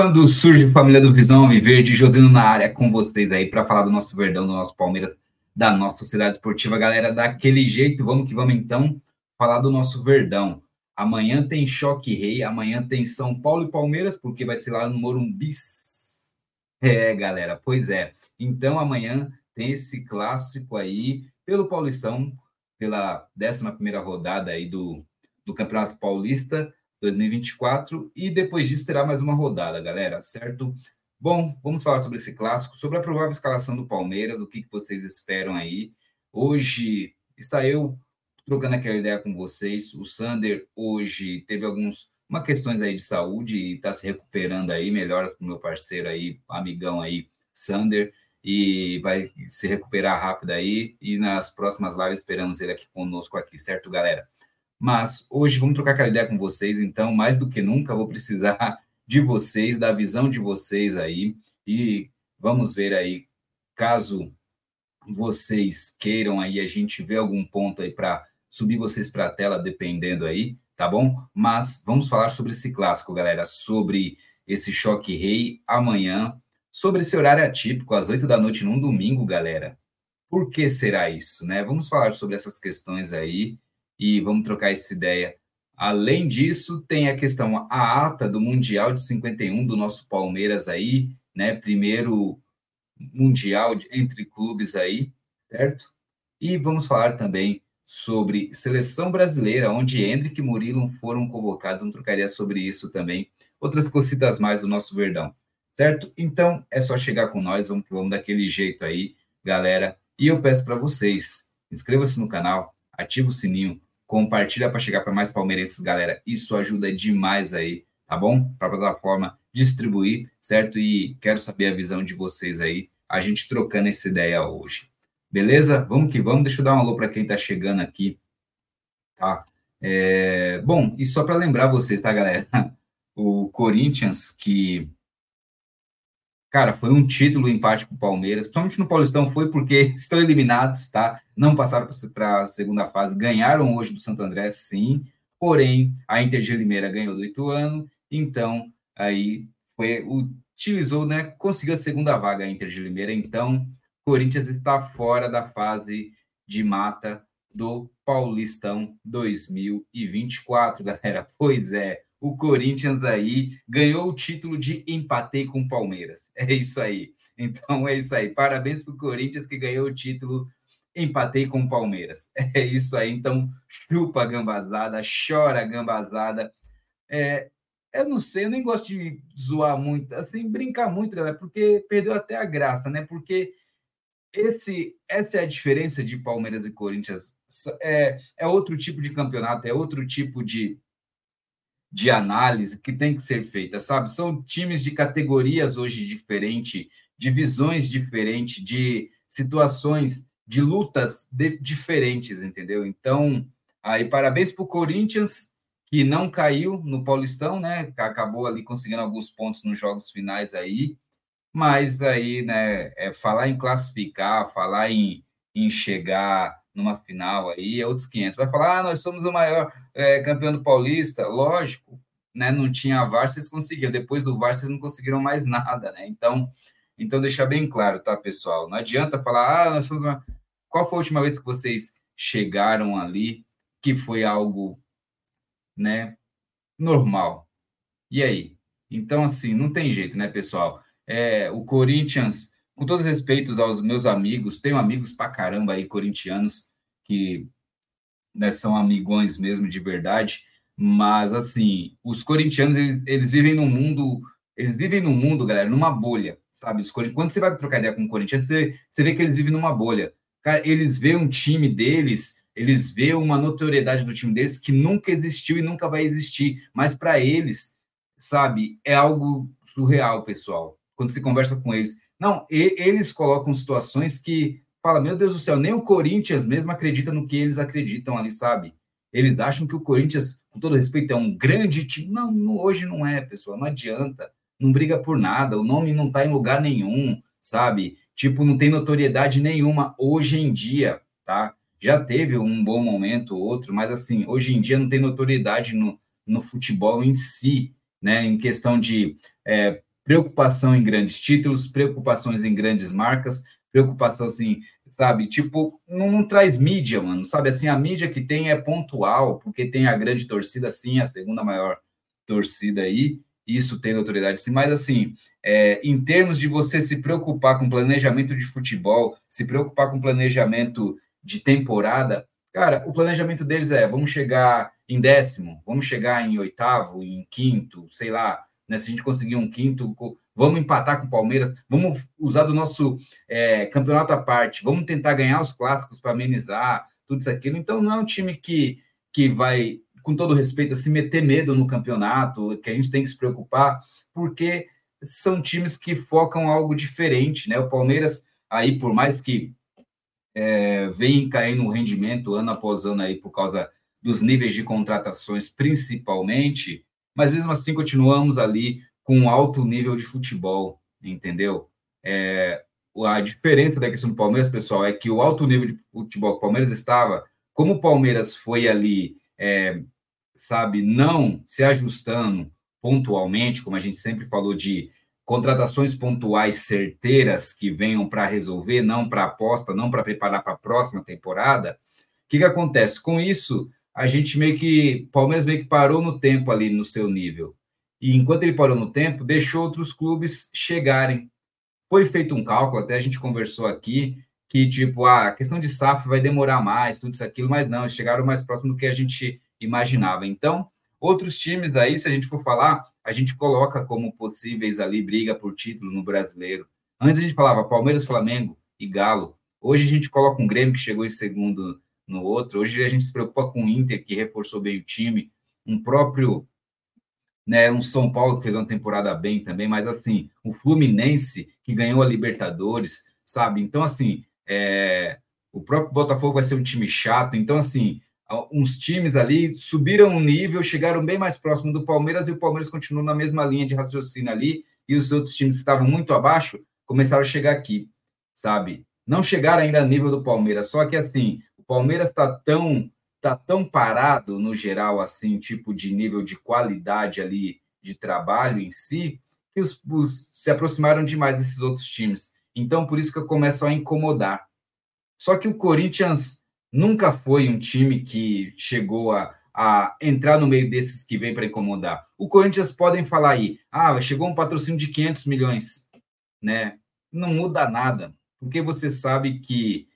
Quando surge Família do Visão Viverde, Josino na área com vocês aí para falar do nosso Verdão, do nosso Palmeiras, da nossa sociedade esportiva, galera, daquele jeito, vamos que vamos então falar do nosso Verdão. Amanhã tem Choque Rei, amanhã tem São Paulo e Palmeiras, porque vai ser lá no Morumbi. É, galera, pois é. Então amanhã tem esse clássico aí pelo Paulistão, pela 11 primeira rodada aí do, do Campeonato Paulista 2024 e depois disso terá mais uma rodada, galera, certo? Bom, vamos falar sobre esse clássico, sobre a provável escalação do Palmeiras, do que, que vocês esperam aí. Hoje está eu trocando aquela ideia com vocês. O Sander hoje teve alguns uma questões aí de saúde e está se recuperando aí, melhoras para o meu parceiro aí, amigão aí, Sander, e vai se recuperar rápido aí. E nas próximas lives esperamos ele aqui conosco aqui, certo, galera? Mas hoje vamos trocar aquela ideia com vocês, então, mais do que nunca, vou precisar de vocês, da visão de vocês aí, e vamos ver aí, caso vocês queiram aí, a gente vê algum ponto aí para subir vocês para a tela, dependendo aí, tá bom? Mas vamos falar sobre esse clássico, galera, sobre esse choque rei amanhã, sobre esse horário atípico, às oito da noite num domingo, galera. Por que será isso, né? Vamos falar sobre essas questões aí e vamos trocar essa ideia. Além disso, tem a questão, a ata do Mundial de 51 do nosso Palmeiras aí, né? Primeiro Mundial entre clubes aí, certo? E vamos falar também sobre seleção brasileira, onde Hendrick e Murilo foram convocados. Vamos trocar ideia sobre isso também. Outras cositas mais do nosso Verdão, certo? Então, é só chegar com nós, vamos que vamos daquele jeito aí, galera. E eu peço para vocês, inscreva-se no canal, ative o sininho, compartilha para chegar para mais palmeirenses, galera. Isso ajuda demais aí, tá bom? Para a plataforma distribuir, certo? E quero saber a visão de vocês aí, a gente trocando essa ideia hoje. Beleza? Vamos que vamos. Deixa eu dar um alô para quem está chegando aqui, tá? É... Bom, e só para lembrar vocês, tá, galera? O Corinthians, que Cara, foi um título empate com o Palmeiras, principalmente no Paulistão, foi porque estão eliminados, tá? Não passaram para a segunda fase, ganharam hoje do Santo André, sim, porém a Inter de Limeira ganhou do Ituano, então aí foi, utilizou, né? Conseguiu a segunda vaga a Inter de Limeira, então Corinthians está fora da fase de mata do Paulistão 2024, galera. Pois é, o Corinthians aí ganhou o título de empatei com o Palmeiras. É isso aí. Então é isso aí. Parabéns para o Corinthians que ganhou o título empatei com o Palmeiras. É isso aí. Então chupa a gambazada, chora a gambazada. É, eu não sei, eu nem gosto de zoar muito, assim, brincar muito, galera, porque perdeu até a graça, né? Porque esse, essa é a diferença de Palmeiras e Corinthians. É, é outro tipo de campeonato, é outro tipo de, de análise que tem que ser feita, sabe? São times de categorias hoje diferentes, de visões diferentes, de situações, de lutas de, diferentes, entendeu? Então, aí parabéns para o Corinthians, que não caiu no Paulistão, né? Acabou ali conseguindo alguns pontos nos jogos finais aí, mas aí, né, é falar em classificar, falar em, em chegar numa final aí, é outros 500. Vai falar, ah, nós somos o maior é, campeão do Paulista. Lógico, né? Não tinha VAR, vocês conseguiram. Depois do VAR, vocês não conseguiram mais nada, né? Então, então deixar bem claro, tá, pessoal? Não adianta falar, ah, nós somos uma... Qual foi a última vez que vocês chegaram ali que foi algo, né, normal? E aí? Então, assim, não tem jeito, né, pessoal? É, o Corinthians, com todos os respeitos aos meus amigos, tenho amigos pra caramba aí, corintianos, que né, são amigões mesmo de verdade, mas, assim, os corintianos, eles, eles vivem num mundo, eles vivem num mundo, galera, numa bolha, sabe? Quando você vai trocar ideia com o Corinthians, você, você vê que eles vivem numa bolha. Cara, eles veem um time deles, eles veem uma notoriedade do time deles que nunca existiu e nunca vai existir, mas para eles, sabe, é algo surreal, pessoal. Quando se conversa com eles, não, e, eles colocam situações que fala, meu Deus do céu, nem o Corinthians mesmo acredita no que eles acreditam ali, sabe? Eles acham que o Corinthians, com todo respeito, é um grande time. Não, não hoje não é, pessoal, não adianta. Não briga por nada, o nome não está em lugar nenhum, sabe? Tipo, não tem notoriedade nenhuma hoje em dia, tá? Já teve um bom momento, outro, mas assim, hoje em dia não tem notoriedade no, no futebol em si, né? Em questão de é, preocupação em grandes títulos, preocupações em grandes marcas, preocupação assim, sabe? Tipo, não, não, traz mídia, mano, sabe? Assim, a mídia que tem é pontual, porque tem a grande torcida, sim, a segunda maior torcida aí, isso tem autoridade, sim, mas assim, é, em termos de você se preocupar com planejamento de futebol, se preocupar com planejamento de temporada, cara, o planejamento deles é: vamos chegar em décimo, vamos chegar em oitavo, em quinto, sei lá, né? Se a gente conseguir um quinto, vamos empatar com o Palmeiras, vamos usar do nosso é, campeonato à parte, vamos tentar ganhar os clássicos para amenizar tudo isso aquilo. Então, não é um time que, que vai, com todo respeito, se meter medo no campeonato, que a gente tem que se preocupar, porque são times que focam algo diferente, né? O Palmeiras, aí, por mais que é, vem caindo o rendimento ano após ano aí por causa dos níveis de contratações, principalmente, mas mesmo assim continuamos ali com alto nível de futebol, entendeu? É, a diferença da questão do Palmeiras, pessoal, é que o alto nível de futebol que o Palmeiras estava, como o Palmeiras foi ali, é, sabe, não se ajustando pontualmente, como a gente sempre falou de contratações pontuais certeiras que venham para resolver, não para aposta, não para preparar para a próxima temporada. O que, que acontece? Com isso, a gente meio que. Palmeiras meio que parou no tempo ali no seu nível. E enquanto ele parou no tempo, deixou outros clubes chegarem. Foi feito um cálculo, até a gente conversou aqui, que tipo, ah, a questão de SAF vai demorar mais, tudo isso, aquilo, mas não, eles chegaram mais próximo do que a gente imaginava. Então, outros times aí, se a gente for falar, a gente coloca como possíveis ali briga por título no brasileiro. Antes a gente falava Palmeiras, Flamengo e Galo. Hoje a gente coloca um Grêmio que chegou em segundo no outro. Hoje a gente se preocupa com o Inter, que reforçou bem o time, um próprio, né, um São Paulo que fez uma temporada bem também, mas assim, o Fluminense que ganhou a Libertadores, sabe? Então, assim, é, o próprio Botafogo vai ser um time chato. Então, assim, uns times ali subiram um nível, chegaram bem mais próximo do Palmeiras e o Palmeiras continuou na mesma linha de raciocínio ali, e os outros times que estavam muito abaixo começaram a chegar aqui, sabe? Não chegaram ainda a nível do Palmeiras, só que assim, Palmeiras está tão tá tão parado no geral assim, tipo de nível de qualidade ali de trabalho em si, que os, os, se aproximaram demais desses outros times. Então, por isso que eu começo a incomodar. Só que o Corinthians nunca foi um time que chegou a, a entrar no meio desses que vem para incomodar. O Corinthians podem falar aí, ah, chegou um patrocínio de 500 milhões, né? Não muda nada, porque você sabe que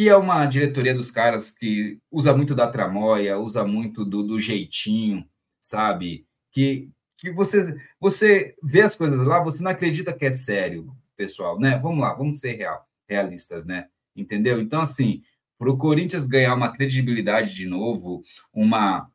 que é uma diretoria dos caras que usa muito da tramóia, usa muito do, do jeitinho, sabe? Que, que você, você vê as coisas lá, você não acredita que é sério, pessoal, né? Vamos lá, vamos ser real, realistas, né? Entendeu? Então, assim, para o Corinthians ganhar uma credibilidade de novo, uma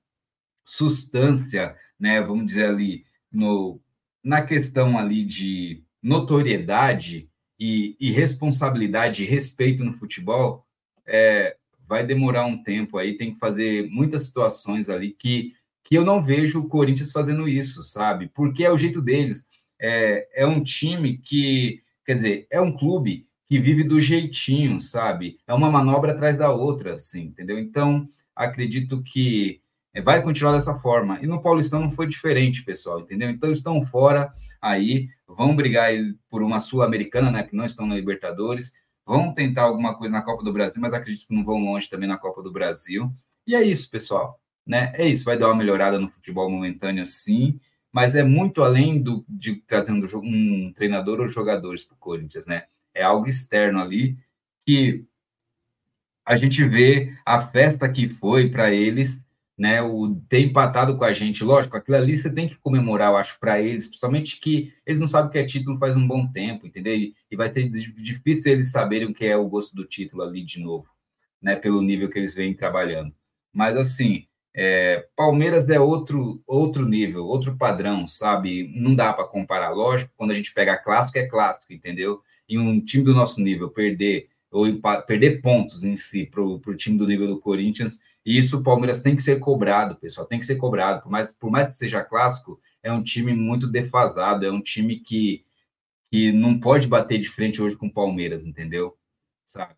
substância, né? Vamos dizer ali, no, na questão ali de notoriedade e, e responsabilidade e respeito no futebol, é, vai demorar um tempo aí, tem que fazer muitas situações ali que, que eu não vejo o Corinthians fazendo isso, sabe? Porque é o jeito deles. É, é um time que, quer dizer, é um clube que vive do jeitinho, sabe? É uma manobra atrás da outra, assim, entendeu? Então, acredito que vai continuar dessa forma. E no Paulistão não foi diferente, pessoal, entendeu? Então, estão fora aí, vão brigar por uma Sul-Americana, né, que não estão na Libertadores, vão tentar alguma coisa na Copa do Brasil, mas acredito que não vão longe também na Copa do Brasil. E é isso, pessoal, né? É isso, vai dar uma melhorada no futebol momentânea, sim, mas é muito além do, de trazendo um treinador ou jogadores para o Corinthians, né? É algo externo ali que a gente vê a festa que foi para eles né, o ter empatado com a gente, lógico, aquilo ali você tem que comemorar, eu acho, para eles, principalmente que eles não sabem o que é título faz um bom tempo, entendeu? E, e, vai ser difícil eles saberem o que é o gosto do título ali de novo, né, pelo nível que eles vêm trabalhando. Mas, assim, é, Palmeiras é outro, outro nível, outro padrão, sabe? Não dá para comparar. Lógico, quando a gente pega clássico, é clássico, entendeu? E um time do nosso nível perder ou perder pontos em si para o time do nível do Corinthians e isso o Palmeiras tem que ser cobrado, pessoal, tem que ser cobrado. Por mais, por mais que seja clássico, é um time muito defasado, é um time que, que não pode bater de frente hoje com o Palmeiras, entendeu? Sabe?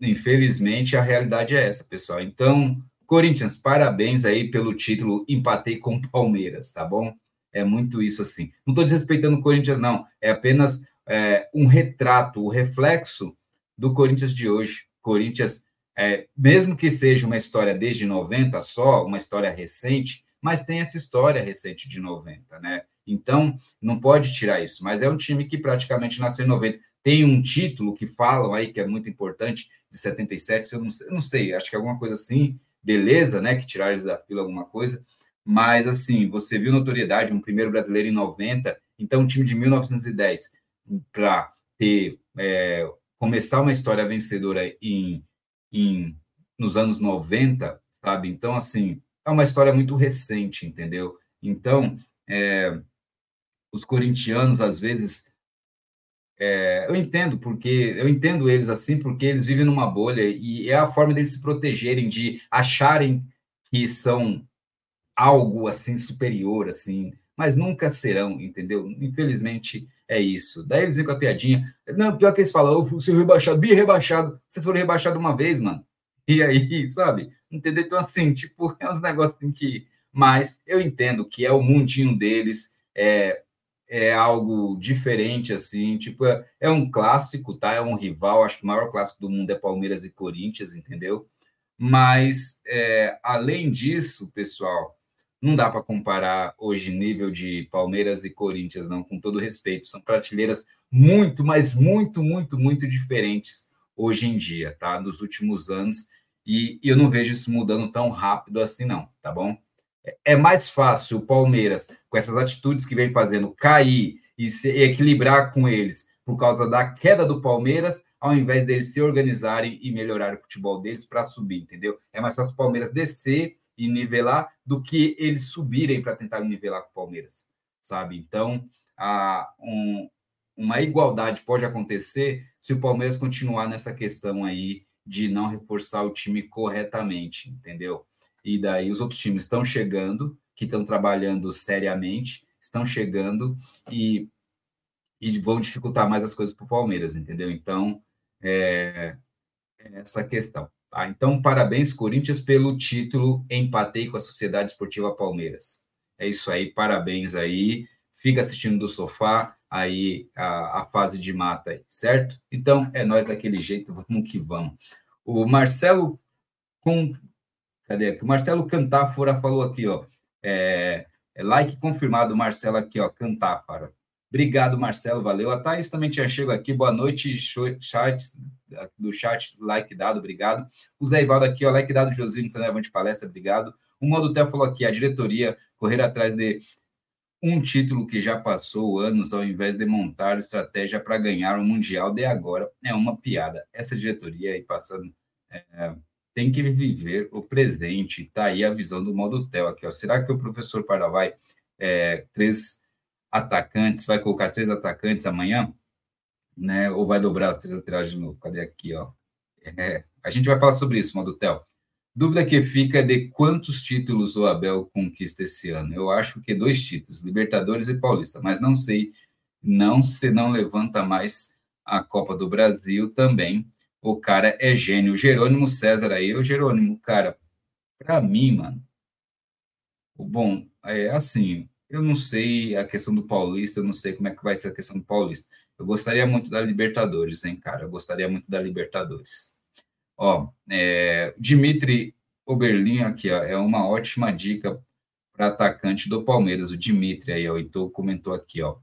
Infelizmente, a realidade é essa, pessoal. Então, Corinthians, parabéns aí pelo título, empatei com o Palmeiras, tá bom? É muito isso assim. Não estou desrespeitando o Corinthians, não. É apenas é, um retrato, o reflexo do Corinthians de hoje. Corinthians é, mesmo que seja uma história desde 90 só, uma história recente, mas tem essa história recente de 90, né? Então, não pode tirar isso, mas é um time que praticamente nasceu em 90. Tem um título que falam aí que é muito importante, de 77, eu não sei, eu não sei acho que é alguma coisa assim, beleza, né? Que tiraram eles da fila alguma coisa, mas assim, você viu notoriedade, um primeiro brasileiro em 90, então um time de 1910 para ter é, começar uma história vencedora em em, nos anos 90, sabe? Então, assim, é uma história muito recente, entendeu? Então, é, os corintianos, às vezes, é, eu entendo porque eu entendo eles assim porque eles vivem numa bolha e é a forma deles se protegerem de acharem que são algo assim superior assim mas nunca serão entendeu infelizmente é isso. Daí eles vêm com a piadinha. Não, pior que eles falam, o seu rebaixado, bi rebaixado. Vocês foram rebaixados uma vez, mano. E aí, sabe? Entendeu? Então, assim, tipo, é uns negócios assim que. Mas eu entendo que é o mundinho deles, é, é algo diferente, assim, tipo, é, é um clássico, tá? É um rival, acho que o maior clássico do mundo é Palmeiras e Corinthians, entendeu? Mas, é, além disso, pessoal, não dá para comparar hoje nível de Palmeiras e Corinthians, não, com todo respeito. São prateleiras muito, mas muito, muito, muito diferentes hoje em dia, tá? Nos últimos anos. E, eu não vejo isso mudando tão rápido assim, não, tá bom? É, é mais fácil o Palmeiras, com essas atitudes que vem fazendo, cair e se equilibrar com eles por causa da queda do Palmeiras, ao invés deles se organizarem e melhorar o futebol deles para subir, entendeu? É mais fácil o Palmeiras descer e nivelar do que eles subirem para tentar nivelar com o Palmeiras, sabe? Então, a, um, uma igualdade pode acontecer se o Palmeiras continuar nessa questão aí de não reforçar o time corretamente, entendeu? E daí os outros times estão chegando, que estão trabalhando seriamente, estão chegando e, e vão dificultar mais as coisas para o Palmeiras, entendeu? Então, é, é essa questão. Tá? Então, parabéns, Corinthians, pelo título. Empatei com a Sociedade Esportiva Palmeiras. É isso aí, parabéns aí. Fica assistindo do sofá aí a, a fase de mata aí, certo? Então, é nós daquele jeito, vamos que vamos. O Marcelo com cadê? O Marcelo Cantáfora falou aqui, ó. É, é like confirmado, Marcelo aqui, ó, Cantáfora. Obrigado, Marcelo, valeu. A Thaís também tinha chego aqui, boa noite, chat, do chat, like dado, obrigado. O Zé Ivaldo aqui, ó, like dado, Josinho, você de palestra, obrigado. O Modo Tel falou aqui, a diretoria correr atrás de um título que já passou anos, ao invés de montar estratégia para ganhar o Mundial de agora, é uma piada. Essa diretoria aí passando, é, tem que viver o presente, tá aí a visão do Modo Tel aqui, ó. Será que o professor Paravai, é, três atacantes, vai colocar três atacantes amanhã, né? Ou vai dobrar os três laterais de novo? Cadê aqui, ó? É, a gente vai falar sobre isso, Modutel. Dúvida que fica é de quantos títulos o Abel conquista esse ano. Eu acho que dois títulos, Libertadores e Paulista, mas não sei, não se não levanta mais a Copa do Brasil também. O cara é gênio. O Jerônimo César aí, o Jerônimo, cara, para mim, mano. Bom, é assim, eu não sei a questão do Paulista, eu não sei como é que vai ser a questão do Paulista. Eu gostaria muito da Libertadores, hein, cara? Eu gostaria muito da Libertadores. Ó, é, Dimitri Oberlin aqui, ó, é uma ótima dica para atacante do Palmeiras, o Dimitri aí, ó, o Heitor comentou aqui, ó.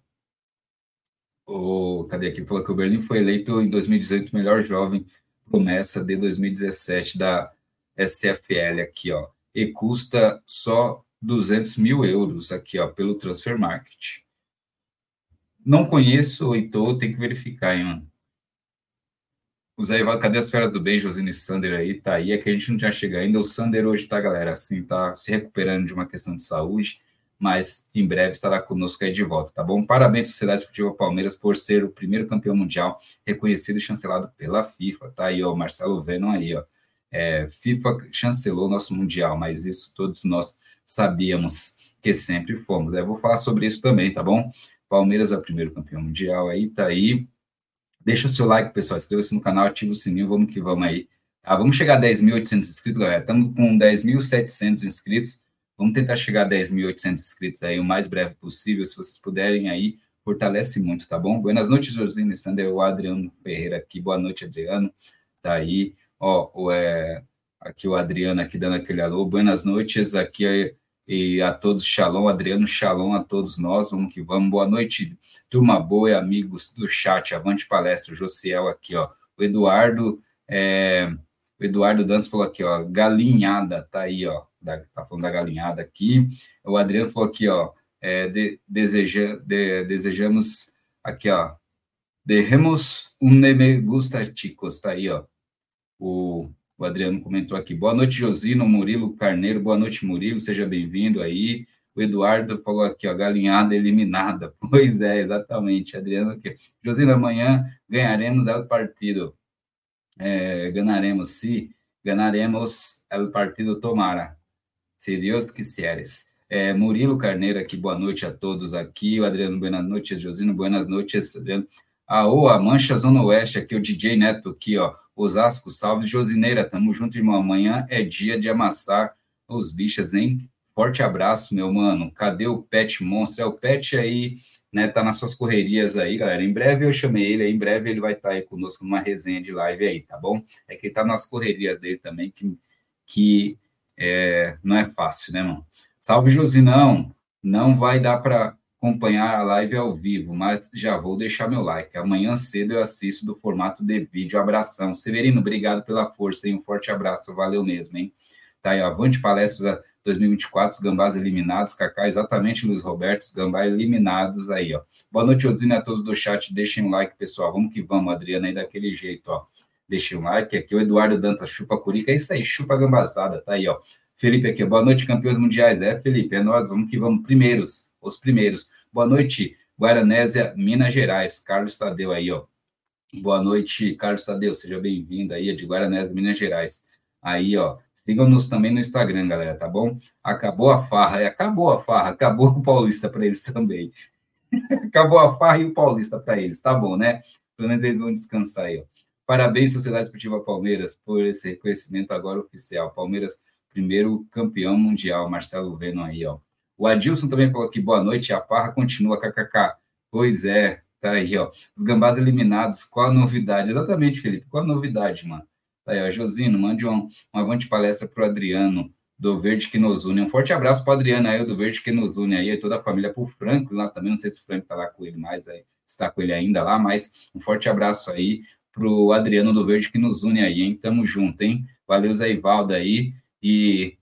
O, cadê aqui? Falou que o Berlim foi eleito em 2018 melhor jovem promessa de 2017 da SFL aqui, ó. E custa só 200 mil euros aqui, ó, pelo Transfer Market. Não conheço o Heitor, tem que verificar, hein. O Zé Ivaldo, cadê as feras do bem, Josino e Sander aí? Tá aí, é que a gente não tinha chegado ainda. O Sander hoje tá, galera, assim, tá se recuperando de uma questão de saúde, mas em breve estará conosco aí de volta, tá bom? Parabéns, Sociedade Esportiva Palmeiras, por ser o primeiro campeão mundial reconhecido e chancelado pela FIFA, tá aí, ó, Marcelo Venom aí, ó. É, FIFA chancelou nosso mundial, mas isso todos nós sabíamos que sempre fomos. Eu vou falar sobre isso também, tá bom? Palmeiras é o primeiro campeão mundial aí, tá aí. Deixa o seu like, pessoal. Inscreva-se no canal, ativa o sininho, vamos que vamos aí. Tá, vamos chegar a 10.800 inscritos, galera. Estamos com 10.700 inscritos. Vamos tentar chegar a 10.800 inscritos aí o mais breve possível. Se vocês puderem aí, fortalece muito, tá bom? Boas noites, Josine Sander, o Adriano Ferreira aqui. Boa noite, Adriano. Tá aí. Ó, o, é, aqui o Adriano aqui dando aquele alô. Boas noites aqui e a todos, Shalom, Adriano, Shalom a todos nós, vamos que vamos, boa noite, turma boa e amigos do chat, avante palestra, o Josiel aqui, ó, o Eduardo, é, o Eduardo Dantas falou aqui, ó, galinhada, tá aí, ó, tá falando da galinhada aqui, o Adriano falou aqui, ó, é, de, deseja, de, desejamos, aqui, ó, derremos um neme gustaticos, tá aí, ó, o o Adriano comentou aqui. Boa noite, Josino, Murilo Carneiro. Boa noite, Murilo. Seja bem-vindo aí. O Eduardo falou aqui, ó, galinhada eliminada. Pois é, exatamente, Adriano. Aqui. Josino, amanhã ganharemos o partido. É, ganharemos, se ganharemos o partido tomara. Se Deus quiseres. É, Murilo Carneiro aqui, boa noite a todos aqui. O Adriano, boas noites. Josino, boas noites. Adriano. A OA, Mancha Zona Oeste, aqui o DJ Neto aqui, ó. Osasco, salve Josineira, tamo junto, irmão. Amanhã é dia de amassar os bichos, hein? Forte abraço, meu mano. Cadê o Pet Monstro? É o Pet aí, né? Tá nas suas correrias aí, galera. Em breve eu chamei ele, em breve ele vai estar tá aí conosco numa resenha de live aí, tá bom? É que ele tá nas correrias dele também, que, que é, não é fácil, né, mano? Salve, Josinão. Não vai dar para acompanhar a live ao vivo, mas já vou deixar meu like. Amanhã cedo eu assisto do formato de vídeo. Abração. Severino, obrigado pela força e um forte abraço. Valeu mesmo, hein? Tá aí, avante palestras 2024, os gambás eliminados. Cacá, exatamente, Luiz Roberto, gambás eliminados aí, ó. Boa noite, Osine, a todos do chat. Deixem um like, pessoal. Vamos que vamos, Adriana, aí daquele jeito, ó. Deixem um like. Aqui o Eduardo Dantas, chupa curica. É isso aí, chupa gambazada, tá aí, ó. Felipe aqui, boa noite, campeões mundiais. É, Felipe, é nós, vamos que vamos. Primeiros os primeiros. Boa noite, Guaranésia, Minas Gerais. Carlos Tadeu aí, ó. Boa noite, Carlos Tadeu, seja bem-vindo aí, é de Guaranésia, Minas Gerais. Aí, ó, sigam-nos também no Instagram, galera, tá bom? Acabou a farra, é, acabou a farra, acabou o Paulista para eles também. acabou a farra e o Paulista para eles, tá bom, né? Pelo menos eles vão descansar aí, ó. Parabéns, Sociedade Esportiva Palmeiras, por esse reconhecimento agora oficial. Palmeiras, primeiro campeão mundial. Marcelo Venom aí, ó. O Adilson também falou aqui, boa noite, a parra continua, kkk. Pois é, tá aí, ó. Os gambás eliminados, qual a novidade? Exatamente, Felipe, qual a novidade, mano? Tá aí, ó, Josino, mande um, um avante palestra pro Adriano, do Verde que nos une. Um forte abraço para Adriano aí, do Verde que nos une aí, toda a família, pro Franco lá também, não sei se o Franco tá lá com ele mais, aí, está com ele ainda lá, mas um forte abraço aí pro Adriano do Verde que nos une aí, hein? Tamo junto, hein? Valeu, Zé Ivaldo aí, e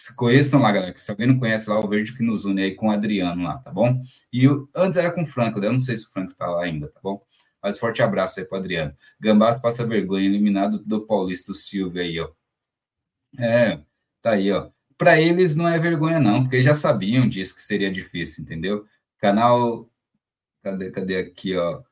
se conheçam lá, galera. Se alguém não conhece lá, o Verde que nos une aí com o Adriano lá, tá bom? E o, antes era com o Franco, eu não sei se o Franco está lá ainda, tá bom? Mas forte abraço aí para Adriano. Gambás passa vergonha, eliminado do Paulista Silvio aí, ó. É, tá aí, ó. Para eles não é vergonha, não, porque já sabiam disso que seria difícil, entendeu? Canal. Cadê, cadê aqui, ó?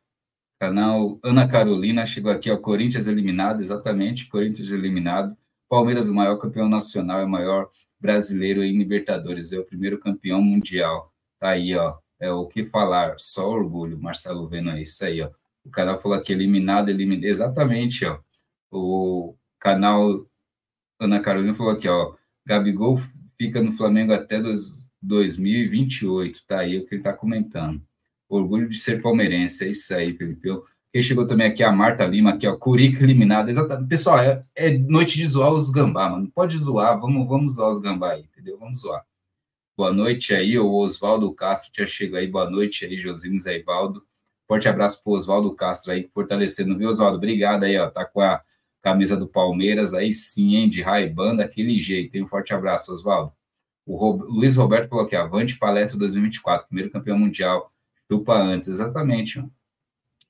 Canal Ana Carolina chegou aqui, ó. Corinthians eliminado, exatamente. Corinthians eliminado. Palmeiras, o maior campeão nacional, é o maior brasileiro em Libertadores, é o primeiro campeão mundial. Tá aí, ó. É o que falar, só orgulho, Marcelo vendo é isso aí, ó. O canal falou aqui, eliminado, eliminado. Exatamente, ó. O canal Ana Carolina falou aqui, ó. Gabigol fica no Flamengo até 2028. Tá aí o que ele tá comentando. Orgulho de ser palmeirense. É isso aí, Felipe. Quem chegou também aqui, a Marta Lima, aqui, ó. Curica eliminado. Exatamente. Pessoal, é, é noite de zoar os gambá, mano. Pode zoar. Vamos, vamos zoar os gambá aí, entendeu? Vamos zoar. Boa noite aí, o Oswaldo Castro já chegou aí. Boa noite aí, Josines Aivaldo. Forte abraço pro Oswaldo Castro aí, fortalecendo, viu, Oswaldo? Obrigado aí, ó. Tá com a camisa do Palmeiras aí sim, hein? De Ray-Ban, daquele jeito. Hein? Um forte abraço, Oswaldo. O. Luiz Roberto falou aqui, Avante Palestra 2024, primeiro campeão mundial. Chupa antes, exatamente. Ó.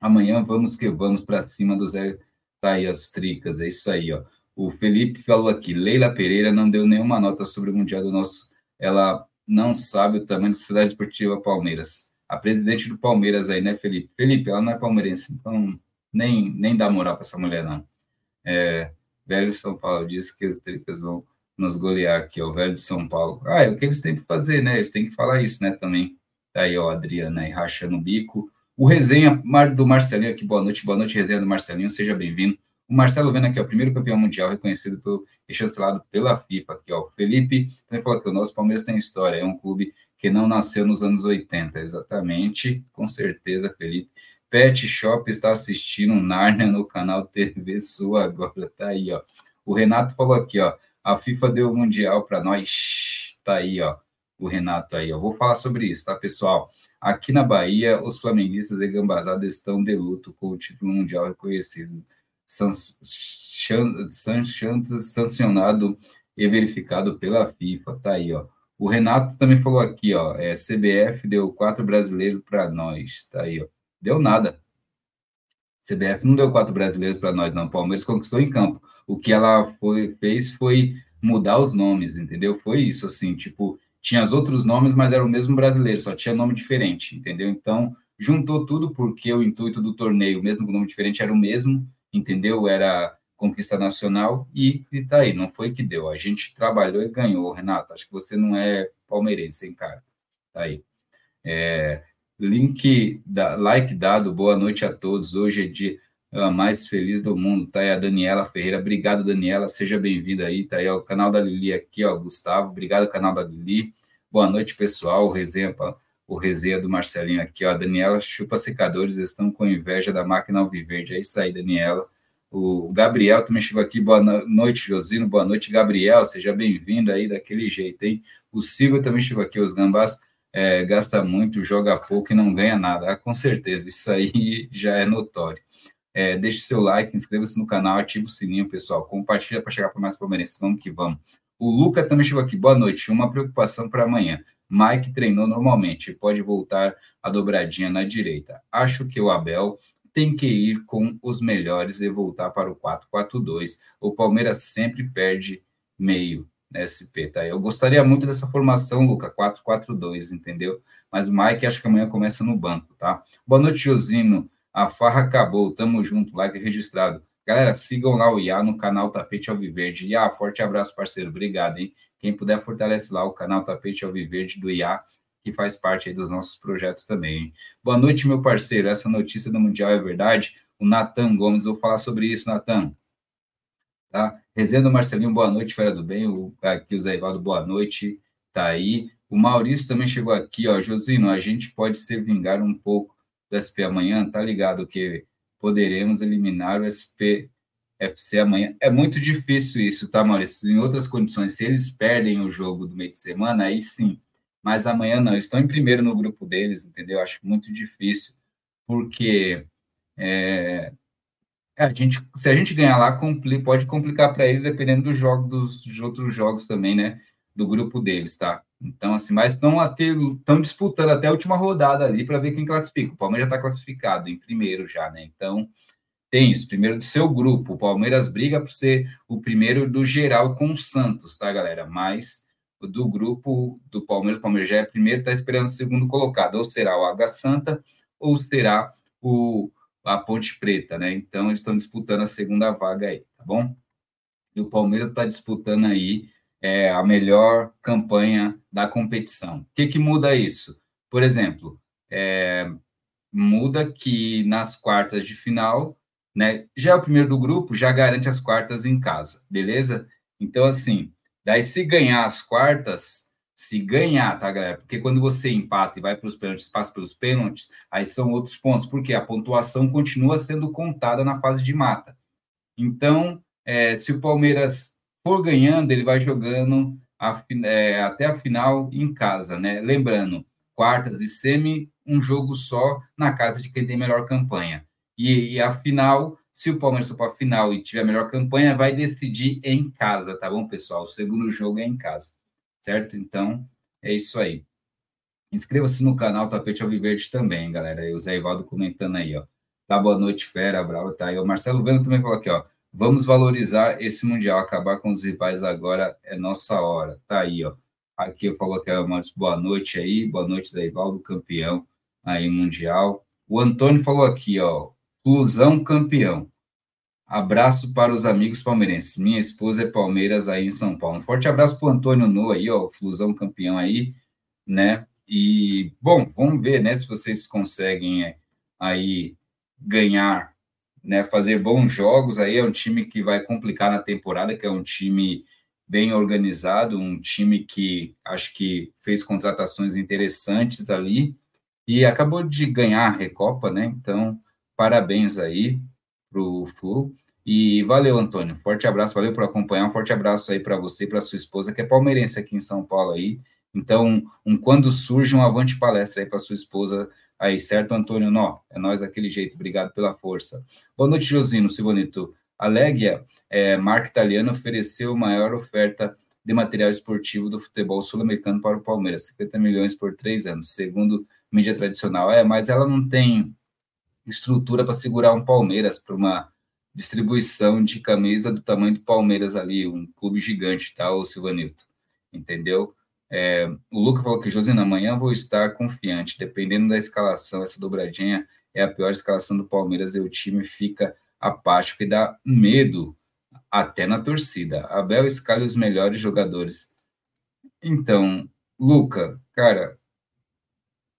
Amanhã vamos que vamos para cima do Zé. Tá aí as tricas, é isso aí, ó. O Felipe falou aqui, Leila Pereira não deu nenhuma nota sobre o Mundial do nosso. Ela não sabe o tamanho da Sociedade Esportiva Palmeiras a presidente do Palmeiras aí, né, Felipe? Felipe, ela não é palmeirense, então nem, nem dá moral para essa mulher, não. É, velho São Paulo disse que os tricas vão nos golear aqui, ó, o velho de São Paulo. Ah, é o que eles têm que fazer, né? Eles têm que falar isso, né, também. Tá aí, ó, Adriana aí rachando o bico. O resenha do Marcelinho aqui, boa noite, boa noite, resenha do Marcelinho, seja bem-vindo. O Marcelo Vendo aqui, ó, o primeiro campeão mundial reconhecido pelo, e chancelado pela FIFA aqui, ó. O Felipe também falou que o nosso Palmeiras tem história, é um clube que não nasceu nos anos 80, exatamente, com certeza, Felipe. Pet Shop está assistindo Narnia no canal TV Sua agora, tá aí, ó. O Renato falou aqui, ó, a FIFA deu o Mundial para nós, tá aí, ó, o Renato aí, ó. Vou falar sobre isso, tá, pessoal? Aqui na Bahia, os flamenguistas de Gambazada estão de luto com o título mundial reconhecido, sancionado e verificado pela FIFA, tá aí, ó. O Renato também falou aqui, ó, é, CBF deu quatro brasileiros para nós, tá aí, ó. Deu nada. CBF não deu quatro brasileiros para nós, não. O Palmeiras conquistou em campo. O que ela foi, fez foi mudar os nomes, entendeu? Foi isso, assim, tipo, tinha os outros nomes, mas era o mesmo brasileiro, só tinha nome diferente, entendeu? Então, juntou tudo porque o intuito do torneio, mesmo com nome diferente, era o mesmo, entendeu? Era conquista nacional e, e tá aí, não foi que deu. A gente trabalhou e ganhou, Renato. Acho que você não é palmeirense, hein, cara? Tá aí. É, link, da, like dado, boa noite a todos. Hoje é dia uh, mais feliz do mundo, tá aí a Daniela Ferreira. Obrigado, Daniela, seja bem-vinda aí. Tá aí o canal da Lili aqui, ó, Gustavo. Obrigado, canal da Lili. Boa noite, pessoal. O resenha, o resenha do Marcelinho aqui, ó. Daniela chupa secadores, estão com inveja da máquina Alviverde. É isso aí, Daniela. O Gabriel também chegou aqui. Boa noite, Josino. Boa noite, Gabriel. Seja bem-vindo aí daquele jeito, hein? O Silvio também chegou aqui. Os gambás é, gasta muito, joga pouco e não ganha nada. Ah, com certeza, isso aí já é notório. É, deixe seu like, inscreva-se no canal, ative o sininho, pessoal. Compartilha para chegar para mais palmeirenses. Vamos que vamos. O Luca também chegou aqui. Boa noite. Uma preocupação para amanhã. Mike treinou normalmente, pode voltar a dobradinha na direita. Acho que o Abel tem que ir com os melhores e voltar para o 4-4-2. O Palmeiras sempre perde meio SP, tá? Eu gostaria muito dessa formação, Luca, 4-4-2, entendeu? Mas o Mike acho que amanhã começa no banco, tá? Boa noite, Josino. A farra acabou, tamo junto, like registrado. Galera, sigam lá o IA no canal Tapete Alviverde. IA, forte abraço, parceiro. Obrigado, hein? Quem puder, fortalece lá o canal Tapete Alviverde do IA que faz parte dos nossos projetos também. Boa noite, meu parceiro. Essa notícia do Mundial é verdade? O Natan Gomes, vou falar sobre isso, Natan. Tá? Resenha do Marcelinho, boa noite, Fera do Bem. O, aqui o Zé Ivaldo, boa noite. Tá aí. O Maurício também chegou aqui, ó. Josino, a gente pode se vingar um pouco do SP amanhã, tá ligado? Que poderemos eliminar o SP FC amanhã. É muito difícil isso, tá, Maurício? Em outras condições, se eles perdem o jogo do meio de semana, aí sim mas amanhã não, eles estão em primeiro no grupo deles, entendeu? Acho muito difícil, porque é, a gente, se a gente ganhar lá, compli, pode complicar para eles, dependendo do jogo, dos, dos outros jogos também, né? Do grupo deles, tá? Então, assim, mas estão estão disputando até a última rodada ali para ver quem classifica. O Palmeiras já está classificado em primeiro já, né? Então, tem isso. Primeiro do seu grupo. O Palmeiras briga por ser o primeiro do geral com o Santos, tá, galera? Mas do grupo do Palmeiras. O Palmeiras já é primeiro, está esperando o segundo colocado. Ou será o Água Santa, ou será o, a Ponte Preta, né? Então, eles estão disputando a segunda vaga aí, tá bom? E o Palmeiras está disputando aí é, a melhor campanha da competição. O que, que muda isso? Por exemplo, é, muda que nas quartas de final, né? Já é o primeiro do grupo, já garante as quartas em casa, beleza? Então, assim, daí se ganhar as quartas, se ganhar, tá, galera? Porque quando você empata e vai para os pênaltis, passa pelos pênaltis, aí são outros pontos, porque a pontuação continua sendo contada na fase de mata. Então, é, se o Palmeiras for ganhando, ele vai jogando a, é, até a final em casa, né? Lembrando, quartas e semi, um jogo só na casa de quem tem melhor campanha. E, e a final, se o Palmeiras for para a final e tiver melhor campanha, vai decidir em casa, tá bom, pessoal? O segundo jogo é em casa, certo? Então, é isso aí. Inscreva-se no canal Tapete Alviverde também, galera. E o Zé Ivaldo comentando aí, ó. Tá, boa noite, fera, bravo, tá aí. O Marcelo Vendo também falou aqui, ó. Vamos valorizar esse Mundial, acabar com os rivais agora é nossa hora. Tá aí, ó. Aqui eu coloquei mais boa noite aí, boa noite, Zé Ivaldo, campeão aí mundial. O Antônio falou aqui, ó, Flusão campeão. Abraço para os amigos palmeirenses. Minha esposa é Palmeiras aí em São Paulo. Um forte abraço para o Antônio No aí, ó, Flusão campeão aí, né? E, bom, vamos ver, né, se vocês conseguem é, aí ganhar né, fazer bons jogos. Aí é um time que vai complicar na temporada, que é um time bem organizado, um time que acho que fez contratações interessantes ali e acabou de ganhar a Recopa, né? Então, parabéns aí para o Flu. E valeu, Antônio. Forte abraço, valeu por acompanhar. Um forte abraço aí para você e para sua esposa, que é palmeirense aqui em São Paulo aí. Então, um quando surge um avante palestra aí para sua esposa Aí, certo, Antônio? Nó, é nós daquele jeito, obrigado pela força. Boa noite, Josino, Silvanito. A Legia, é, marca italiana, ofereceu maior oferta de material esportivo do futebol sul-americano para o Palmeiras, 50 milhões por três anos, segundo mídia tradicional. É, mas ela não tem estrutura para segurar um Palmeiras para uma distribuição de camisa do tamanho do Palmeiras ali, um clube gigante, tá, o Silvanito? Entendeu? É, o Luca falou que, Josina, amanhã vou estar confiante. Dependendo da escalação, essa dobradinha é a pior escalação do Palmeiras e o time fica apático e dá medo até na torcida. Abel escala os melhores jogadores. Então, Luca, cara,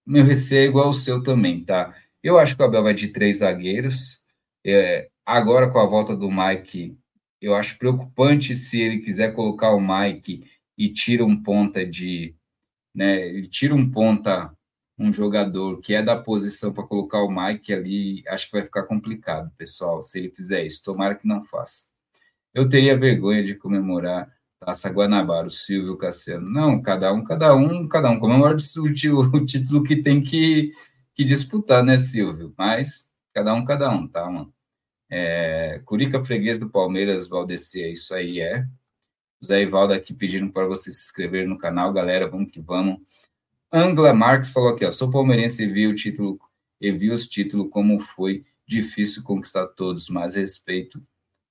meu receio é igual ao seu também, tá? Eu acho que o Abel vai de três zagueiros. É, agora, com a volta do Mike, eu acho preocupante se ele quiser colocar o Mike e tira um ponta de, né, ele tira um ponta, um jogador que é da posição para colocar o Mike ali, acho que vai ficar complicado, pessoal, se ele fizer isso. Tomara que não faça. Eu teria vergonha de comemorar Taça Guanabara, o Silvio Cassiano. Não, cada um, cada um, cada um comemora o, o título que tem que, que disputar, né, Silvio? Mas cada um, cada um, tá, mano? É, Curica Freguês do Palmeiras, Valdeci, é isso aí é. Zé Ivaldo aqui pedindo para você se inscrever no canal, galera, vamos que vamos. Angla Marques falou aqui, ó, sou palmeirense e vi o título, e vi os títulos como foi difícil conquistar todos, mas respeito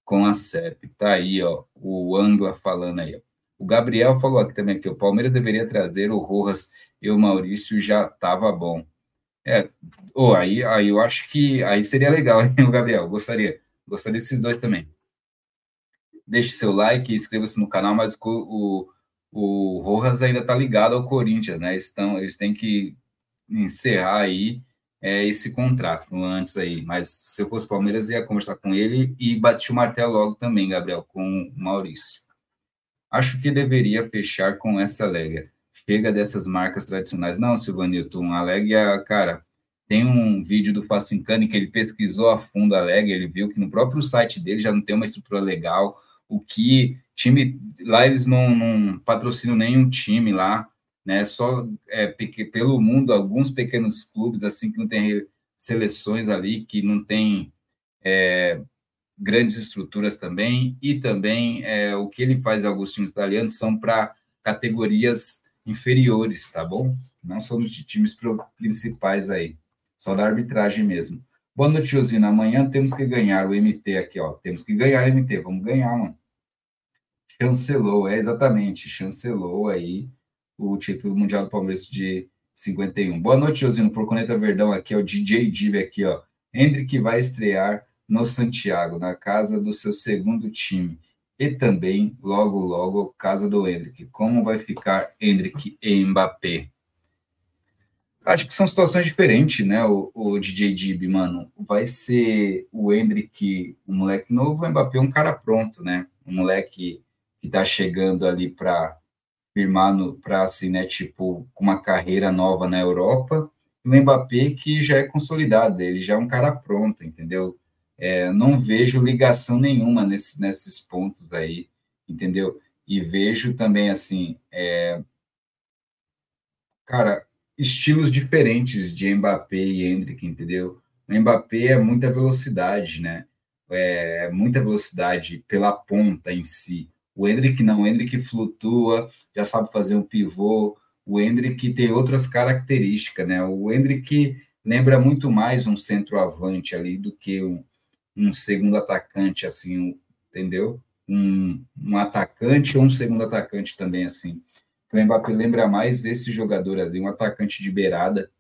com a CEP. Tá aí, ó, o Angla falando aí, ó. O Gabriel falou aqui também que o Palmeiras deveria trazer o Rojas e o Maurício já tava bom. É, oh, aí, aí eu acho que aí seria legal, hein, o Gabriel? Gostaria, gostaria desses dois também deixe seu like, inscreva-se no canal, mas o, o, o Rojas ainda está ligado ao Corinthians, né? Eles, tão, eles têm que encerrar aí é, esse contrato antes aí. Mas se eu fosse Palmeiras, ia conversar com ele e bati o martelo logo também, Gabriel, com o Maurício. Acho que deveria fechar com essa Lega. Chega dessas marcas tradicionais. Não, Silvanilton, a Lega, cara, tem um vídeo do Facincani que ele pesquisou a fundo a Lega, ele viu que no próprio site dele já não tem uma estrutura legal, o que time lá eles não, não patrocinam nenhum time lá, né? Só é, pelo mundo alguns pequenos clubes assim que não tem seleções ali que não tem é, grandes estruturas também e também é, o que ele faz em alguns times italianos são para categorias inferiores, tá bom? Não são de times principais aí, só da arbitragem mesmo. Boa noite, Josina. Amanhã temos que ganhar o MT aqui, ó. Temos que ganhar o MT. Vamos ganhar, mano. Chancelou, é exatamente, chancelou aí o título mundial do Palmeiras de 51. Boa noite, Josino, por Coneta Verdão, aqui é o DJ Dib aqui, ó. Hendrick vai estrear no Santiago, na casa do seu segundo time. E também, logo, logo, casa do Hendrick. Como vai ficar Hendrick e Mbappé? Acho que são situações diferentes, né? O, o DJ Dib, mano, vai ser o Hendrick, um moleque novo, o Mbappé um cara pronto, né? Um moleque que tá chegando ali para firmar para assim, né, tipo, uma carreira nova na Europa, e o Mbappé que já é consolidado, ele já é um cara pronto, entendeu? É, não vejo ligação nenhuma nesse, nesses pontos aí, entendeu? E vejo também, assim, é, cara, estilos diferentes de Mbappé e Hendrick, entendeu? O Mbappé é muita velocidade, né? É muita velocidade pela ponta em si. O Hendrick não, o Hendrick flutua, já sabe fazer um pivô. O Hendrick tem outras características, né? O Hendrick lembra muito mais um centroavante ali do que um, um segundo atacante, assim, entendeu? Um, um atacante ou um segundo atacante também, assim. O Mbappé lembra mais esse jogador ali, um atacante de beirada,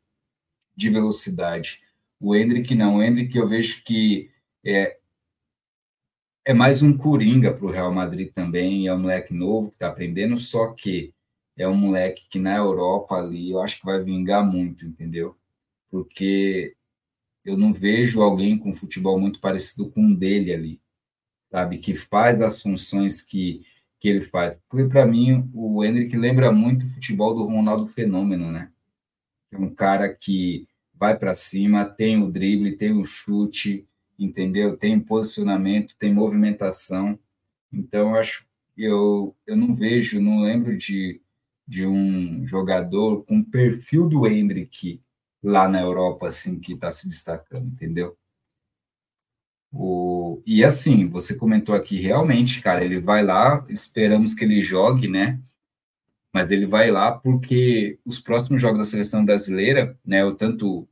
de velocidade. O Hendrick não, o Hendrick eu vejo que é, é mais um coringa para o Real Madrid também, é um moleque novo que está aprendendo, só que é um moleque que na Europa ali eu acho que vai vingar muito, entendeu? Porque eu não vejo alguém com futebol muito parecido com um dele ali, sabe? Que faz as funções que que ele faz. Porque, para mim, o Hendrick lembra muito o futebol do Ronaldo Fenômeno, né? É um cara que vai para cima, tem o drible, tem o chute, entendeu? Tem posicionamento, tem movimentação. Então, acho eu eu não vejo, não lembro de, de um jogador com perfil do Hendrick lá na Europa, assim, que está se destacando, entendeu? O, e assim, você comentou aqui, realmente, cara, ele vai lá, esperamos que ele jogue, né? Mas ele vai lá porque os próximos jogos da seleção brasileira, né? O tanto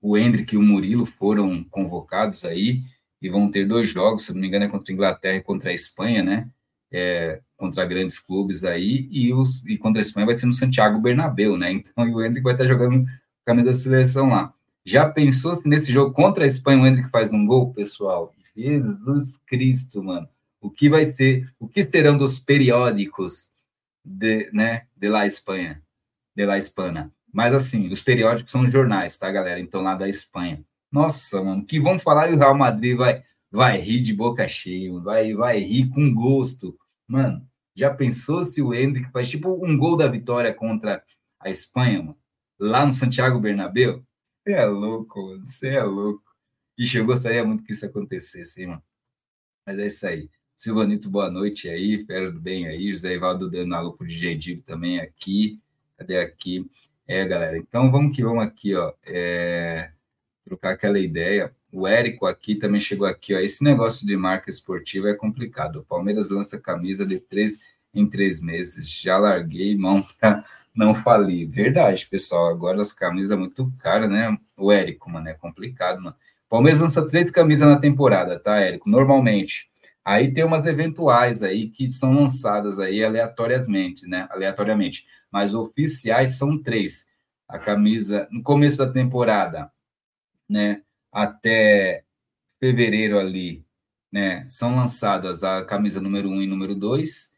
o Hendrick e o Murilo foram convocados aí e vão ter dois jogos, se não me engano, é contra a Inglaterra e contra a Espanha, né? É, contra grandes clubes aí, e, os, e contra a Espanha vai ser no Santiago Bernabéu, né? Então o Hendrick vai estar jogando camisa da seleção lá. Já pensou se nesse jogo contra a Espanha o Hendrick faz um gol, pessoal? Jesus Cristo, mano. O que vai ser, o que serão dos periódicos de, né, de la Espanha, de la Hispana? Mas assim, os periódicos são jornais, tá, galera? Então lá da Espanha. Nossa, mano, que vão falar e o Real Madrid vai vai rir de boca cheia, vai vai rir com gosto. Mano, já pensou se o Hendrick faz tipo um gol da vitória contra a Espanha, mano? Lá no Santiago Bernabéu? Você é louco, mano. Você é louco. Ixi, eu gostaria muito que isso acontecesse, hein, mano. Mas é isso aí. Silvanito, boa noite aí. Espero bem aí. José Ivaldo dando alô pro DJ Digo também aqui. Cadê aqui? É, galera. Então vamos que vamos aqui, ó. É... Trocar aquela ideia. O Érico aqui também chegou aqui, ó. Esse negócio de marca esportiva é complicado. O Palmeiras lança camisa de três em três meses. Já larguei mão para não falir. Verdade, pessoal. Agora as camisas muito caras, né? O Érico, mano, é complicado, mano. Palmeiras lança três camisas na temporada, tá, Érico? Normalmente. Aí tem umas eventuais aí que são lançadas aí aleatoriamente, né? Aleatoriamente. Mas oficiais são três. A camisa, no começo da temporada, né? Até fevereiro ali, né? São lançadas a camisa número um e número dois.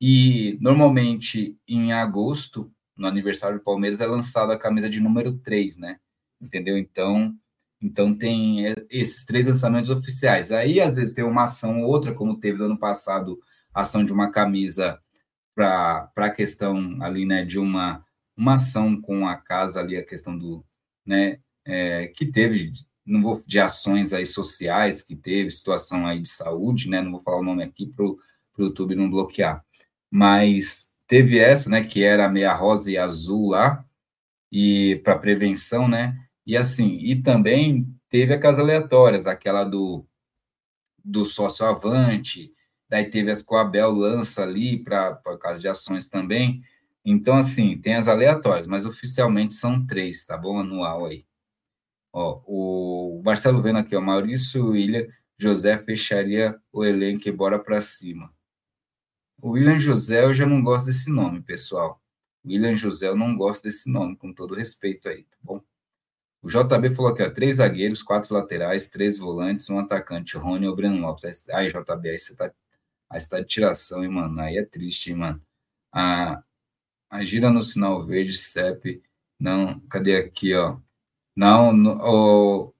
E normalmente em agosto no aniversário do Palmeiras é lançada a camisa de número 3, né? Entendeu? Então, então tem esses três lançamentos oficiais. Aí, às vezes, tem uma ação ou outra, como teve no ano passado, ação de uma camisa para a questão ali, né, de uma, uma ação com a casa ali, a questão do, né, é, que teve, não vou, de ações aí sociais que teve, situação aí de saúde, né, não vou falar o nome aqui para o YouTube não bloquear, mas teve essa, né, que era meia rosa e azul lá, e para prevenção, né? E assim, e também teve aquelas aleatórias, aquela do do sócio avante, daí teve as que o Abel lança ali para caso de ações também. Então, assim, tem as aleatórias, mas oficialmente são três, tá bom? Anual aí. Ó, o Marcelo vendo aqui, ó, Maurício William José fecharia o elenco e bora para cima. O William José, eu já não gosto desse nome, pessoal. William José, eu não gosto desse nome, com todo respeito aí, tá bom? O JB falou aqui, ó, três zagueiros, quatro laterais, três volantes, um atacante, Rony ou Breno Lopes. Aí, JB, aí você tá, aí você tá de tiração, hein, mano? Aí é triste, hein, mano? A, a gira no sinal verde, CEP Não, cadê aqui, ó? Não, no, oh,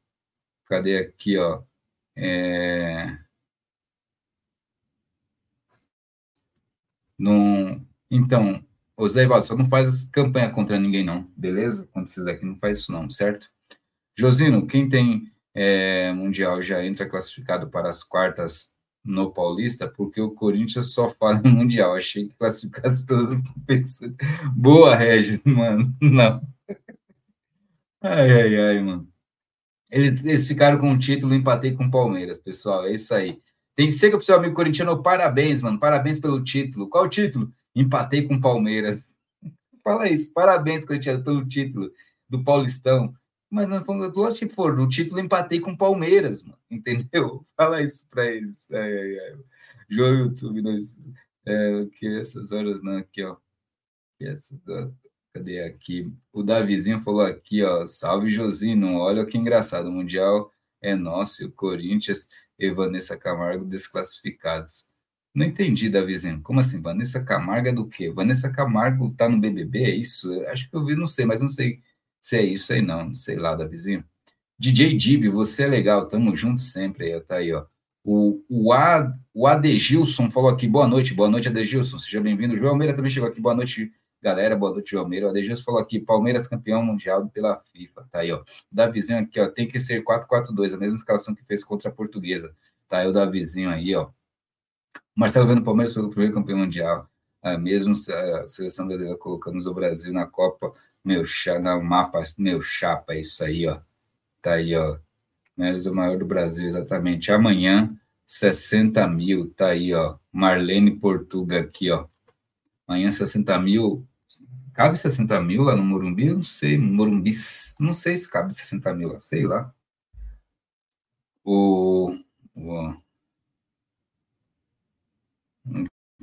cadê aqui, ó? É... Não, então, o Zé Ivaldo, só não faz campanha contra ninguém, não, beleza? Quando vocês aqui não faz isso, não, certo? Josino, quem tem é, Mundial já entra classificado para as quartas no Paulista, porque o Corinthians só fala em Mundial. Achei que classificados todos Boa, Regis, mano. Não. Ai, ai, ai, mano. Eles, eles ficaram com o título, empatei com o Palmeiras, pessoal. É isso aí. Tem que ser que o seu amigo corintiano, parabéns, mano. Parabéns pelo título. Qual o título? Empatei com o Palmeiras. Fala isso. Parabéns, corintiano, pelo título do Paulistão. Mas não, quando se for, no título empatei com o Palmeiras, mano. Entendeu? Fala isso para eles. É, é, é. João YouTube, nós, é, que essas horas não, aqui, ó. Que essas horas, cadê aqui? O Davizinho falou aqui, ó. Salve Josino, olha que engraçado. O Mundial é nosso o Corinthians e Vanessa Camargo desclassificados. Não entendi, Davizinho. Como assim? Vanessa Camargo é do quê? Vanessa Camargo tá no BBB, é isso? Acho que eu vi, não sei, mas não sei se é isso aí, não, sei lá, da vizinha. DJ Dib, você é legal, tamo junto sempre aí, tá aí, ó. O, o, A, o Adegilson falou aqui, boa noite, boa noite, Adegilson, seja bem-vindo. João Almeida também chegou aqui, boa noite, galera, boa noite, Almeida. O Adegilson falou aqui, Palmeiras campeão mundial pela FIFA, tá aí, ó. Davizinho aqui, ó, tem que ser 4-4-2, a mesma escalação que fez contra a Portuguesa, tá aí o Davizinho aí, ó. Marcelo vendo Palmeiras foi o primeiro campeão mundial, a mesma a seleção brasileira colocamos o Brasil na Copa meu, no mapa, meu chapa, é isso aí, ó. Tá aí, ó. Menos o maior do Brasil, exatamente. Amanhã, 60 mil, tá aí, ó. Marlene Portuga aqui, ó. Amanhã, 60 mil. Cabe 60 mil lá no Morumbi? Eu não sei. Morumbi, não sei se cabe 60 mil lá, sei lá. O. o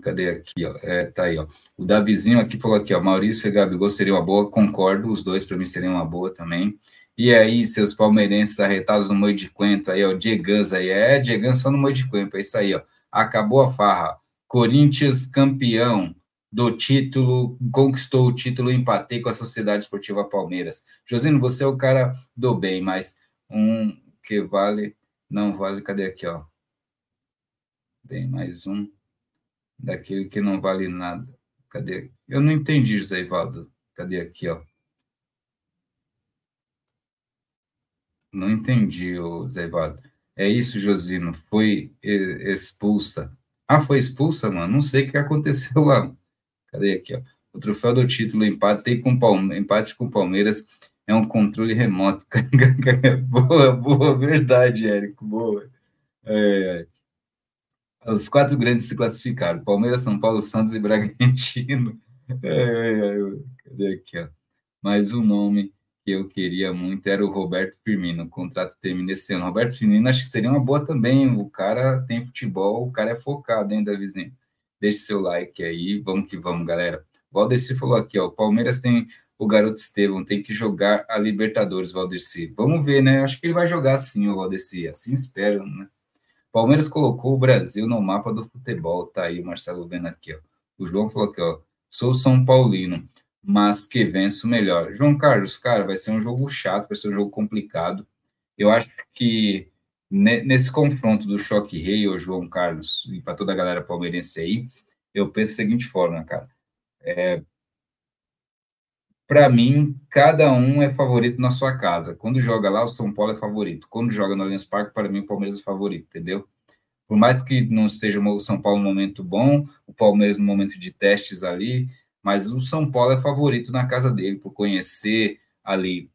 Cadê aqui, ó? É, tá aí, ó. O Davizinho aqui falou aqui, ó. Maurício e Gabigol seriam uma boa, concordo. Os dois, para mim, seriam uma boa também. E aí, seus palmeirenses arretados no Moio de Quento, aí, ó. Diegans aí. É, Diegans só no Moio de Quento, é isso aí, ó. Acabou a farra. Corinthians campeão do título, conquistou o título, empatei com a Sociedade Esportiva Palmeiras. Josino, você é o cara do bem, mas um que vale, não vale, cadê aqui, ó? Bem, mais um daquele que não vale nada. Cadê? Eu não entendi, José Ivaldo. Cadê aqui, ó? Não entendi, José Ivaldo. É isso, Josino. Foi expulsa. Ah, foi expulsa, mano? Não sei o que aconteceu lá. Cadê aqui, ó? O troféu do título empate com Palme empate com Palmeiras é um controle remoto. boa, boa, verdade, Érico, boa. É, é. Os quatro grandes se classificaram: Palmeiras, São Paulo, Santos e Bragantino. É, é, é, cadê aqui, ó? O nome que eu queria muito era o Roberto Firmino. O contrato termina esse ano. Roberto Firmino acho que seria uma boa também. O cara tem futebol, o cara é focado, hein, Davizinho? Deixe seu like aí, vamos que vamos, galera. Valdeci falou aqui, ó, o Palmeiras tem o garoto Estevam, tem que jogar a Libertadores, Valdeci. Vamos ver, né? Acho que ele vai jogar sim, o Valdeci. Assim espero, né? Palmeiras colocou o Brasil no mapa do futebol, tá aí o Marcelo vendo aqui, ó. O João falou aqui, ó, sou São Paulino, mas que venço melhor. João Carlos, cara, vai ser um jogo chato, vai ser um jogo complicado. Eu acho que nesse confronto do choque rei, o João Carlos, e para toda a galera palmeirense aí, eu penso da seguinte forma, cara. É, para mim, cada um é favorito na sua casa. Quando joga lá, o São Paulo é favorito. Quando joga no Allianz Parque, para mim, o Palmeiras é favorito, entendeu? Por mais que não esteja o São Paulo no momento bom, o Palmeiras no momento de testes ali, mas o São Paulo é favorito na casa dele, por conhecer ali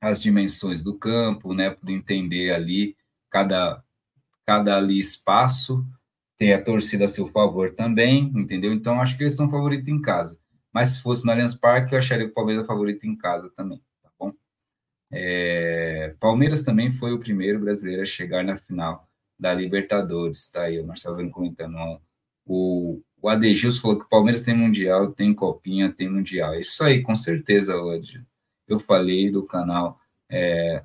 as dimensões do campo, né, por entender ali cada, cada ali espaço, tem a torcida a seu favor também, entendeu? Então, acho que eles são favoritos em casa. Mas se fosse no Allianz Parque, eu acharia que o Palmeiras é favorito em casa também, tá bom? É, Palmeiras também foi o primeiro brasileiro a chegar na final da Libertadores, tá aí o Marcelo vem comentando. Ó. O, o Adegilson falou que o Palmeiras tem Mundial, tem Copinha, tem Mundial. Isso aí, com certeza, Odil. Eu falei do canal é,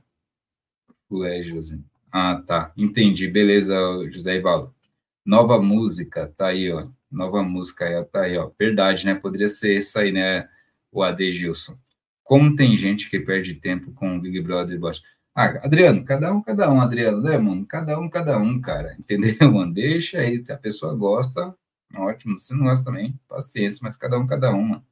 é, José. Ah, tá. Entendi. Beleza, José Ivaldo. Nova música, tá aí, ó nova música tá aí, ó. Verdade, né? Poderia ser isso aí, né? O AD Gilson. Como tem gente que perde tempo com o Big Brother baixo. Ah, Adriano, cada um, cada um, Adriano, né, mano? Cada um, cada um, cara. Entendeu, mano? Deixa aí, se a pessoa gosta, ótimo. Se não gosta também, paciência, mas cada um, cada um, mano.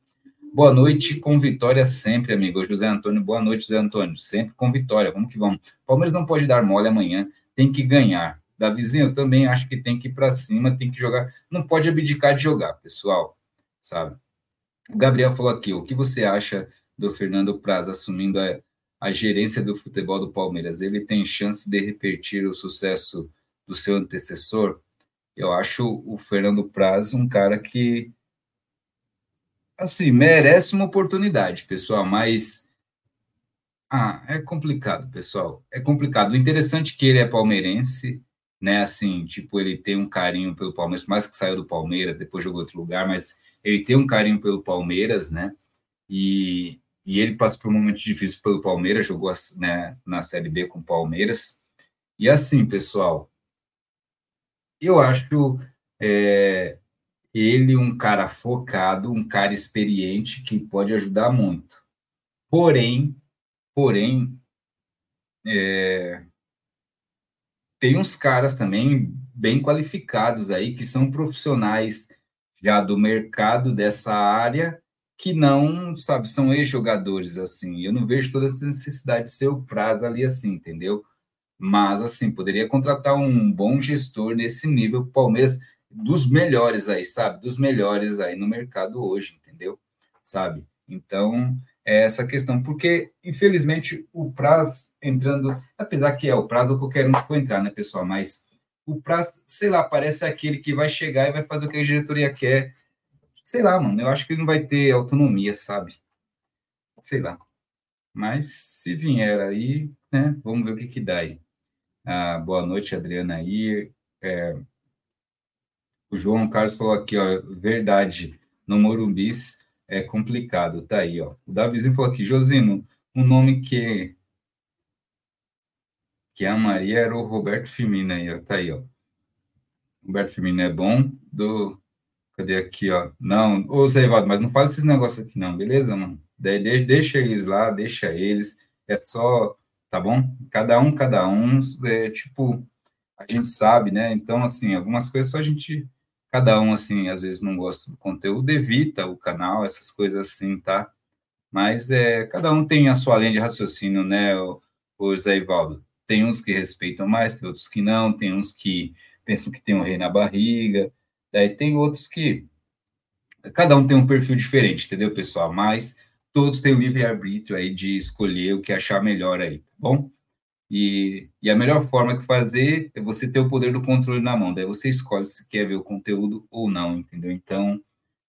Boa noite, com vitória sempre, amigo. José Antônio, boa noite, José Antônio. Sempre com vitória, vamos que vamos. Palmeiras não pode dar mole amanhã, tem que ganhar. Davizinho, eu também acho que tem que ir para cima, tem que jogar. Não pode abdicar de jogar, pessoal, sabe? O Gabriel falou aqui, o que você acha do Fernando Praz assumindo a, a gerência do futebol do Palmeiras? Ele tem chance de repetir o sucesso do seu antecessor? Eu acho o Fernando Praz um cara que assim, merece uma oportunidade, pessoal, mas ah, é complicado, pessoal. É complicado. O interessante é que ele é palmeirense, né? Assim, tipo, ele tem um carinho pelo Palmeiras, mais que saiu do Palmeiras, depois jogou outro lugar, mas ele tem um carinho pelo Palmeiras, né? E, e ele passou por um momento difícil pelo Palmeiras, jogou né, na Série B com o Palmeiras. E assim, pessoal, eu acho é, ele um cara focado, um cara experiente que pode ajudar muito. Porém, porém, é, tem uns caras também bem qualificados aí que são profissionais já do mercado dessa área que não, sabe, são ex-jogadores assim. Eu não vejo toda essa necessidade de ser o prazo ali assim, entendeu? Mas assim, poderia contratar um bom gestor nesse nível. Palmeiras dos melhores aí, sabe? Dos melhores aí no mercado hoje, entendeu? Sabe? Então, é essa questão, porque, infelizmente, o prazo entrando, apesar que é o prazo, qualquer um pode entrar, né, pessoal? Mas o prazo, sei lá, parece aquele que vai chegar e vai fazer o que a diretoria quer. Sei lá, mano, eu acho que ele não vai ter autonomia, sabe? Sei lá. Mas se vier aí, né, vamos ver o que que dá aí. Ah, boa noite, Adriana aí. É, o João Carlos falou aqui, ó, verdade, no Morumbi é complicado, tá aí, ó. O Davizinho falou aqui, Josino, um nome que que a Maria era o Roberto Firmino aí, ó, tá aí, ó. Roberto Firmino é bom, do cadê aqui, ó? Não, ô Zé Ivaldo, mas não fala esses negócios aqui não, beleza, mano? Daí deixa, deixa eles lá, deixa eles, é só, tá bom? Cada um, cada um, é tipo, a gente sabe, né? Então, assim, algumas coisas só a gente Cada um, assim, às vezes não gosta do conteúdo, evita o canal, essas coisas assim, tá? Mas é, cada um tem a sua linha de raciocínio, né, o, o Zé Ivaldo? Tem uns que respeitam mais, tem outros que não, tem uns que pensam que tem um rei na barriga, daí tem outros que. Cada um tem um perfil diferente, entendeu, pessoal? Mas todos têm o livre-arbítrio aí de escolher o que achar melhor aí, tá bom? E, e, a melhor forma de fazer é você ter o poder do controle na mão. Daí você escolhe se quer ver o conteúdo ou não, entendeu? Então,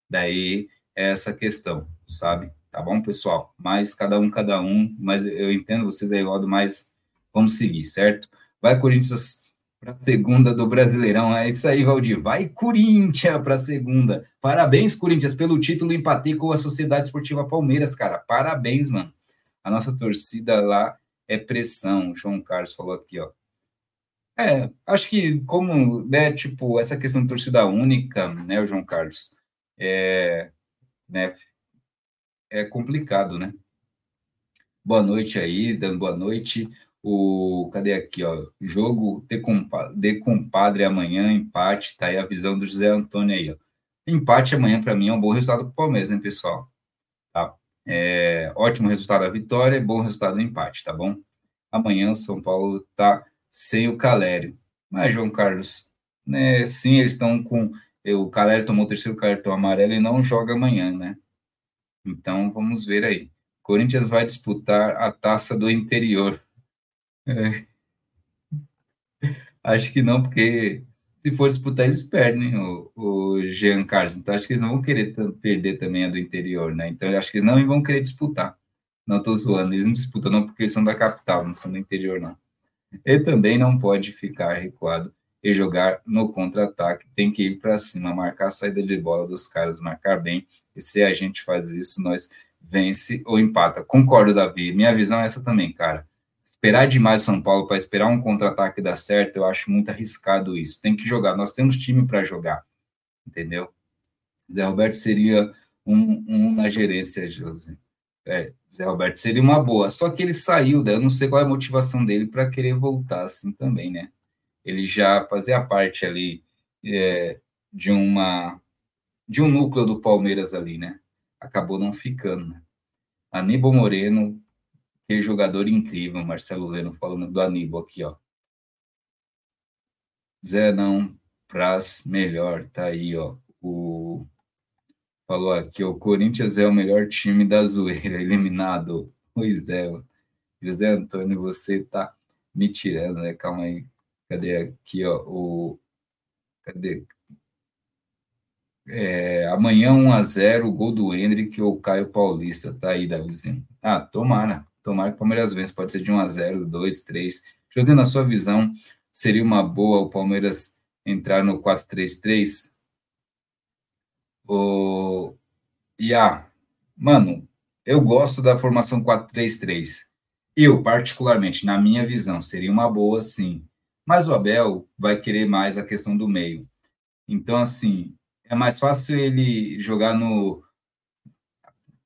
daí é essa questão, sabe? Tá bom, pessoal? Mas cada um, cada um. Mas eu entendo vocês aí, Valdo, mas vamos seguir, certo? Vai, Corinthians, para a segunda do Brasileirão. É isso aí, Valdir. Vai, Corinthians, para a segunda. Parabéns, Corinthians, pelo título. Empatei com a Sociedade Esportiva Palmeiras, cara. Parabéns, mano. A nossa torcida lá é pressão. O João Carlos falou aqui, ó. É, acho que como, né, tipo, essa questão de torcida única, né, o João Carlos, é, né, é complicado, né? Boa noite aí, dando boa noite. O, cadê aqui, ó? Jogo de, compadre, de compadre amanhã, empate, tá aí a visão do José Antônio aí, ó. Empate amanhã, para mim, é um bom resultado para o Palmeiras, hein, pessoal? É, ótimo resultado a vitória, bom resultado o empate, tá bom? Amanhã o São Paulo tá sem o Calério. Mas, João Carlos, né, sim, eles estão com. O Calério tomou o terceiro cartão amarelo e não joga amanhã, né? Então vamos ver aí. Corinthians vai disputar a taça do interior. É. Acho que não, porque se for disputar, eles perdem o, o Jean Carlos. Então, acho que eles não vão querer perder também a do interior, né? Então, acho que eles não vão querer disputar. Não estou zoando, eles não disputam, não, porque eles são da capital, não são do interior, não. Ele também não pode ficar recuado e jogar no contra-ataque, tem que ir para cima, marcar a saída de bola dos caras, marcar bem. E se a gente faz isso, nós vence ou empata. Concordo, Davi. Minha visão é essa também, cara esperar demais São Paulo para esperar um contra-ataque dar certo, eu acho muito arriscado isso. Tem que jogar, nós temos time para jogar, entendeu? Zé Roberto seria um, um na gerência, José. É, Zé Roberto seria uma boa. Só que ele saiu, daí eu não sei qual é a motivação dele para querer voltar assim também, né? Ele já fazia parte ali é, de uma de um núcleo do Palmeiras ali, né? Acabou não ficando, né? Aníbal Moreno, que jogador incrível, Marcelo Leno falando do Aníbal aqui, ó. Zé não, Praz melhor, tá aí, ó. O falou aqui, o Corinthians é o melhor time da zoeira, eliminado. Pois é, José Antônio, você tá me tirando, né? Calma aí. Cadê aqui, ó? O cadê? É, amanhã 1 a 0 gol do Hendrick ou Caio Paulista. Tá aí, Davizinho. Ah, tomara. Tomara que o Palmeiras vença. Pode ser de 1 a 0 2, 3. José, na sua visão, seria uma boa o Palmeiras entrar no 4-3-3? O... E ah, mano, eu gosto da formação 4-3-3. Eu, particularmente, na minha visão, seria uma boa, sim. Mas o Abel vai querer mais a questão do meio. Então, assim, é mais fácil ele jogar no.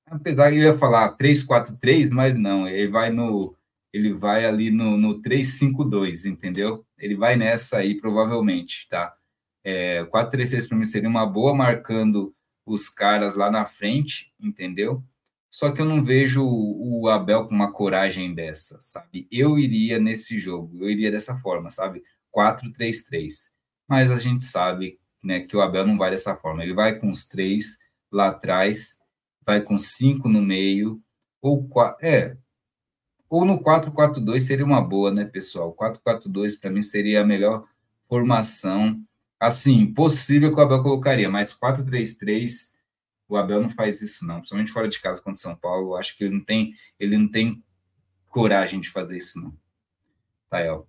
Apesar que eu ia falar 3-4-3, mas não, ele vai no. Ele vai ali no, no 3-5-2, entendeu? Ele vai nessa aí, provavelmente, tá? É, 4-3-3 para mim seria uma boa, marcando os caras lá na frente, entendeu? Só que eu não vejo o Abel com uma coragem dessa, sabe? Eu iria nesse jogo, eu iria dessa forma, sabe? 4-3-3. Mas a gente sabe né, que o Abel não vai dessa forma. Ele vai com os três lá atrás, vai com cinco no meio, ou é, ou no 4-4-2 seria uma boa, né, pessoal? 4-4-2 para mim seria a melhor formação. Assim, possível que o Abel colocaria, mas 4-3-3 o Abel não faz isso não, principalmente fora de casa contra o São Paulo, acho que ele não tem, ele não tem coragem de fazer isso não. Tá, ó.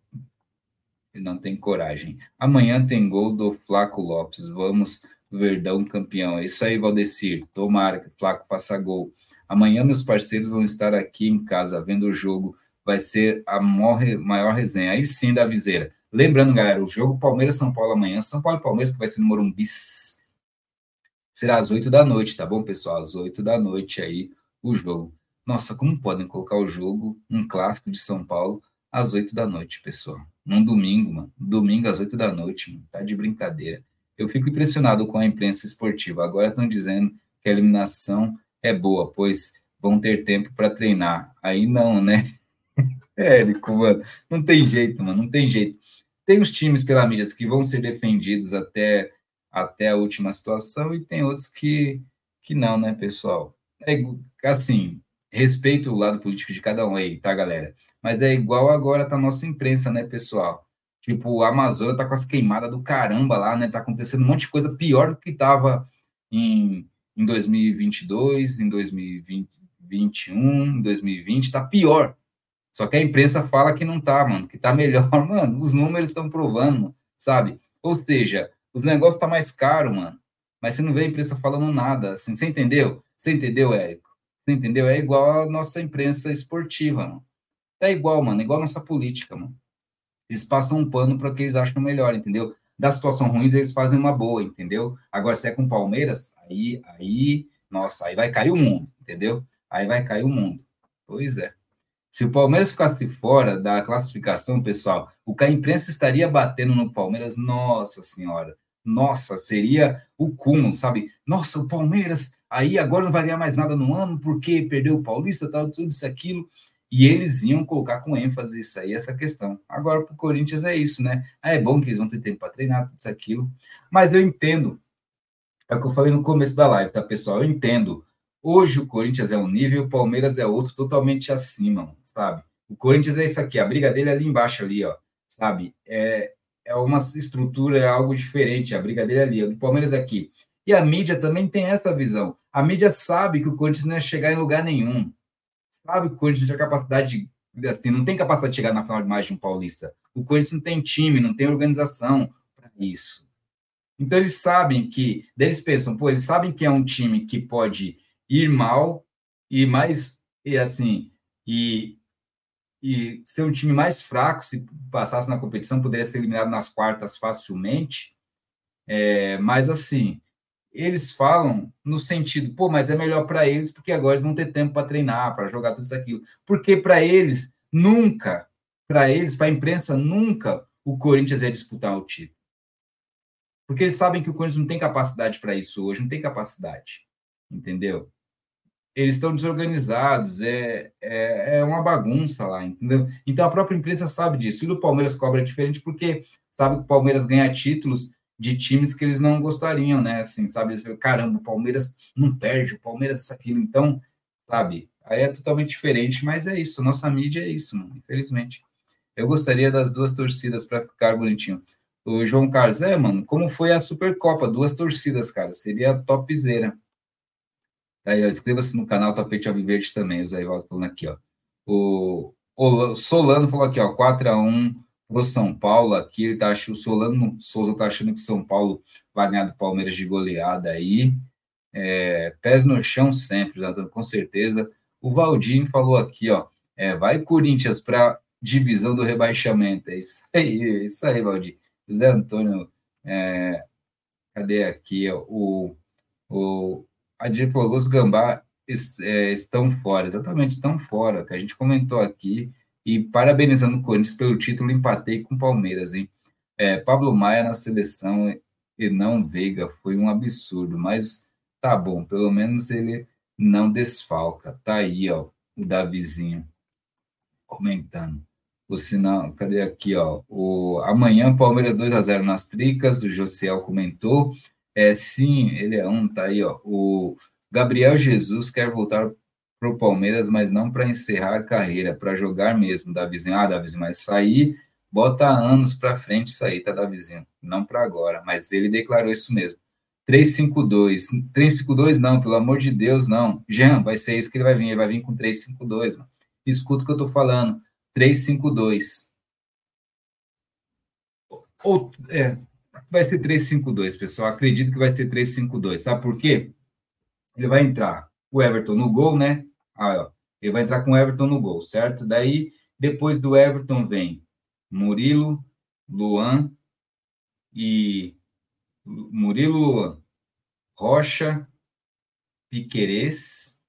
Ele não tem coragem. Amanhã tem gol do Flaco Lopes. Vamos, Verdão campeão. É isso aí, Valdecir. Tomara que o Flaco faça gol. Amanhã meus parceiros vão estar aqui em casa vendo o jogo. Vai ser a maior resenha. Aí sim, da viseira. Lembrando, galera, o jogo Palmeiras-São Paulo amanhã. São Paulo e Palmeiras, que vai ser no Morumbi. Será às 8 da noite, tá bom, pessoal? Às 8 da noite aí o jogo. Nossa, como podem colocar o jogo, um clássico de São Paulo, às 8 da noite, pessoal? num domingo, mano. Domingo às 8 da noite, mano. Tá de brincadeira. Eu fico impressionado com a imprensa esportiva. Agora estão dizendo que a eliminação é boa, pois vão ter tempo para treinar. Aí não, né? Érico, mano. Não tem jeito, mano. Não tem jeito. Tem os times pela mídia que vão ser defendidos até, até a última situação e tem outros que, que não, né, pessoal? É, assim, respeito o lado político de cada um aí, tá, galera? Mas é igual agora tá a nossa imprensa, né, pessoal? Tipo, a Amazônia tá com as queimadas do caramba lá, né? Tá acontecendo um monte de coisa pior do que tava em, em 2022, em 2021, em 2020, tá pior. Só que a imprensa fala que não tá, mano, que tá melhor. Mano, os números estão provando, sabe? Ou seja, os negócios tá mais caro, mano. Mas você não vê a imprensa falando nada, assim. Você entendeu? Você entendeu, Érico? Você entendeu? É igual a nossa imprensa esportiva, mano. É igual, mano, igual a nossa política, mano. Eles passam um pano para o que eles acham melhor, entendeu? Da situação ruim, eles fazem uma boa, entendeu? Agora, se é com Palmeiras, aí, aí, nossa, aí vai cair o mundo, entendeu? Aí vai cair o mundo. Pois é. Se o Palmeiras ficasse fora da classificação, pessoal, o que a imprensa estaria batendo no Palmeiras, nossa senhora, nossa, seria o cúmulo, sabe? Nossa, o Palmeiras, aí agora não ganhar mais nada no ano, porque perdeu o Paulista, tal, tudo isso, aquilo. E eles iam colocar com ênfase isso aí, essa questão. Agora, para o Corinthians é isso, né? Ah, é bom que eles vão ter tempo para treinar, tudo isso, aquilo. Mas eu entendo. É o que eu falei no começo da live, tá, pessoal? Eu entendo. Hoje o Corinthians é um nível, o Palmeiras é outro totalmente acima, sabe? O Corinthians é isso aqui, a briga dele é ali embaixo, ali, ó, sabe? É, é uma estrutura, é algo diferente, a briga dele é ali, o Palmeiras é aqui. E a mídia também tem essa visão. A mídia sabe que o Corinthians não ia chegar em lugar nenhum sabe que o Corinthians tem capacidade, assim, não tem capacidade de chegar na final de mais de um paulista. O Corinthians não tem time, não tem organização para isso. Então eles sabem que, eles pensam, pô, eles sabem que é um time que pode ir mal e mais, e assim, e, e ser um time mais fraco, se passasse na competição, poderia ser eliminado nas quartas facilmente. É, mas assim, eles falam no sentido, pô, mas é melhor para eles porque agora eles vão ter tempo para treinar, para jogar tudo isso aquilo. Porque para eles, nunca, para eles, para a imprensa, nunca o Corinthians ia disputar o título. Porque eles sabem que o Corinthians não tem capacidade para isso hoje, não tem capacidade. Entendeu? Eles estão desorganizados, é, é, é, uma bagunça lá, entendeu? Então a própria imprensa sabe disso. E o Palmeiras cobra diferente porque sabe que o Palmeiras ganha títulos de times que eles não gostariam, né? Assim, sabe? Eles falam, caramba, o Palmeiras não perde, o Palmeiras isso, aquilo. Então, sabe? Aí é totalmente diferente, mas é isso. Nossa mídia é isso, mano, infelizmente. Eu gostaria das duas torcidas para ficar bonitinho. O João Carlos, é, mano, como foi a Supercopa? Duas torcidas, cara, seria topzera. Aí, inscreva-se no canal Tapete Alviverde também, o Zé Ivaldo falando aqui, ó. O, o Solano falou aqui, ó, 4x1 pro São Paulo aqui, ele tá achando, o Solano Souza tá achando que São Paulo vai ganhar do Palmeiras de goleada aí. É, pés no chão sempre, com certeza. O Valdir falou aqui, ó, é, vai Corinthians para divisão do rebaixamento. É isso aí, é isso aí, Valdir. José Antônio, é, cadê aqui? O, o Adir falou, os Gambá é, estão fora, exatamente, estão fora, que a gente comentou aqui, e parabenizando o Corinthians pelo título, empatei com o Palmeiras, hein? É, Pablo Maia na seleção e não Veiga foi um absurdo, mas tá bom, pelo menos ele não desfalca. Tá aí, ó, o Davizinho comentando. O sinal, cadê aqui, ó? O, amanhã, Palmeiras 2 a 0 nas tricas, o Josiel comentou. É, sim, ele é um, tá aí, ó. O Gabriel Jesus quer voltar para o Palmeiras, mas não para encerrar a carreira, para jogar mesmo, Davizinho. Ah, Davizinho, mas sair, bota anos para frente sair, tá, Davizinho? Não para agora, mas ele declarou isso mesmo. 352. 352 não, pelo amor de Deus, não. Jean, vai ser isso que ele vai vir, ele vai vir com 352, mano. Escuta o que eu tô falando. 352. Ou, é, vai ser 352, pessoal. Acredito que vai ser 352. Sabe por quê? Ele vai entrar o Everton no gol, né? Ah, ele vai entrar com o Everton no gol, certo? Daí, depois do Everton, vem Murilo, Luan e. Murilo, Luan, Rocha, Piquerez,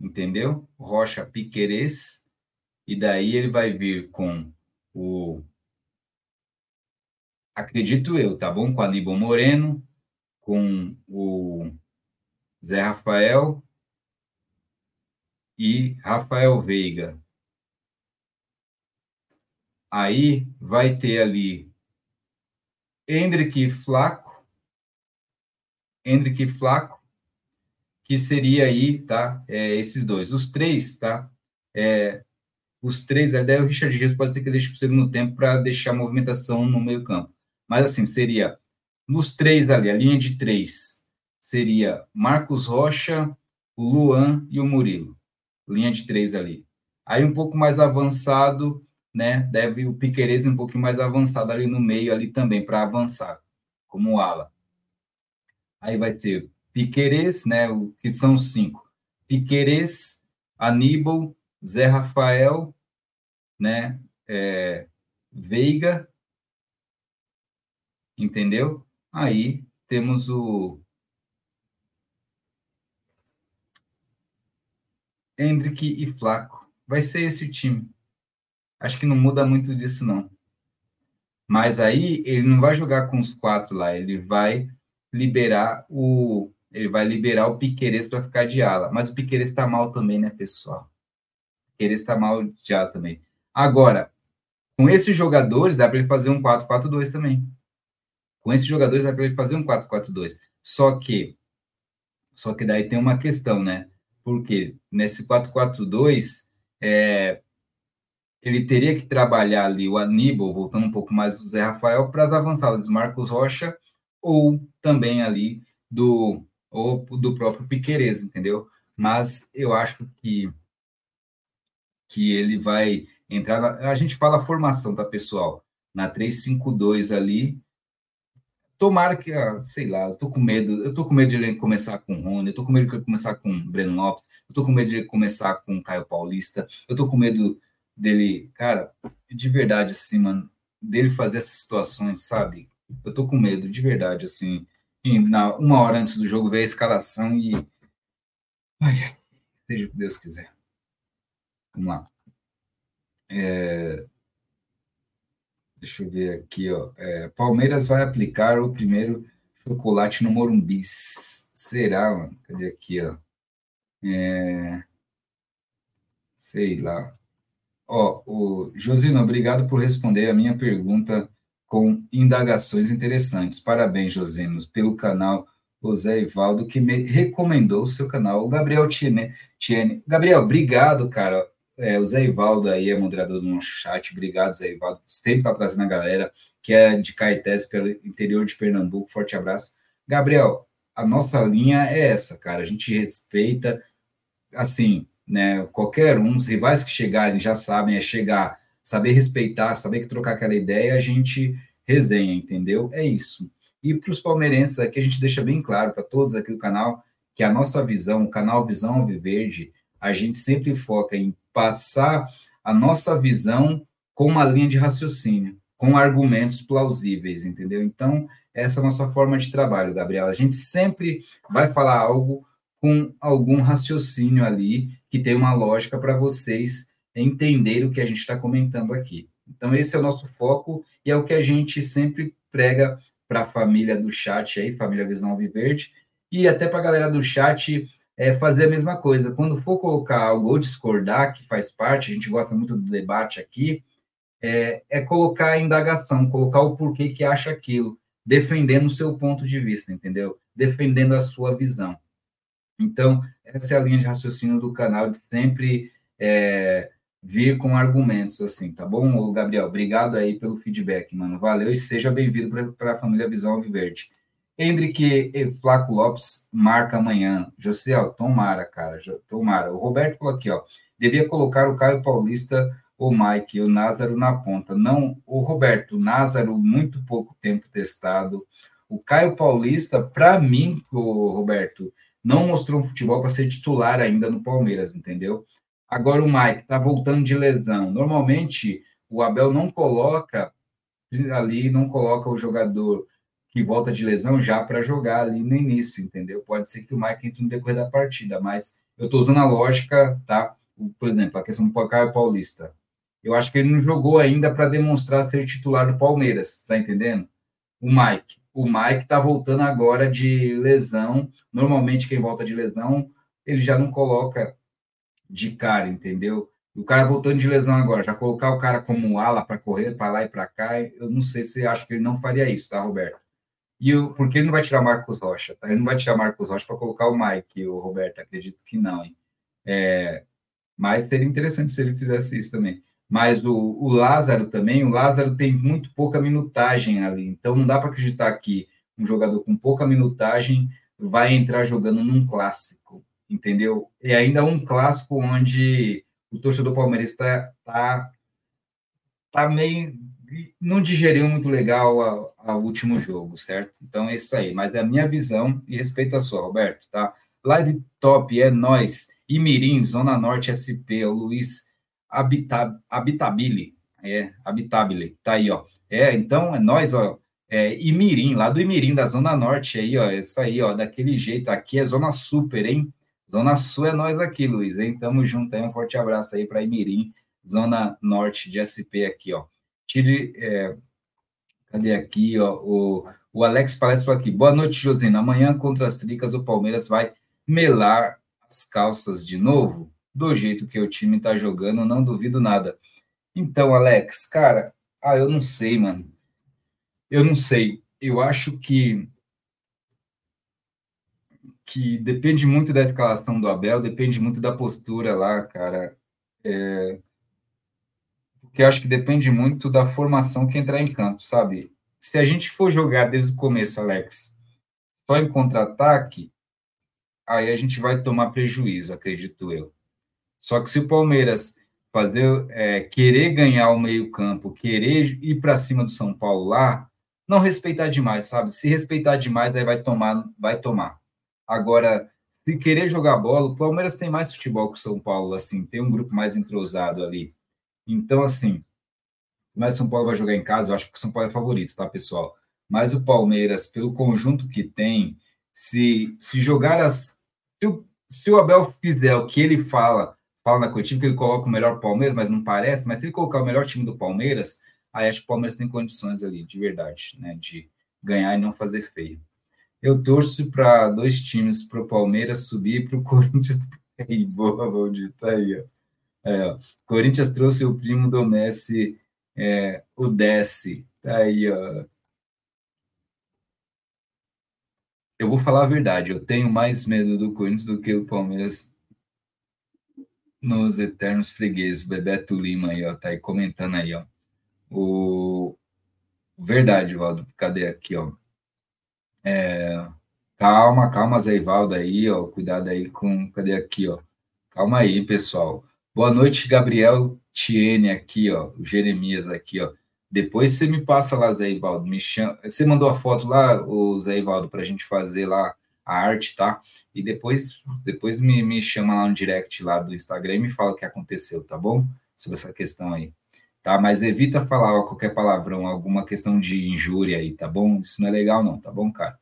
entendeu? Rocha, Piquerez e daí ele vai vir com o. Acredito eu, tá bom? Com Aníbal Moreno, com o Zé Rafael e Rafael Veiga. Aí vai ter ali Hendrick Flaco, Hendrick Flaco, que seria aí, tá? É, esses dois, os três, tá? É, os três, ideia o Richard Dias pode ser que deixe para o segundo tempo para deixar a movimentação no meio campo. Mas assim, seria nos três ali, a linha de três, seria Marcos Rocha, o Luan e o Murilo. Linha de três ali. Aí um pouco mais avançado, né? Deve o Piquerez um pouquinho mais avançado ali no meio ali também para avançar, como ala. Aí vai ter Piquerez, né? O que são cinco. Piquerez, Aníbal, Zé Rafael, né? É, Veiga, entendeu? Aí temos o Hendrick e Flaco. Vai ser esse o time. Acho que não muda muito disso, não. Mas aí ele não vai jogar com os quatro lá, ele vai liberar o. Ele vai liberar o Piqueires para ficar de ala. Mas o Piqueires está mal também, né, pessoal? Querer estar mal já também. Agora, com esses jogadores, dá para ele fazer um 4-4-2 também. Com esses jogadores, dá para ele fazer um 4-4-2. Só que, só que daí tem uma questão, né? Porque nesse 4-4-2, é, ele teria que trabalhar ali o Aníbal, voltando um pouco mais do Zé Rafael, para as avançadas Marcos Rocha ou também ali do, ou do próprio Piquerez, entendeu? Mas eu acho que que ele vai entrar. Na, a gente fala formação, tá, pessoal? Na 352 ali. Tomara que, ah, sei lá, eu tô com medo. Eu tô com medo de ele começar com Rony, eu tô com medo de ele começar com Breno Lopes, eu tô com medo de ele começar com Caio Paulista, eu tô com medo dele, cara, de verdade, assim, mano, dele fazer essas situações, sabe? Eu tô com medo, de verdade, assim. na, uma hora antes do jogo, ver a escalação e. Ai, seja o que Deus quiser. Vamos lá. É, deixa eu ver aqui, ó. É, Palmeiras vai aplicar o primeiro chocolate no Morumbi. Será, mano? Cadê aqui, ó? É, sei lá. Ó, o Josino, obrigado por responder a minha pergunta com indagações interessantes. Parabéns, Josino, pelo canal José Ivaldo, que me recomendou o seu canal, o Gabriel Tiene. Gabriel, obrigado, cara. É, o Zé Ivaldo aí é moderador do nosso chat. Obrigado, Zé Ivaldo. Sempre está trazendo a galera que é de Caetés, pelo interior de Pernambuco. Forte abraço. Gabriel, a nossa linha é essa, cara. A gente respeita, assim, né? Qualquer um, os rivais que chegarem já sabem, é chegar, saber respeitar, saber que trocar aquela ideia, a gente resenha, entendeu? É isso. E para os palmeirenses aqui, a gente deixa bem claro para todos aqui do canal que a nossa visão, o canal Visão Alviverde, a gente sempre foca em passar a nossa visão com uma linha de raciocínio, com argumentos plausíveis, entendeu? Então, essa é a nossa forma de trabalho, Gabriela. A gente sempre vai falar algo com algum raciocínio ali que tem uma lógica para vocês entenderem o que a gente está comentando aqui. Então, esse é o nosso foco e é o que a gente sempre prega para a família do chat aí, família Visão Alviverde, e até para a galera do chat é, fazer a mesma coisa. Quando for colocar algo ou discordar, que faz parte, a gente gosta muito do debate aqui, é, é colocar a indagação, colocar o porquê que acha aquilo, defendendo o seu ponto de vista, entendeu? Defendendo a sua visão. Então, essa é a linha de raciocínio do canal, de sempre é, vir com argumentos, assim, tá bom, Gabriel? Obrigado aí pelo feedback, mano. Valeu e seja bem-vindo para a família Visão Alviverde. Hendrick e Flaco Lopes marca amanhã. Josiel, tomara, cara, tomara. O Roberto falou aqui, ó, devia colocar o Caio Paulista, o Mike o Názaro na ponta. Não, o Roberto, o Názaro, muito pouco tempo testado. O Caio Paulista, para mim, o Roberto, não mostrou um futebol para ser titular ainda no Palmeiras, entendeu? Agora o Mike está voltando de lesão. Normalmente o Abel não coloca ali, não coloca o jogador que volta de lesão já para jogar ali no início, entendeu? Pode ser que o Mike entre no decorrer da partida, mas eu estou usando a lógica, tá? Por exemplo, a questão do Caio Paulista. Eu acho que ele não jogou ainda para demonstrar ser titular do Palmeiras, tá entendendo? O Mike o Mike está voltando agora de lesão. Normalmente, quem volta de lesão, ele já não coloca de cara, entendeu? O cara voltando de lesão agora, já colocar o cara como ala para correr para lá e para cá, eu não sei se você acha que ele não faria isso, tá, Roberto? E eu, porque ele não vai tirar Marcos Rocha, tá? Ele não vai tirar Marcos Rocha para colocar o Mike, o Roberto, acredito que não, hein? É, mas seria interessante se ele fizesse isso também. Mas o, o Lázaro também, o Lázaro tem muito pouca minutagem ali, então não dá para acreditar que um jogador com pouca minutagem vai entrar jogando num clássico, entendeu? E ainda um clássico onde o torcedor palmeirense está tá, tá meio. não digeriu muito legal o último jogo, certo? Então é isso aí, mas é a minha visão e respeito a sua, Roberto, tá? Live top é nós, Imirim, Zona Norte SP, o Luiz habitab, Habitabile, é, Habitabile, tá aí, ó. É, então, é nós, ó, é, Imirim, lá do Imirim, da Zona Norte, aí, ó, isso aí, ó, daquele jeito, aqui é Zona Super, hein? Zona Sul é nós aqui, Luiz, hein? Tamo junto aí, um forte abraço aí para Imirim, Zona Norte de SP aqui, ó. Tire, é, cadê aqui, ó, o, o Alex Palestra aqui. Boa noite, Josina. Amanhã, contra as Tricas, o Palmeiras vai melar as calças de novo? do jeito que o time tá jogando, não duvido nada. Então, Alex, cara, ah, eu não sei, mano. Eu não sei. Eu acho que que depende muito da escalação do Abel, depende muito da postura lá, cara. É... Porque eu acho que depende muito da formação que entrar em campo, sabe? Se a gente for jogar desde o começo, Alex, só em contra-ataque, aí a gente vai tomar prejuízo, acredito eu. Só que se o Palmeiras fazer é, querer ganhar o meio-campo, querer ir para cima do São Paulo lá, não respeitar demais, sabe? Se respeitar demais, aí vai tomar, vai tomar. Agora, se querer jogar bola, o Palmeiras tem mais futebol que o São Paulo, assim, tem um grupo mais entrosado ali. Então, assim, mas o São Paulo vai jogar em casa, eu acho que o São Paulo é favorito, tá, pessoal? mas o Palmeiras, pelo conjunto que tem, se, se jogar as. Se o, se o Abel fizer o que ele fala, fala na coletiva que ele coloca o melhor Palmeiras, mas não parece, mas se ele colocar o melhor time do Palmeiras, aí acho que o Palmeiras tem condições ali, de verdade, né? De ganhar e não fazer feio. Eu torço para dois times, para o Palmeiras subir e para o Corinthians cair. Boa, Valdir, tá aí, ó. É. Corinthians trouxe o primo do Messi, é, o Desce. Tá aí, ó. Eu vou falar a verdade, eu tenho mais medo do Corinthians do que o Palmeiras nos eternos fregueses. O Bebeto Lima aí, ó, tá aí comentando aí, ó. O verdade, Valdo, cadê aqui, ó? É... Calma, calma, Zé Ivaldo aí, ó. Cuidado aí com. Cadê aqui, ó? Calma aí, pessoal. Boa noite, Gabriel Tiene aqui, ó. O Jeremias aqui, ó. Depois você me passa lá, Zé Ivaldo. Me chama... Você mandou a foto lá, o Zé Ivaldo, para a gente fazer lá a arte, tá? E depois, depois me, me chama lá no direct lá do Instagram e me fala o que aconteceu, tá bom? Sobre essa questão aí. Tá? Mas evita falar ó, qualquer palavrão, alguma questão de injúria aí, tá bom? Isso não é legal, não, tá bom, cara?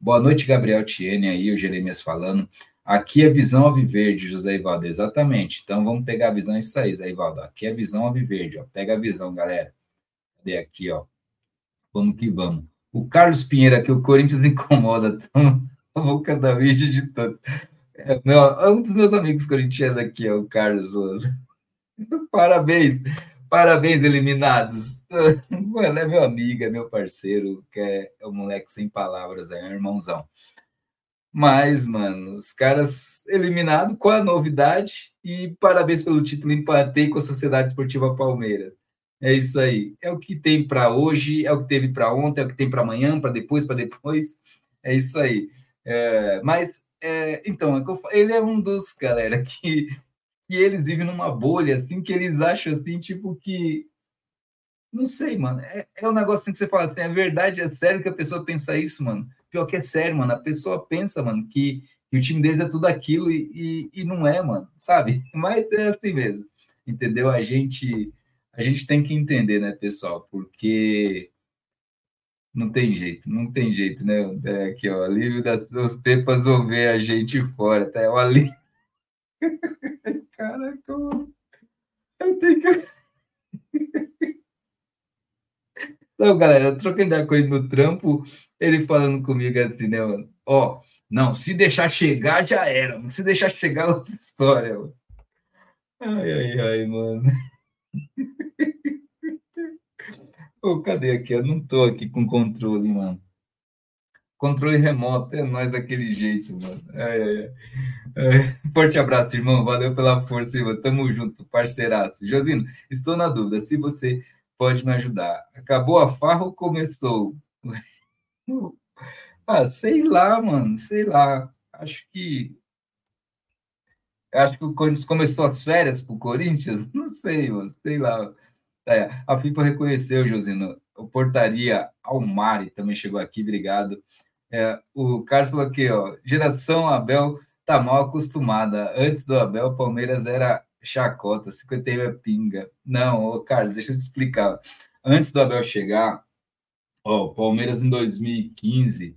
Boa noite, Gabriel Tiene aí, o Jeremias falando. Aqui é visão alviverde, José Ivaldo, exatamente. Então vamos pegar a visão, isso aí, Zé Ivaldo. Aqui é visão alviverde, ó. Pega a visão, galera. Cadê aqui, ó? Vamos que vamos. O Carlos Pinheiro aqui, o Corinthians incomoda. Tão a boca da vídeo de todo. É, meu, é um dos meus amigos corintianos aqui, é o Carlos, mano. Parabéns, parabéns, eliminados. Mano, é meu amigo, é meu parceiro, que é, é um moleque sem palavras, é um irmãozão. Mas, mano, os caras eliminados, qual a novidade? E parabéns pelo título, empatei com a Sociedade Esportiva Palmeiras. É isso aí. É o que tem para hoje, é o que teve para ontem, é o que tem para amanhã, para depois, para depois. É isso aí. É, mas, é, então, é ele é um dos, galera, que, que eles vivem numa bolha, assim, que eles acham, assim, tipo, que... Não sei, mano. É, é um negócio assim que você fala assim, é verdade, é sério que a pessoa pensa isso, mano? Pior que é sério, mano. A pessoa pensa, mano, que, que o time deles é tudo aquilo e, e, e não é, mano, sabe? Mas é assim mesmo, entendeu? A gente a gente tem que entender, né, pessoal? Porque não tem jeito, não tem jeito, né? É aqui, ó, alívio das, das pepas vão ver a gente fora, tá? O alívio. Caraca, eu tenho que. Então, galera, eu troquei da coisa no trampo, ele falando comigo assim, né, mano? Ó, não, se deixar chegar, já era. Se deixar chegar, é outra história, mano. Ai, ai, ai, mano. oh, cadê aqui? Eu não tô aqui com controle, mano. Controle remoto, é nós daquele jeito, mano. É, é, é. Forte abraço, irmão. Valeu pela força, irmão. Tamo junto, parceiraço. Josino, estou na dúvida se você pode me ajudar. Acabou a farra ou começou? ah, sei lá, mano. Sei lá. Acho que acho que o Corinthians começou as férias pro Corinthians, não sei, mano, sei lá. É, a FIFA reconheceu, Josino, o Portaria Almari também chegou aqui, obrigado. É, o Carlos falou aqui, ó, geração Abel tá mal acostumada. Antes do Abel, Palmeiras era chacota, 51 é pinga. Não, ô, Carlos, deixa eu te explicar. Antes do Abel chegar, ó, o Palmeiras em 2015,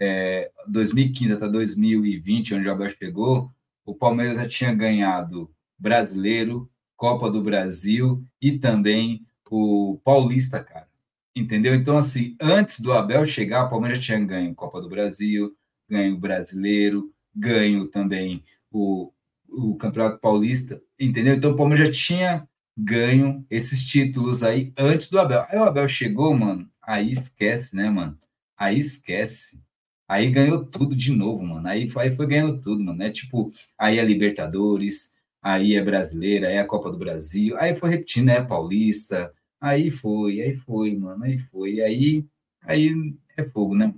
é, 2015 até 2020, onde o Abel chegou, o Palmeiras já tinha ganhado Brasileiro, Copa do Brasil e também o Paulista, cara. Entendeu? Então, assim, antes do Abel chegar, o Palmeiras já tinha ganho Copa do Brasil, ganho Brasileiro, ganho também o, o Campeonato Paulista, entendeu? Então, o Palmeiras já tinha ganho esses títulos aí antes do Abel. Aí o Abel chegou, mano, aí esquece, né, mano? Aí esquece. Aí ganhou tudo de novo, mano. Aí foi, aí foi ganhando tudo, mano. É tipo, aí é Libertadores, aí é Brasileira, aí é a Copa do Brasil, aí foi repetindo, né? Paulista, aí foi, aí foi, mano, aí foi. Aí, aí é fogo, né?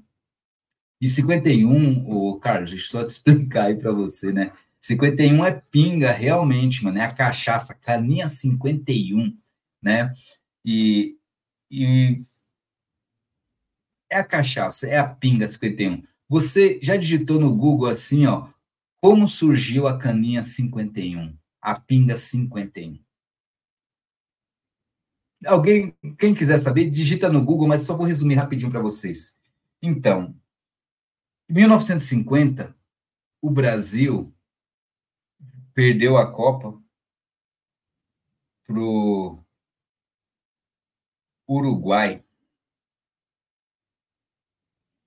E 51, o Carlos, deixa eu só te explicar aí para você, né? 51 é pinga, realmente, mano, é a cachaça, caninha 51, né? E, e é a cachaça, é a pinga 51. Você já digitou no Google assim, ó, como surgiu a caninha 51, a pinga 51? Alguém, quem quiser saber, digita no Google, mas só vou resumir rapidinho para vocês. Então, em 1950, o Brasil perdeu a Copa pro Uruguai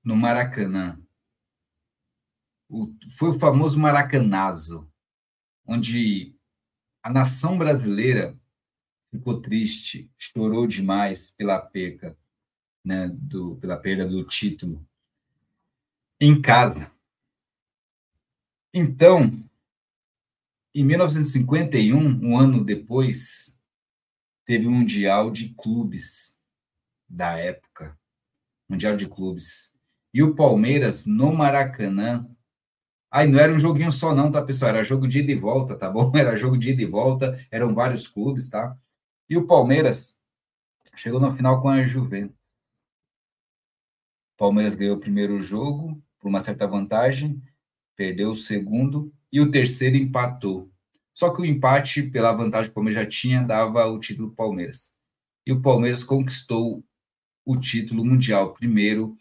no Maracanã. O, foi o famoso Maracanazo, onde a nação brasileira ficou triste, chorou demais pela perca, né, do, pela perda do título em casa. Então, em 1951, um ano depois, teve o Mundial de Clubes da época. Mundial de Clubes. E o Palmeiras, no Maracanã. Aí não era um joguinho só, não, tá, pessoal? Era jogo de ida e volta, tá bom? Era jogo de ida e volta, eram vários clubes, tá? E o Palmeiras chegou na final com a Juventus. O Palmeiras ganhou o primeiro jogo por uma certa vantagem, perdeu o segundo e o terceiro empatou. Só que o empate, pela vantagem que o Palmeiras já tinha, dava o título para o Palmeiras. E o Palmeiras conquistou o título mundial, primeiro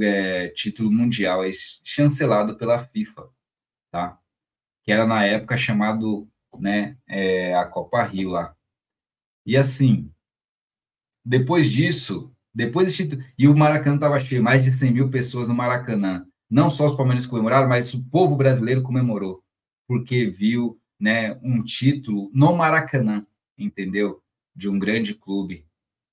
é, título mundial, é chancelado pela FIFA, tá? Que era na época chamado, né, é, a Copa Rio lá. E assim, depois disso, depois desse título, e o Maracanã estava cheio, mais de 100 mil pessoas no Maracanã. Não só os palmeirenses comemoraram, mas o povo brasileiro comemorou, porque viu né, um título no Maracanã, entendeu? De um grande clube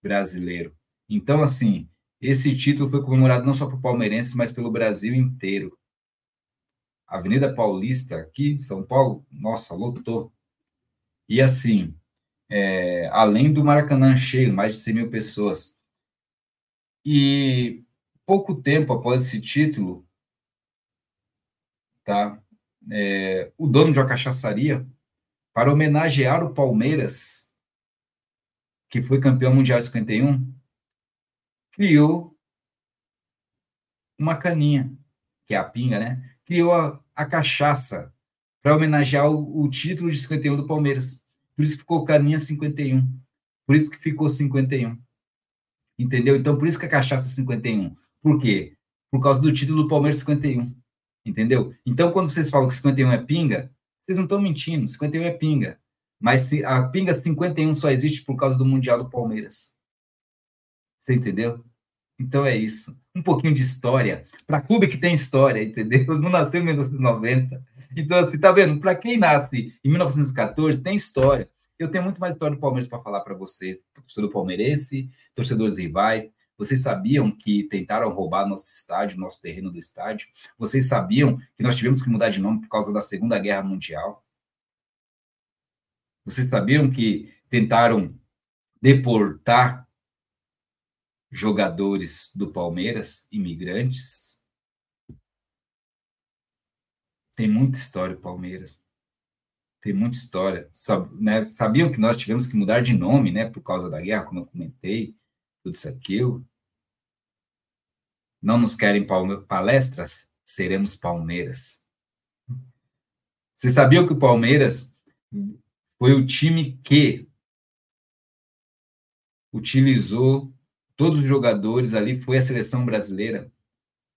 brasileiro. Então, assim, esse título foi comemorado não só por palmeirenses, mas pelo Brasil inteiro. Avenida Paulista, aqui em São Paulo, nossa, lotou. E assim, é, além do Maracanã cheio, mais de 100 mil pessoas. E pouco tempo após esse título, tá? É, o dono de uma cachaçaria, para homenagear o Palmeiras, que foi campeão mundial em 51, criou uma caninha, que é a pinga, né? Criou a, a cachaça para homenagear o, o, título de 51 do Palmeiras. Por isso ficou caninha 51. Por isso que ficou 51. Entendeu? Então, por isso que a cachaça é 51. Por quê? Por causa do título do Palmeiras 51. Entendeu? Então, quando vocês falam que 51 é pinga, vocês não estão mentindo, 51 é pinga. Mas a pinga 51 só existe por causa do Mundial do Palmeiras. Você entendeu? Então é isso. Um pouquinho de história. Para clube que tem história, entendeu? Não nasceu em 1990. Então, assim, tá vendo? Para quem nasce em 1914, tem história. Eu tenho muito mais história do Palmeiras para falar para vocês, torcedor palmeirense, torcedores rivais. Vocês sabiam que tentaram roubar nosso estádio, nosso terreno do estádio? Vocês sabiam que nós tivemos que mudar de nome por causa da Segunda Guerra Mundial? Vocês sabiam que tentaram deportar jogadores do Palmeiras, imigrantes? Tem muita história o Palmeiras. Tem muita história. né? Sabiam que nós tivemos que mudar de nome, né, por causa da guerra, como eu comentei, tudo isso aquilo. Não nos querem palestras? Seremos Palmeiras. Você sabia que o Palmeiras foi o time que utilizou todos os jogadores ali, foi a seleção brasileira,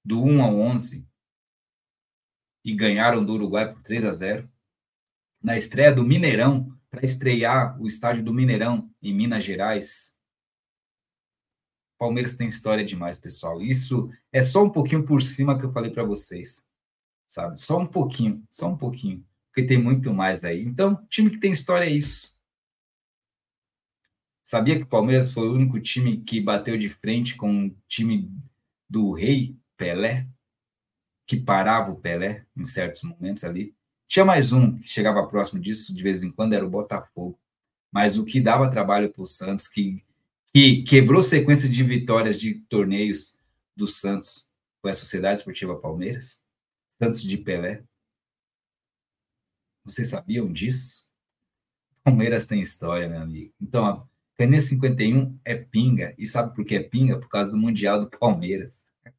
do 1 ao 11, e ganharam do Uruguai por 3 a 0. Na estreia do Mineirão, para estrear o estádio do Mineirão em Minas Gerais, Palmeiras tem história demais, pessoal. Isso é só um pouquinho por cima que eu falei para vocês, sabe? Só um pouquinho, só um pouquinho, porque tem muito mais aí. Então, time que tem história é isso. Sabia que o Palmeiras foi o único time que bateu de frente com o time do Rei Pelé, que parava o Pelé em certos momentos ali. Tinha mais um que chegava próximo disso de vez em quando, era o Botafogo. Mas o que dava trabalho para o Santos, que que quebrou sequência de vitórias de torneios do Santos foi a Sociedade Esportiva Palmeiras, Santos de Pelé. Vocês sabiam disso? Palmeiras tem história, meu amigo. Então, a Caneta 51 é pinga. E sabe por que é pinga? Por causa do Mundial do Palmeiras.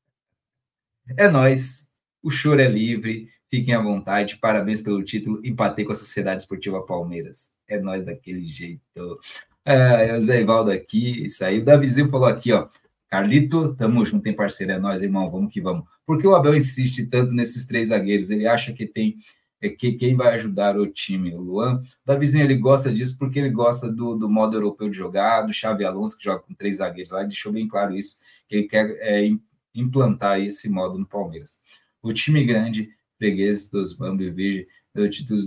É nós. O choro é livre. Fiquem à vontade. Parabéns pelo título. Empatei com a Sociedade Esportiva Palmeiras. É nós daquele jeito. É, o Zé Ivaldo aqui, isso aí. O Davizinho falou aqui, ó. Carlito, tamo junto, tem parceiro, é nós, irmão, vamos que vamos. Por que o Abel insiste tanto nesses três zagueiros? Ele acha que tem é que quem vai ajudar o time, o Luan. Davizinho, ele gosta disso porque ele gosta do, do modo europeu de jogar, do Xavi Alonso, que joga com três zagueiros lá, ele deixou bem claro isso, que ele quer é, implantar esse modo no Palmeiras. O time grande, freguês dos Bambi Virgem, deu título,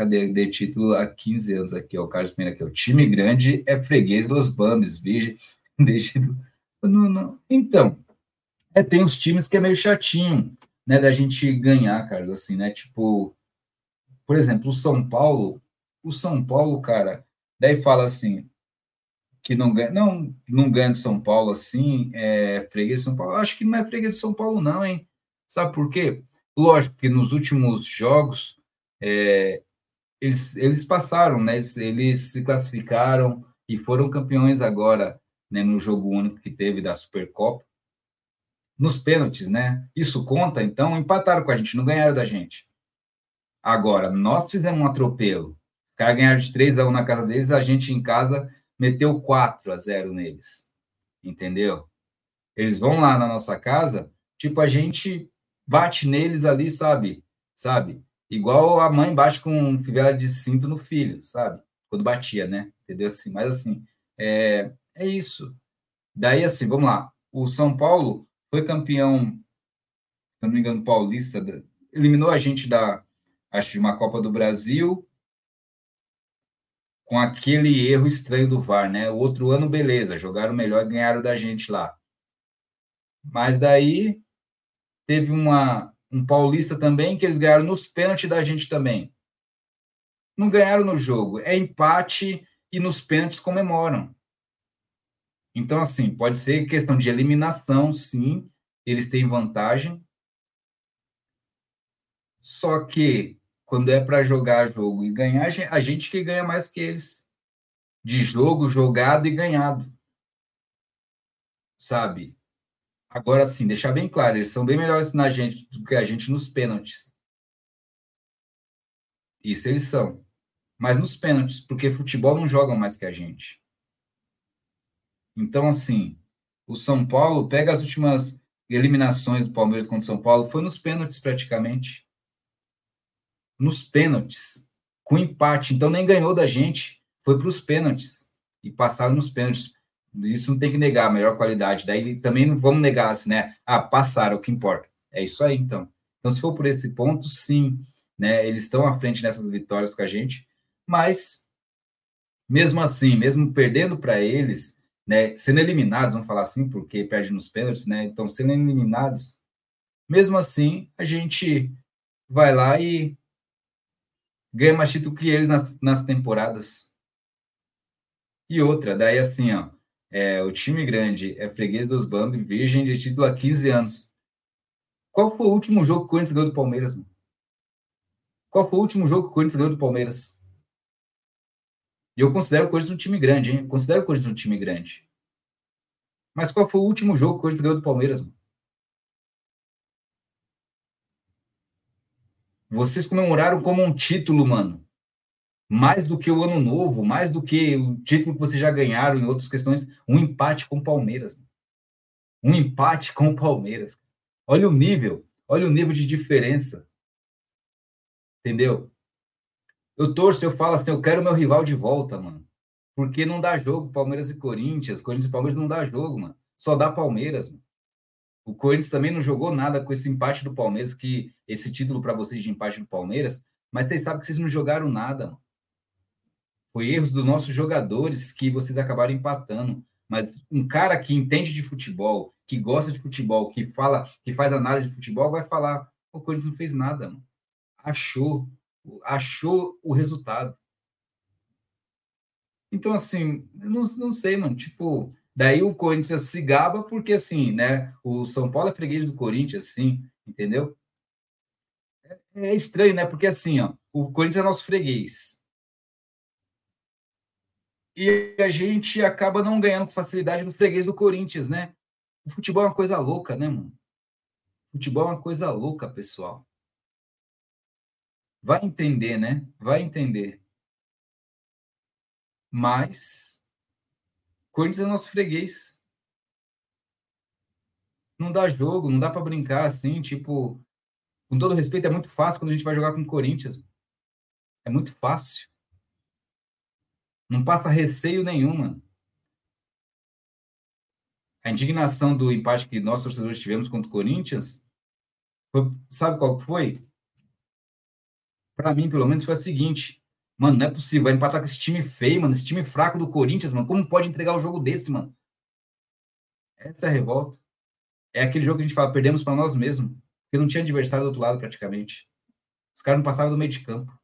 cadê? De título há 15 anos aqui, ó, o Carlos Pena aqui, o time grande é freguês dos Bambis, Virgem, deixa não, não. Então, é, tem uns times que é meio chatinho, né, da gente ganhar, Carlos, assim, né, tipo, por exemplo, o São Paulo, o São Paulo, cara, daí fala assim, que não ganha, não, não ganha do São Paulo assim, é freguês de São Paulo, acho que não é freguês de São Paulo não, hein, sabe por quê? Lógico que nos últimos jogos, é, eles, eles passaram, né, eles, eles se classificaram e foram campeões agora, né, no jogo único que teve da Supercopa, nos pênaltis, né? Isso conta, então empataram com a gente, não ganharam da gente. Agora, nós fizemos um atropelo. Os caras ganharam de 3 a 1 na casa deles, a gente em casa meteu 4 a 0 neles. Entendeu? Eles vão lá na nossa casa, tipo, a gente bate neles ali, sabe? Sabe? Igual a mãe bate com fivela de cinto no filho, sabe? Quando batia, né? Entendeu? Assim, mas assim, é, é isso. Daí, assim, vamos lá. O São Paulo foi campeão, se não me engano, paulista, eliminou a gente da, acho, de uma Copa do Brasil com aquele erro estranho do VAR, né? O outro ano, beleza, jogaram melhor e ganharam da gente lá. Mas daí teve uma, um paulista também que eles ganharam nos pênaltis da gente também. Não ganharam no jogo, é empate e nos pênaltis comemoram. Então, assim, pode ser questão de eliminação, sim, eles têm vantagem. Só que, quando é para jogar jogo e ganhar, a gente que ganha mais que eles. De jogo, jogado e ganhado. Sabe? Agora, sim, deixar bem claro, eles são bem melhores na gente do que a gente nos pênaltis. Isso eles são. Mas nos pênaltis, porque futebol não jogam mais que a gente. Então, assim, o São Paulo pega as últimas eliminações do Palmeiras contra o São Paulo, foi nos pênaltis praticamente. Nos pênaltis, com empate. Então, nem ganhou da gente, foi para os pênaltis e passaram nos pênaltis. Isso não tem que negar a melhor qualidade. Daí também não vamos negar assim, né? Ah, passaram, o que importa. É isso aí, então. Então, se for por esse ponto, sim, né? Eles estão à frente nessas vitórias com a gente, mas mesmo assim, mesmo perdendo para eles, né, sendo eliminados, vamos falar assim, porque perde nos pênaltis, né? Então, sendo eliminados, mesmo assim, a gente vai lá e ganha mais título que eles nas, nas temporadas. E outra, daí assim, ó, é, o time grande é freguês dos Bambi, virgem de título há 15 anos. Qual foi o último jogo que o Corinthians ganhou do Palmeiras? Mano? Qual foi o último jogo que o Corinthians ganhou do Palmeiras? E eu considero o Corinthians um time grande, hein? Eu considero o Corinthians um time grande. Mas qual foi o último jogo que o Corinthians ganhou do Palmeiras? Mano? Vocês comemoraram como um título, mano. Mais do que o ano novo, mais do que o título que vocês já ganharam em outras questões, um empate com o Palmeiras. Um empate com o Palmeiras. Olha o nível, olha o nível de diferença. Entendeu? Eu torço, eu falo assim, eu quero meu rival de volta, mano. Porque não dá jogo Palmeiras e Corinthians. Corinthians e Palmeiras não dá jogo, mano. Só dá Palmeiras, mano. O Corinthians também não jogou nada com esse empate do Palmeiras, que esse título para vocês de empate do Palmeiras, mas vocês sabem que vocês não jogaram nada, mano. Foi erros dos nossos jogadores que vocês acabaram empatando. Mas um cara que entende de futebol, que gosta de futebol, que fala, que faz análise de futebol, vai falar: o Corinthians não fez nada, mano. Achou, achou o resultado. Então, assim, não, não sei, mano. Tipo, daí o Corinthians se gaba porque, assim, né? O São Paulo é freguês do Corinthians, assim, entendeu? É, é estranho, né? Porque, assim, ó, o Corinthians é nosso freguês. E a gente acaba não ganhando com facilidade do freguês do Corinthians, né? O futebol é uma coisa louca, né, mano? O futebol é uma coisa louca, pessoal. Vai entender, né? Vai entender. Mas Corinthians é nosso freguês. Não dá jogo, não dá para brincar assim, tipo, com todo respeito, é muito fácil quando a gente vai jogar com o Corinthians. É muito fácil. Não passa receio nenhum, mano. A indignação do empate que nós torcedores tivemos contra o Corinthians, foi, sabe qual foi? Para mim, pelo menos, foi a seguinte: mano, não é possível, vai empatar com esse time feio, mano, esse time fraco do Corinthians, mano. Como pode entregar um jogo desse, mano? Essa é a revolta. É aquele jogo que a gente fala, perdemos para nós mesmos, porque não tinha adversário do outro lado praticamente. Os caras não passavam do meio de campo.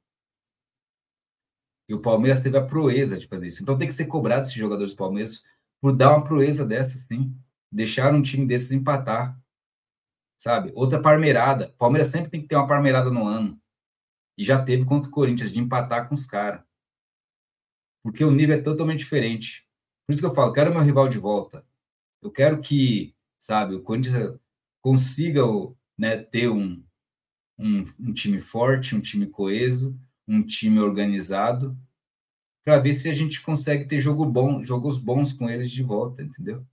E o Palmeiras teve a proeza de fazer isso. Então tem que ser cobrado esses jogadores do Palmeiras por dar uma proeza dessa, sim. Deixar um time desses empatar. Sabe? Outra parmeirada. Palmeiras sempre tem que ter uma parmeirada no ano. E já teve contra o Corinthians de empatar com os caras. Porque o nível é totalmente diferente. Por isso que eu falo, quero meu rival de volta. Eu quero que, sabe, o Corinthians consiga né, ter um, um, um time forte, um time coeso, um time organizado, para ver se a gente consegue ter jogo bom, jogos bons com eles de volta, entendeu?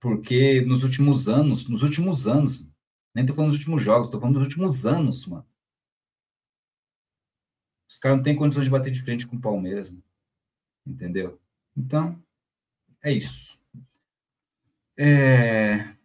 Porque nos últimos anos, nos últimos anos, nem tô falando dos últimos jogos, tô falando dos últimos anos, mano. Os caras não têm condições de bater de frente com o Palmeiras, mano. entendeu? Então, é isso. É...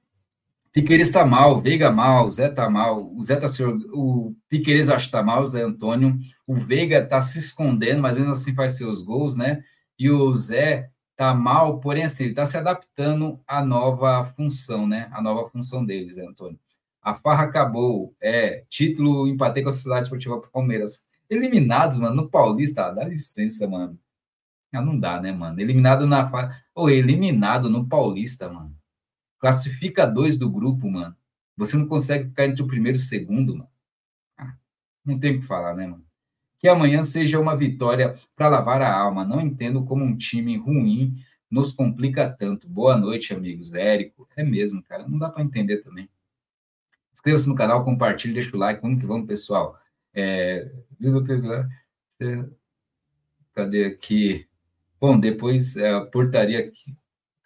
Piqueires está mal, Veiga mal, Zé está mal, o Zé tá se, o Piqueires acho que está mal, o Zé Antônio, o Veiga está se escondendo, mas mesmo assim faz seus gols, né? E o Zé está mal, porém assim, ele está se adaptando à nova função, né? A nova função dele, Zé Antônio. A farra acabou, é, título, empatei com a Sociedade Esportiva Palmeiras. Eliminados, mano, no Paulista, dá licença, mano. Ah, não dá, né, mano? Eliminado na ou eliminado no Paulista, mano classifica dois do grupo, mano. Você não consegue ficar entre o primeiro e o segundo, mano. Ah, não tem o que falar, né, mano? Que amanhã seja uma vitória para lavar a alma. Não entendo como um time ruim nos complica tanto. Boa noite, amigos. Érico, é mesmo, cara. Não dá para entender também. Inscreva-se no canal, compartilhe, deixa o like. Vamos que vamos, pessoal. É... Cadê aqui? Bom, depois é, a portaria aqui.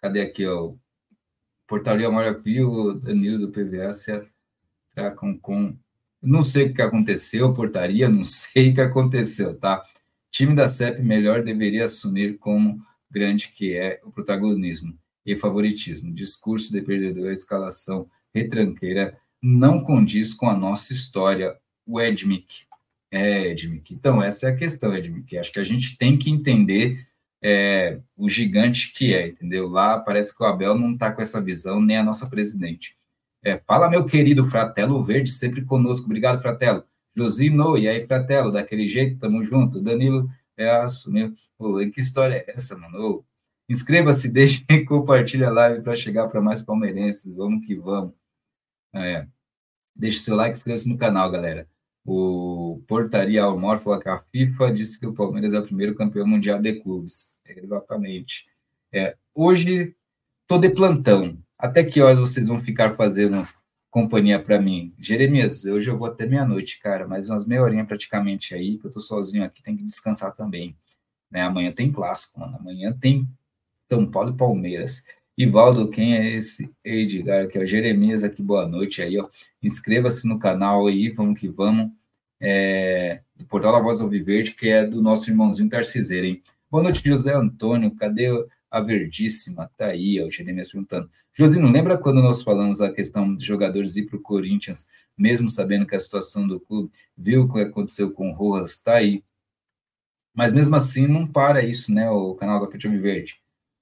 Cadê aqui, ó? Portaria Mora Viu, Danilo do se atracam com. Não sei o que aconteceu, portaria, não sei o que aconteceu, tá? Time da CEP melhor deveria assumir como grande que é o protagonismo e favoritismo. Discurso de perdedor, escalação retranqueira não condiz com a nossa história. O Edmic. É, Edmic. Então, essa é a questão, Edmic. Acho que a gente tem que entender é, o gigante que é, entendeu? Lá parece que o Abel não está com essa visão, nem a nossa presidente. É, fala, meu querido Fratelo Verde, sempre conosco. Obrigado, Fratelo. Josino, e aí, Fratelo, daquele jeito, tamo junto. Danilo, é assumiu. Pô, que história é essa, mano? Inscreva-se, deixe e compartilhe a live para chegar para mais palmeirenses. Vamos que vamos. É. Deixe seu like, inscreva-se no canal, galera. O Portaria Almor falou que a FIFA disse que o Palmeiras é o primeiro campeão mundial de clubes. exatamente. É, hoje estou de plantão. Até que horas vocês vão ficar fazendo companhia para mim? Jeremias, hoje eu vou até meia-noite, cara, mais umas meia horinha praticamente aí, que eu estou sozinho aqui, tem que descansar também. Né? Amanhã tem clássico, mano. Amanhã tem São Paulo e Palmeiras. Ivaldo, quem é esse Edgar aqui? Ó, Jeremias aqui, boa noite aí, ó. Inscreva-se no canal aí, vamos que vamos. É, do Portal da Voz Alviverde, que é do nosso irmãozinho Tarciseiro, hein? Boa noite, José Antônio, cadê a Verdíssima? Tá aí, ó, o Jeremias perguntando. Josino, lembra quando nós falamos a questão de jogadores ir para o Corinthians, mesmo sabendo que a situação do clube, viu o que aconteceu com o Rojas? Tá aí. Mas mesmo assim, não para isso, né, o canal da Petit Verde,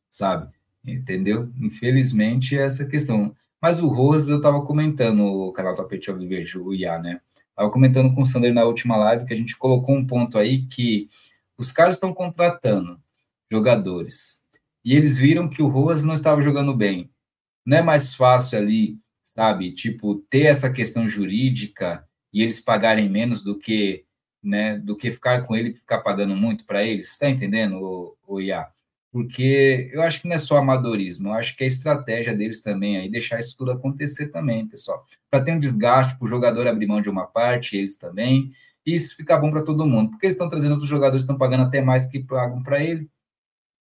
sabe? Entendeu? Infelizmente, é essa questão. Mas o Rojas, eu estava comentando, o canal Tapete Alviverde, o IA, né? Estava comentando com o Sander na última live que a gente colocou um ponto aí que os caras estão contratando jogadores e eles viram que o Rojas não estava jogando bem. Não é mais fácil ali, sabe? Tipo, ter essa questão jurídica e eles pagarem menos do que, né, do que ficar com ele e ficar pagando muito para eles. Está entendendo, o, o IA? Porque eu acho que não é só amadorismo, eu acho que é estratégia deles também aí deixar isso tudo acontecer também, pessoal. Para ter um desgaste, para o jogador abrir mão de uma parte, eles também, e isso ficar bom para todo mundo, porque eles estão trazendo outros jogadores, estão pagando até mais que pagam para ele,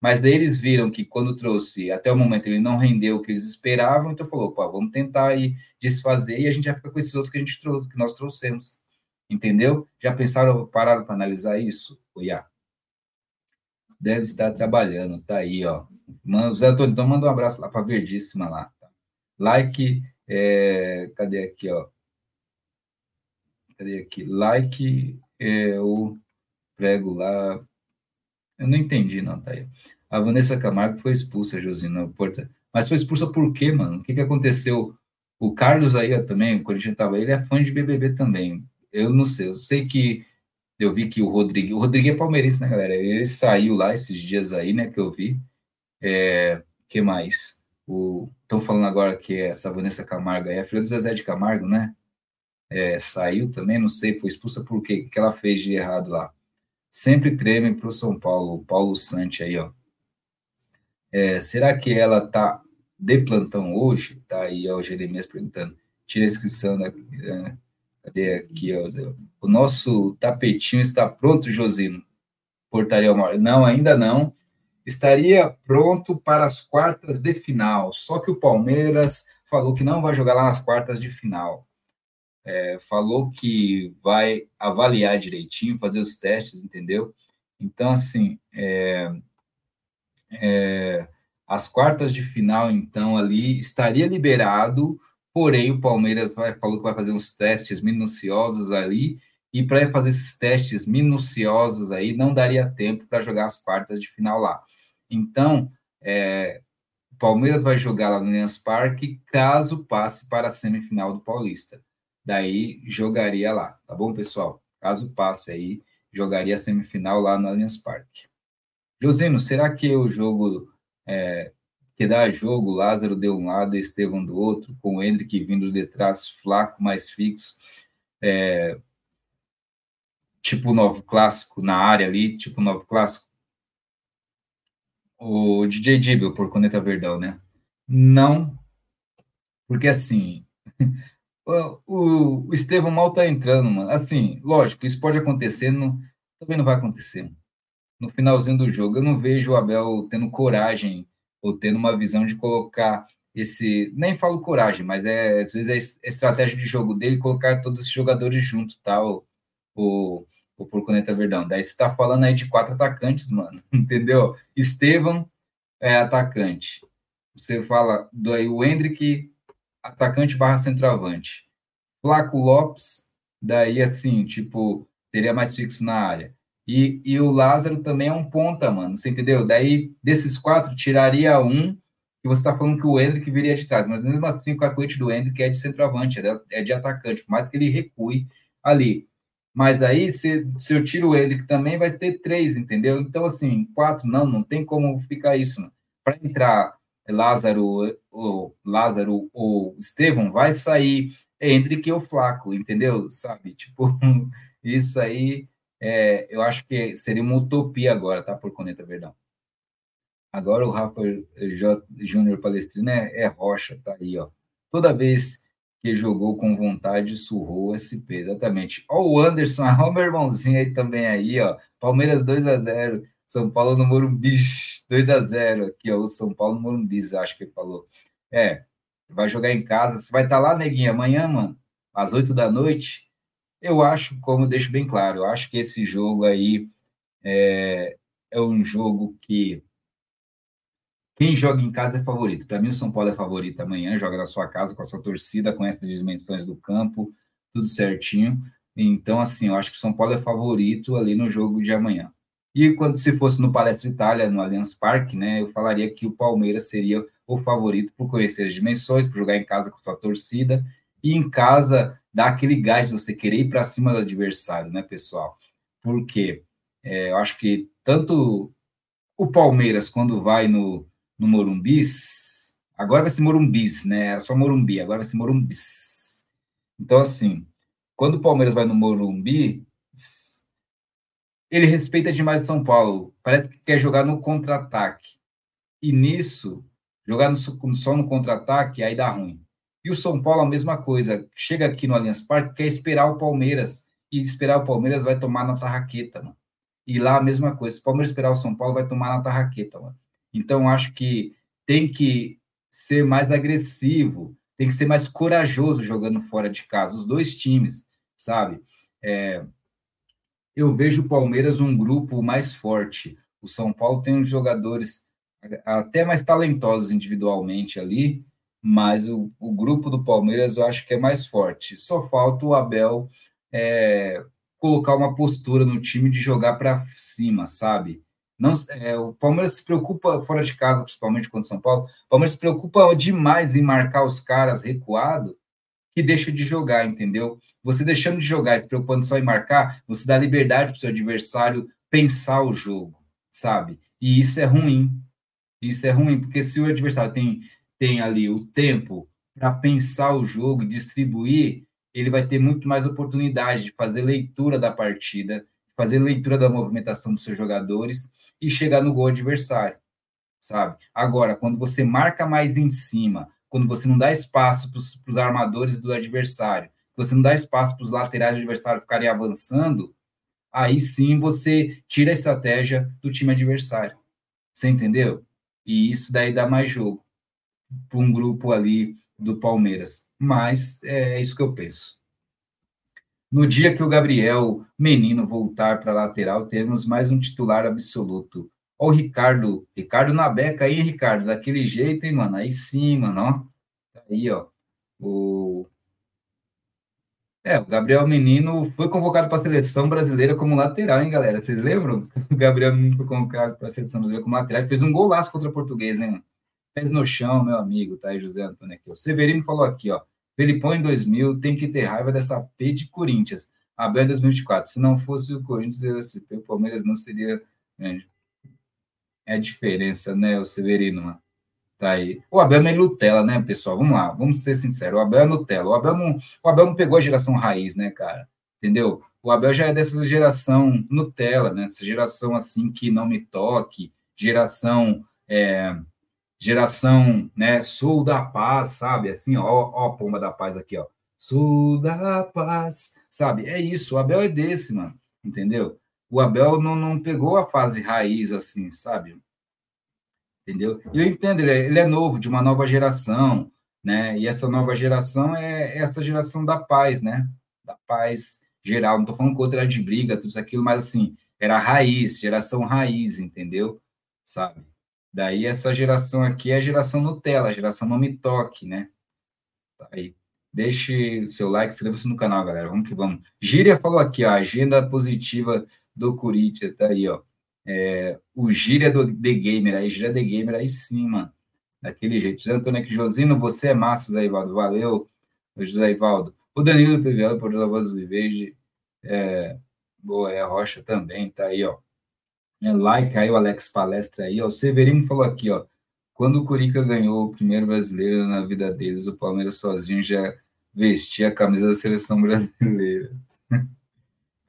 Mas daí eles viram que quando trouxe, até o momento ele não rendeu o que eles esperavam, então falou, pô, vamos tentar aí desfazer e a gente já fica com esses outros que a gente trouxe, que nós trouxemos. Entendeu? Já pensaram, pararam para analisar isso? Oiá. Deve estar trabalhando, tá aí, ó. Mano, Zé Antônio, então manda um abraço lá para Verdíssima lá. Tá? Like, é, cadê aqui, ó? Cadê aqui? Like, é, o prego lá. Eu não entendi, não, tá aí. A Vanessa Camargo foi expulsa, Josina Porta. Mas foi expulsa por quê, mano? O que, que aconteceu? O Carlos aí ó, também, a gente tava, ele é fã de BBB também. Eu não sei, eu sei que eu vi que o Rodrigo, o Rodrigo é palmeirense, né, galera? Ele saiu lá esses dias aí, né, que eu vi. É, que mais? Estão falando agora que essa Vanessa Camargo aí, a filha do Zezé de Camargo, né? É, saiu também, não sei, foi expulsa por quê? O que ela fez de errado lá? Sempre treme para o São Paulo, o Paulo Sante aí, ó. É, será que ela tá de plantão hoje? Tá aí, ó, o Jeremias perguntando. Tira a inscrição da. É, cadê aqui, ó? O nosso tapetinho está pronto, Josino? Portaria Maior. Não, ainda não estaria pronto para as quartas de final. Só que o Palmeiras falou que não vai jogar lá nas quartas de final. É, falou que vai avaliar direitinho, fazer os testes, entendeu? Então, assim, é, é, as quartas de final, então, ali estaria liberado, porém o Palmeiras vai, falou que vai fazer uns testes minuciosos ali, e para fazer esses testes minuciosos aí, não daria tempo para jogar as quartas de final lá. Então, é, o Palmeiras vai jogar lá no Allianz Parque caso passe para a semifinal do Paulista. Daí jogaria lá, tá bom, pessoal? Caso passe aí, jogaria a semifinal lá no Allianz Parque. Josino, será que o jogo é, que dá jogo, Lázaro de um lado e Estevão do outro, com o Hendrick vindo de trás, flaco, mais fixo, é, tipo novo clássico na área ali, tipo novo clássico? o DJ Dibble por Coneta Verdão, né? Não, porque assim, o, o, Estevão mal tá entrando, mano. Assim, lógico, isso pode acontecer, não, também não vai acontecer. No finalzinho do jogo, eu não vejo o Abel tendo coragem ou tendo uma visão de colocar esse, nem falo coragem, mas é às vezes é a estratégia de jogo dele colocar todos os jogadores juntos, tal, tá? o, o Porconeta Verdão. Daí você está falando aí de quatro atacantes, mano, entendeu? Estevam é atacante. Você fala do aí o Hendrick, atacante barra centroavante. Flaco Lopes, daí assim, tipo, seria mais fixo na área. E, e o Lázaro também é um ponta, mano, você entendeu? Daí, desses quatro, tiraria um, que você está falando que o Hendrick viria de trás, mas mesmo assim o cacuete do Hendrick é de centroavante, é de, é de atacante, por mais que ele recue ali. Mas daí, se, se eu tiro o Hendrick também, vai ter três, entendeu? Então, assim, quatro, não, não tem como ficar isso. Para entrar Lázaro, o Lázaro ou Estevão, vai sair Hendrick ou Flaco, entendeu? Sabe? Tipo, isso aí, é, eu acho que seria uma utopia agora, tá? Por Coneta Verdão. Agora o Rafa. Júnior Palestrino é, é rocha, tá aí, ó. Toda vez que jogou com vontade surrou o SP, exatamente. Ó o Anderson, ó o meu irmãozinho aí também aí, ó. Palmeiras 2 a 0 São Paulo no Morumbi 2 a 0 aqui, ó. O São Paulo no Morumbi, acho que ele falou. É, vai jogar em casa. Você vai estar tá lá, neguinho, amanhã, mano, às 8 da noite. Eu acho, como deixo bem claro, eu acho que esse jogo aí é, é um jogo que quem joga em casa é favorito. Para mim, o São Paulo é favorito amanhã, joga na sua casa com a sua torcida, com essas dimensões do campo, tudo certinho. Então, assim, eu acho que o São Paulo é favorito ali no jogo de amanhã. E quando se fosse no Palestra Itália, no Allianz Parque, né, eu falaria que o Palmeiras seria o favorito por conhecer as dimensões, por jogar em casa com a sua torcida e em casa dar aquele gás de você querer ir para cima do adversário, né, pessoal? Porque é, eu acho que tanto o Palmeiras, quando vai no, no Morumbis, agora vai ser Morumbis, né? Era só Morumbi, agora vai ser Morumbis. Então, assim, quando o Palmeiras vai no Morumbi, ele respeita demais o São Paulo. Parece que quer jogar no contra-ataque. E nisso, jogar no, só no contra-ataque, aí dá ruim. E o São Paulo, a mesma coisa. Chega aqui no Allianz Parque, quer esperar o Palmeiras. E esperar o Palmeiras vai tomar na tarraqueta, mano. e lá a mesma coisa. Se o Palmeiras esperar o São Paulo, vai tomar na tarraqueta, mano. Então, acho que tem que ser mais agressivo, tem que ser mais corajoso jogando fora de casa, os dois times, sabe? É, eu vejo o Palmeiras um grupo mais forte. O São Paulo tem uns jogadores até mais talentosos individualmente ali, mas o, o grupo do Palmeiras eu acho que é mais forte. Só falta o Abel é, colocar uma postura no time de jogar para cima, sabe? Não, é, o Palmeiras se preocupa fora de casa, principalmente contra o São Paulo. O Palmeiras se preocupa demais em marcar os caras recuado que deixa de jogar, entendeu? Você deixando de jogar, se preocupando só em marcar, você dá liberdade para o seu adversário pensar o jogo, sabe? E isso é ruim. Isso é ruim, porque se o adversário tem, tem ali o tempo para pensar o jogo, distribuir, ele vai ter muito mais oportunidade de fazer leitura da partida, fazer leitura da movimentação dos seus jogadores e chegar no gol adversário, sabe? Agora, quando você marca mais em cima, quando você não dá espaço para os armadores do adversário, você não dá espaço para os laterais do adversário ficarem avançando, aí sim você tira a estratégia do time adversário. Você entendeu? E isso daí dá mais jogo para um grupo ali do Palmeiras. Mas é isso que eu penso. No dia que o Gabriel Menino voltar para a lateral, teremos mais um titular absoluto. Ó o Ricardo, Ricardo na beca aí, Ricardo, daquele jeito, hein, mano? Aí sim, mano, ó. Tá aí, ó. O... É, o Gabriel Menino foi convocado para a seleção brasileira como lateral, hein, galera? Vocês lembram? O Gabriel Menino foi convocado para a seleção brasileira como lateral, fez um golaço contra o português, né, mano? Pés no chão, meu amigo, tá aí, José Antônio aqui. O Severino falou aqui, ó. Felipão em 2000 tem que ter raiva dessa P de Corinthians. Abel em 2024. Se não fosse o Corinthians, o Palmeiras não seria grande é a diferença, né, o Severino, mano. Tá aí. O Abel é Nutella, né, pessoal? Vamos lá, vamos ser sinceros. O Abel é Nutella. O Abel não, o Abel não pegou a geração raiz, né, cara? Entendeu? O Abel já é dessa geração Nutella, né? Essa geração assim que não me toque, geração é, geração, né, sul da paz, sabe? Assim, ó, ó, a pomba da paz aqui, ó. Sul da paz, sabe? É isso, o Abel é desse, mano, entendeu? o Abel não, não pegou a fase raiz assim, sabe? Entendeu? Eu entendo, ele é, ele é novo, de uma nova geração, né? E essa nova geração é essa geração da paz, né? Da paz geral. Não estou falando contra de briga, tudo isso aquilo, mas assim, era raiz, geração raiz, entendeu? Sabe? Daí essa geração aqui é a geração Nutella, a geração me toque, né? Tá aí. Deixe o seu like, inscreva-se no canal, galera. Vamos que vamos. Gíria falou aqui, ó, agenda positiva do Corinthians, tá aí, ó. É, o Gíria do The Gamer, aí, Gíria The Gamer, aí sim, mano. Daquele jeito. José Antônio aqui, Josino, você é massa, José Ivaldo. Valeu, José Ivaldo. O Danilo do PVL, por da Voz do Verde. É, boa, é a Rocha também, tá aí, ó. É, like aí o Alex Palestra aí, ó. O Severino falou aqui, ó. Quando o Curica ganhou o primeiro brasileiro na vida deles, o Palmeiras sozinho já vestia a camisa da seleção brasileira.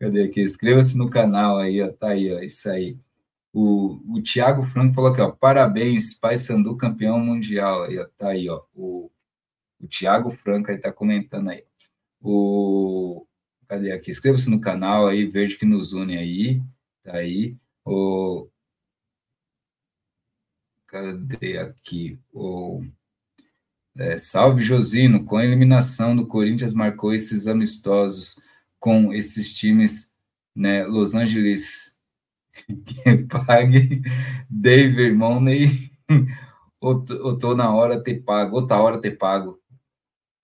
Cadê aqui? Inscreva-se no canal aí, ó. Tá aí, ó. Isso aí. O, o Thiago Franco falou aqui, ó. Parabéns, Pai Sandu, campeão mundial. Aí, ó. Tá aí, ó. O, o Thiago Franco aí tá comentando aí. O. Cadê aqui? Inscreva-se no canal aí, verde que nos une aí. Tá aí. O. Cadê aqui? O. É, salve Josino, com a eliminação do Corinthians marcou esses amistosos com esses times, né? Los Angeles que pague, Dave Money, ou tô na hora ter pago, outra hora ter pago.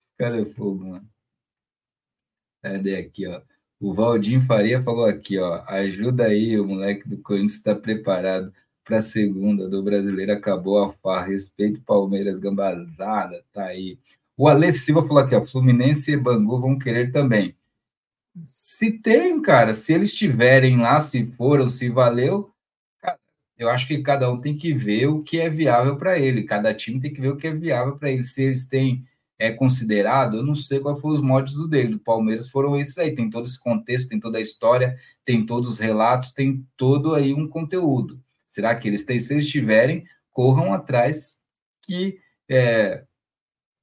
Esse cara é fogo, mano. Cadê aqui, ó? O Valdir Faria falou aqui, ó. Ajuda aí, o moleque do Corinthians está preparado para a segunda do brasileiro. Acabou a farra. Respeito Palmeiras, gambazada, tá aí. O Alex Silva falou aqui, ó. Fluminense e Bangu vão querer também. Se tem, cara, se eles estiverem lá, se foram, se valeu, eu acho que cada um tem que ver o que é viável para ele, cada time tem que ver o que é viável para ele. Se eles têm é considerado, eu não sei qual foram os modos do dele. Do Palmeiras foram esses aí, tem todo esse contexto, tem toda a história, tem todos os relatos, tem todo aí um conteúdo. Será que eles têm? Se eles tiverem, corram atrás que é,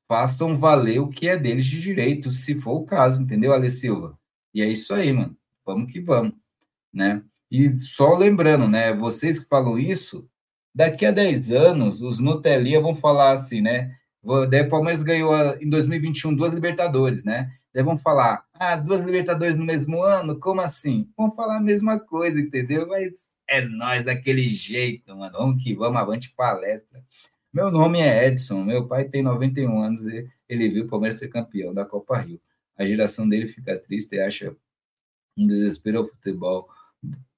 façam valer o que é deles de direito, se for o caso, entendeu, Ale Silva? E é isso aí, mano. Vamos que vamos, né? E só lembrando, né? Vocês que falam isso, daqui a 10 anos, os Nutelia vão falar assim, né? Daí o Palmeiras ganhou em 2021 duas Libertadores, né? Daí vão falar, ah, duas Libertadores no mesmo ano? Como assim? Vão falar a mesma coisa, entendeu? Mas é nós daquele jeito, mano. Vamos que vamos, avante palestra. Meu nome é Edson, meu pai tem 91 anos e ele viu o Palmeiras ser campeão da Copa Rio. A geração dele fica triste e acha um desespero ao futebol.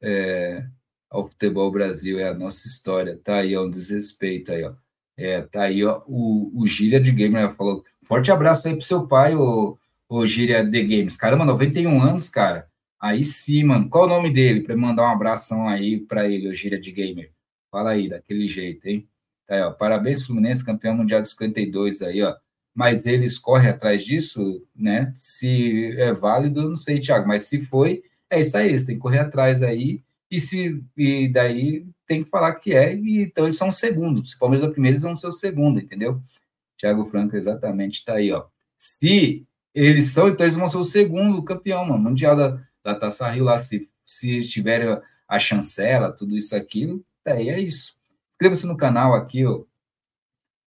É, ao futebol Brasil é a nossa história. Tá aí, ó, um desrespeito aí, ó. É, tá aí, ó, o, o Gíria de Gamer falou, forte abraço aí pro seu pai, o, o Gíria de Games. Caramba, 91 anos, cara. Aí sim, mano. Qual o nome dele? Para mandar um abração aí para ele, o Gíria de Gamer. Fala aí, daquele jeito, hein? Tá aí, ó. Parabéns, Fluminense, campeão mundial de 52 aí, ó. Mas eles correm atrás disso, né? Se é válido, não sei, Thiago, mas se foi, é isso aí, eles têm que correr atrás aí, e se e daí tem que falar que é, e então eles são o segundo. Se o Palmeiras é o primeiro, eles vão ser o segundo, entendeu? Thiago Franco, exatamente, tá aí, ó. Se eles são, então eles vão ser o segundo campeão, mano, mundial da, da Taça Rio lá, se, se tiver a chancela, tudo isso, aquilo, daí é isso. Inscreva-se no canal aqui, ó.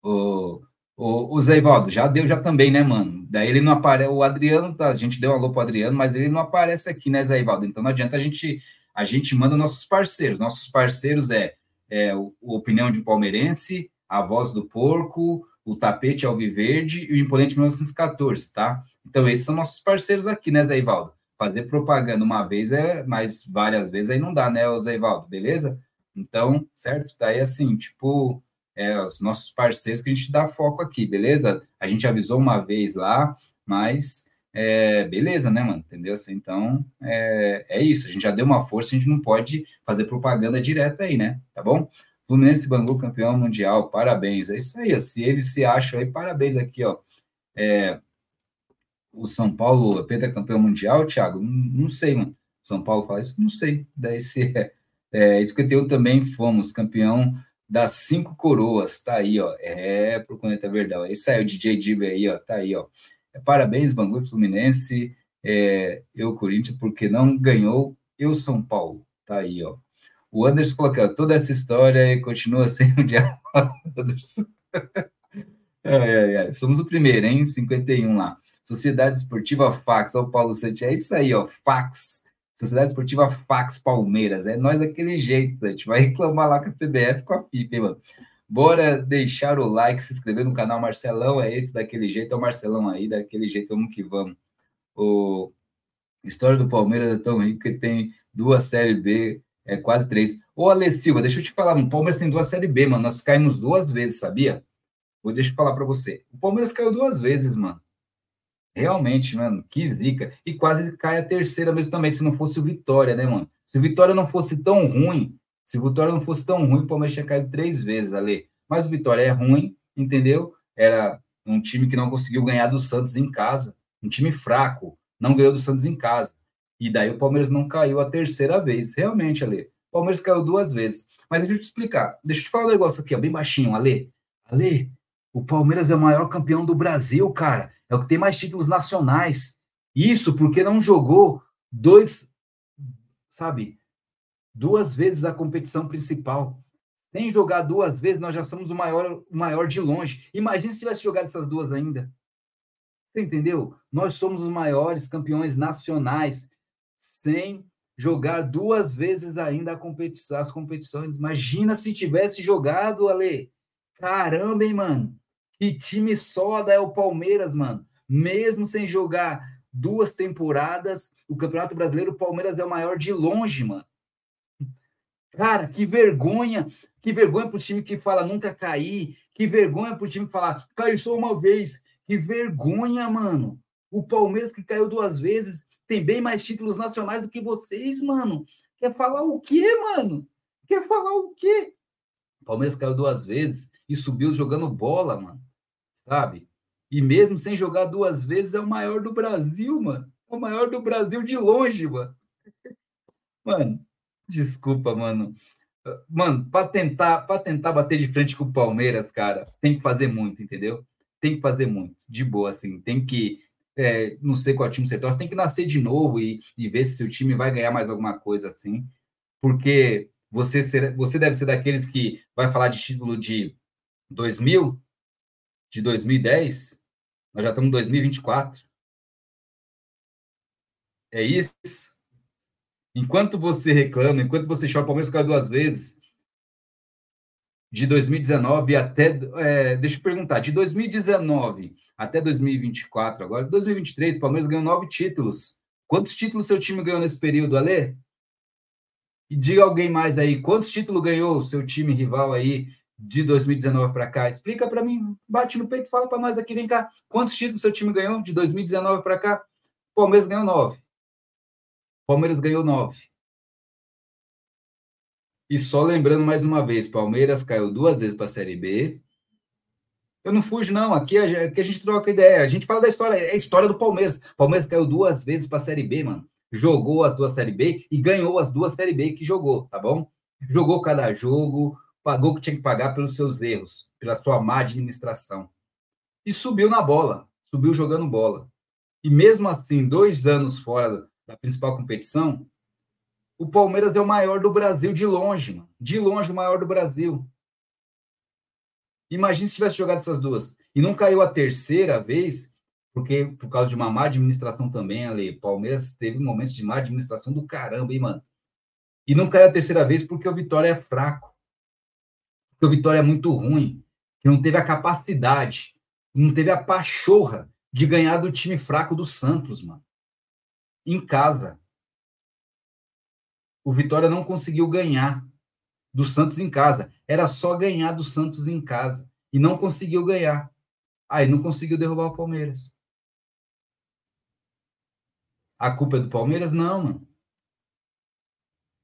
O, o, o Zé Ivaldo, já deu já também, né, mano? Daí ele não aparece, o Adriano, tá, a gente deu um alô pro Adriano, mas ele não aparece aqui, né, Zé Ivaldo? Então não adianta a gente, a gente manda nossos parceiros. Nossos parceiros é, é o, Opinião de Palmeirense, a Voz do Porco, o Tapete Alviverde e o Imponente 1914, tá? Então esses são nossos parceiros aqui, né, Zé Ivaldo? Fazer propaganda uma vez é, mas várias vezes aí não dá, né, Zé Ivaldo? Beleza? Então, certo? Daí assim, tipo, é, os nossos parceiros que a gente dá foco aqui, beleza? A gente avisou uma vez lá, mas é, beleza, né, mano? Entendeu? Assim, então, é, é isso. A gente já deu uma força, a gente não pode fazer propaganda direta aí, né? Tá bom? Fluminense Bangu campeão mundial, parabéns. É isso aí, ó. se eles se acham aí, parabéns aqui, ó. É, o São Paulo é pentacampeão mundial, Thiago? Não, sei, mano. São Paulo fala isso? Não sei. Daí se é, é 51 também fomos campeão das cinco coroas, tá aí, ó. É pro Planeta Verdão. Aí saiu o DJ Diva aí, ó, tá aí, ó. É, parabéns, Bangu e Fluminense. É, eu, Corinthians, porque não ganhou, eu, São Paulo. Tá aí, ó. O Anderson ó, toda essa história continua sendo um dia. Anderson. é, é, é. Somos o primeiro, hein? 51 lá. Sociedade Esportiva Fax, ó, o Paulo Santos. É isso aí, ó. Fax. Sociedade Esportiva Fax Palmeiras. É nós daquele jeito, a gente vai reclamar lá com a CBF com a FIFA, mano. Bora deixar o like, se inscrever no canal Marcelão, é esse daquele jeito, é o Marcelão aí, daquele jeito, vamos que vamos. O história do Palmeiras é tão rica que tem duas Série B, é quase três. Ô, Ale Silva, deixa eu te falar, o Palmeiras tem duas Série B, mano, nós caímos duas vezes, sabia? Vou deixa eu falar para você. O Palmeiras caiu duas vezes, mano. Realmente, mano, que zica. E quase cai a terceira mesmo também, se não fosse o Vitória, né, mano? Se o Vitória não fosse tão ruim, se o Vitória não fosse tão ruim, o Palmeiras tinha caído três vezes, ali. Mas o Vitória é ruim, entendeu? Era um time que não conseguiu ganhar do Santos em casa. Um time fraco, não ganhou do Santos em casa. E daí o Palmeiras não caiu a terceira vez. Realmente, Ale. O Palmeiras caiu duas vezes. Mas deixa eu te explicar. Deixa eu te falar um negócio aqui, ó, bem baixinho, Ale. Ale, o Palmeiras é o maior campeão do Brasil, cara é o que tem mais títulos nacionais. Isso porque não jogou dois, sabe, duas vezes a competição principal. Sem jogar duas vezes, nós já somos o maior, o maior de longe. Imagina se tivesse jogado essas duas ainda. Você entendeu? Nós somos os maiores campeões nacionais sem jogar duas vezes ainda as competições. Imagina se tivesse jogado, Ale. Caramba, hein, mano? Que time soda é o Palmeiras, mano. Mesmo sem jogar duas temporadas, o Campeonato Brasileiro, o Palmeiras é o maior de longe, mano. Cara, que vergonha. Que vergonha pro time que fala nunca cair. Que vergonha pro time que fala caiu só uma vez. Que vergonha, mano. O Palmeiras que caiu duas vezes tem bem mais títulos nacionais do que vocês, mano. Quer falar o quê, mano? Quer falar o quê? O Palmeiras caiu duas vezes e subiu jogando bola, mano sabe? E mesmo sem jogar duas vezes, é o maior do Brasil, mano. É o maior do Brasil de longe, mano. Mano, desculpa, mano. Mano, para tentar, para tentar bater de frente com o Palmeiras, cara, tem que fazer muito, entendeu? Tem que fazer muito, de boa, assim. Tem que, é, não sei qual time você torce, tem que nascer de novo e, e ver se o time vai ganhar mais alguma coisa assim. porque você, ser, você deve ser daqueles que vai falar de título de 2000, de 2010, nós já estamos em 2024. É isso? Enquanto você reclama, enquanto você chora, o Palmeiras caiu duas vezes, de 2019 até. É, deixa eu perguntar, de 2019 até 2024, agora, 2023, o Palmeiras ganhou nove títulos. Quantos títulos seu time ganhou nesse período, Alê? E diga alguém mais aí, quantos títulos ganhou o seu time rival aí de 2019 para cá? Explica para mim, bate no peito, fala para nós aqui, vem cá. Quantos títulos seu time ganhou de 2019 para cá? O Palmeiras ganhou nove. Palmeiras ganhou nove. E só lembrando mais uma vez, Palmeiras caiu duas vezes para a Série B. Eu não fujo, não. Aqui a, aqui a gente troca ideia. A gente fala da história. É a história do Palmeiras. Palmeiras caiu duas vezes para a Série B, mano. Jogou as duas Série B e ganhou as duas Série B que jogou, tá bom? Jogou cada jogo, pagou o que tinha que pagar pelos seus erros, pela sua má administração. E subiu na bola, subiu jogando bola. E mesmo assim, dois anos fora da principal competição, o Palmeiras é o maior do Brasil de longe, mano. De longe, o maior do Brasil. Imagina se tivesse jogado essas duas. E não caiu a terceira vez, porque por causa de uma má administração também, ali. Palmeiras teve momentos de má administração do caramba, hein, mano? E não caiu a terceira vez porque o Vitória é fraco. Porque o Vitória é muito ruim. Que não teve a capacidade, não teve a pachorra de ganhar do time fraco do Santos, mano. Em casa o Vitória não conseguiu ganhar do Santos em casa. Era só ganhar do Santos em casa. E não conseguiu ganhar. Aí não conseguiu derrubar o Palmeiras. A culpa é do Palmeiras? Não, mano.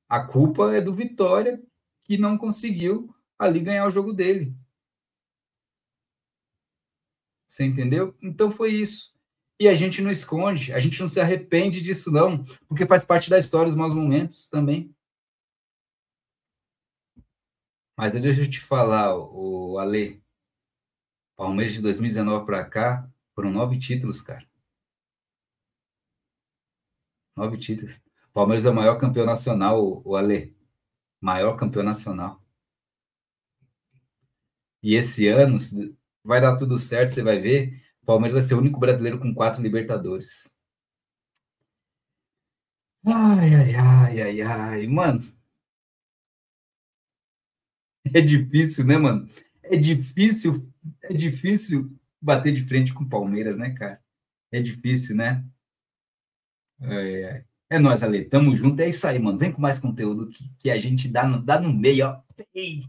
A culpa é do Vitória, que não conseguiu ali ganhar o jogo dele. Você entendeu? Então foi isso. E a gente não esconde, a gente não se arrepende disso, não, porque faz parte da história os maus momentos também. Mas deixa eu te falar, o Ale, Palmeiras de 2019 para cá foram nove títulos, cara. Nove títulos. Palmeiras é o maior campeão nacional, o Ale. Maior campeão nacional. E esse ano vai dar tudo certo, você vai ver. Palmeiras vai ser o único brasileiro com quatro Libertadores. Ai, ai, ai, ai, ai, mano. É difícil, né, mano? É difícil, é difícil bater de frente com o Palmeiras, né, cara? É difícil, né? É, é nós, Ale. Tamo junto. É isso aí, mano. Vem com mais conteúdo que, que a gente dá no, dá no meio, ó. Ei,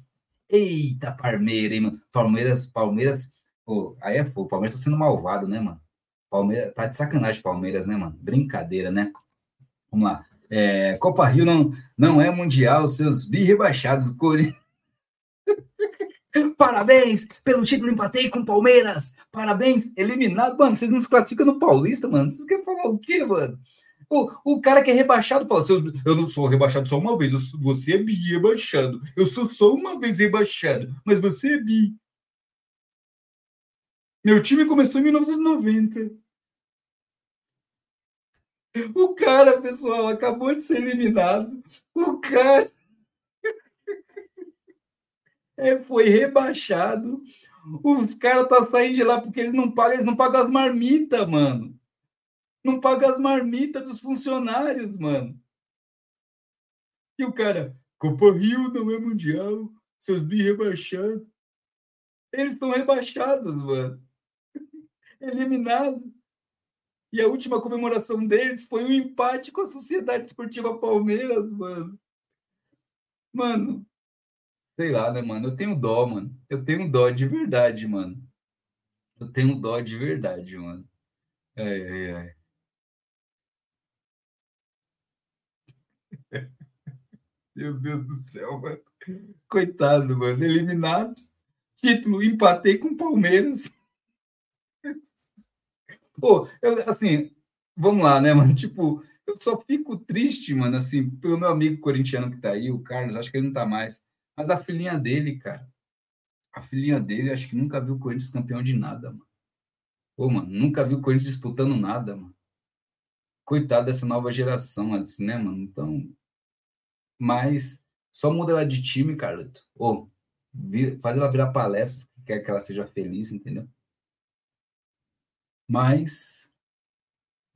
eita, Palmeiras, hein, mano? Palmeiras, Palmeiras Pô, aí é pô, o Palmeiras tá sendo malvado, né, mano? Palmeiras tá de sacanagem Palmeiras, né, mano? Brincadeira, né? Vamos lá. É, Copa Rio não, não é mundial, seus bi rebaixados. Corinthians. Parabéns pelo título, empatei com o Palmeiras. Parabéns, eliminado. Mano, vocês não se classificam no Paulista, mano. Vocês querem falar o quê, mano? O, o cara que é rebaixado fala: eu não sou rebaixado só uma vez, você é bi rebaixado. Eu sou só uma vez rebaixado, mas você é bi. Meu time começou em 1990. O cara, pessoal, acabou de ser eliminado. O cara é, foi rebaixado. Os caras tá saindo de lá porque eles não pagam, eles não pagam as marmitas, mano. Não pagam as marmitas dos funcionários, mano. E o cara, Copa Rio não é mundial, seus bi rebaixados. Eles estão rebaixados, mano eliminado. E a última comemoração deles foi um empate com a Sociedade Esportiva Palmeiras, mano. Mano, sei lá, né, mano? Eu tenho dó, mano. Eu tenho dó de verdade, mano. Eu tenho dó de verdade, mano. Ai, ai, ai. Meu Deus do céu, mano. Coitado, mano. Eliminado. Título, empatei com Palmeiras. Pô, eu, assim, vamos lá, né, mano? Tipo, eu só fico triste, mano, assim, pelo meu amigo corintiano que tá aí, o Carlos, acho que ele não tá mais. Mas a filhinha dele, cara. A filhinha dele, acho que nunca viu o Corinthians campeão de nada, mano. Pô, mano, nunca viu o Corinthians disputando nada, mano. Coitado dessa nova geração, assim, né, mano? Então, mas só muda ela de time, Carlito. Ou faz ela virar palestra, quer que ela seja feliz, entendeu? Mas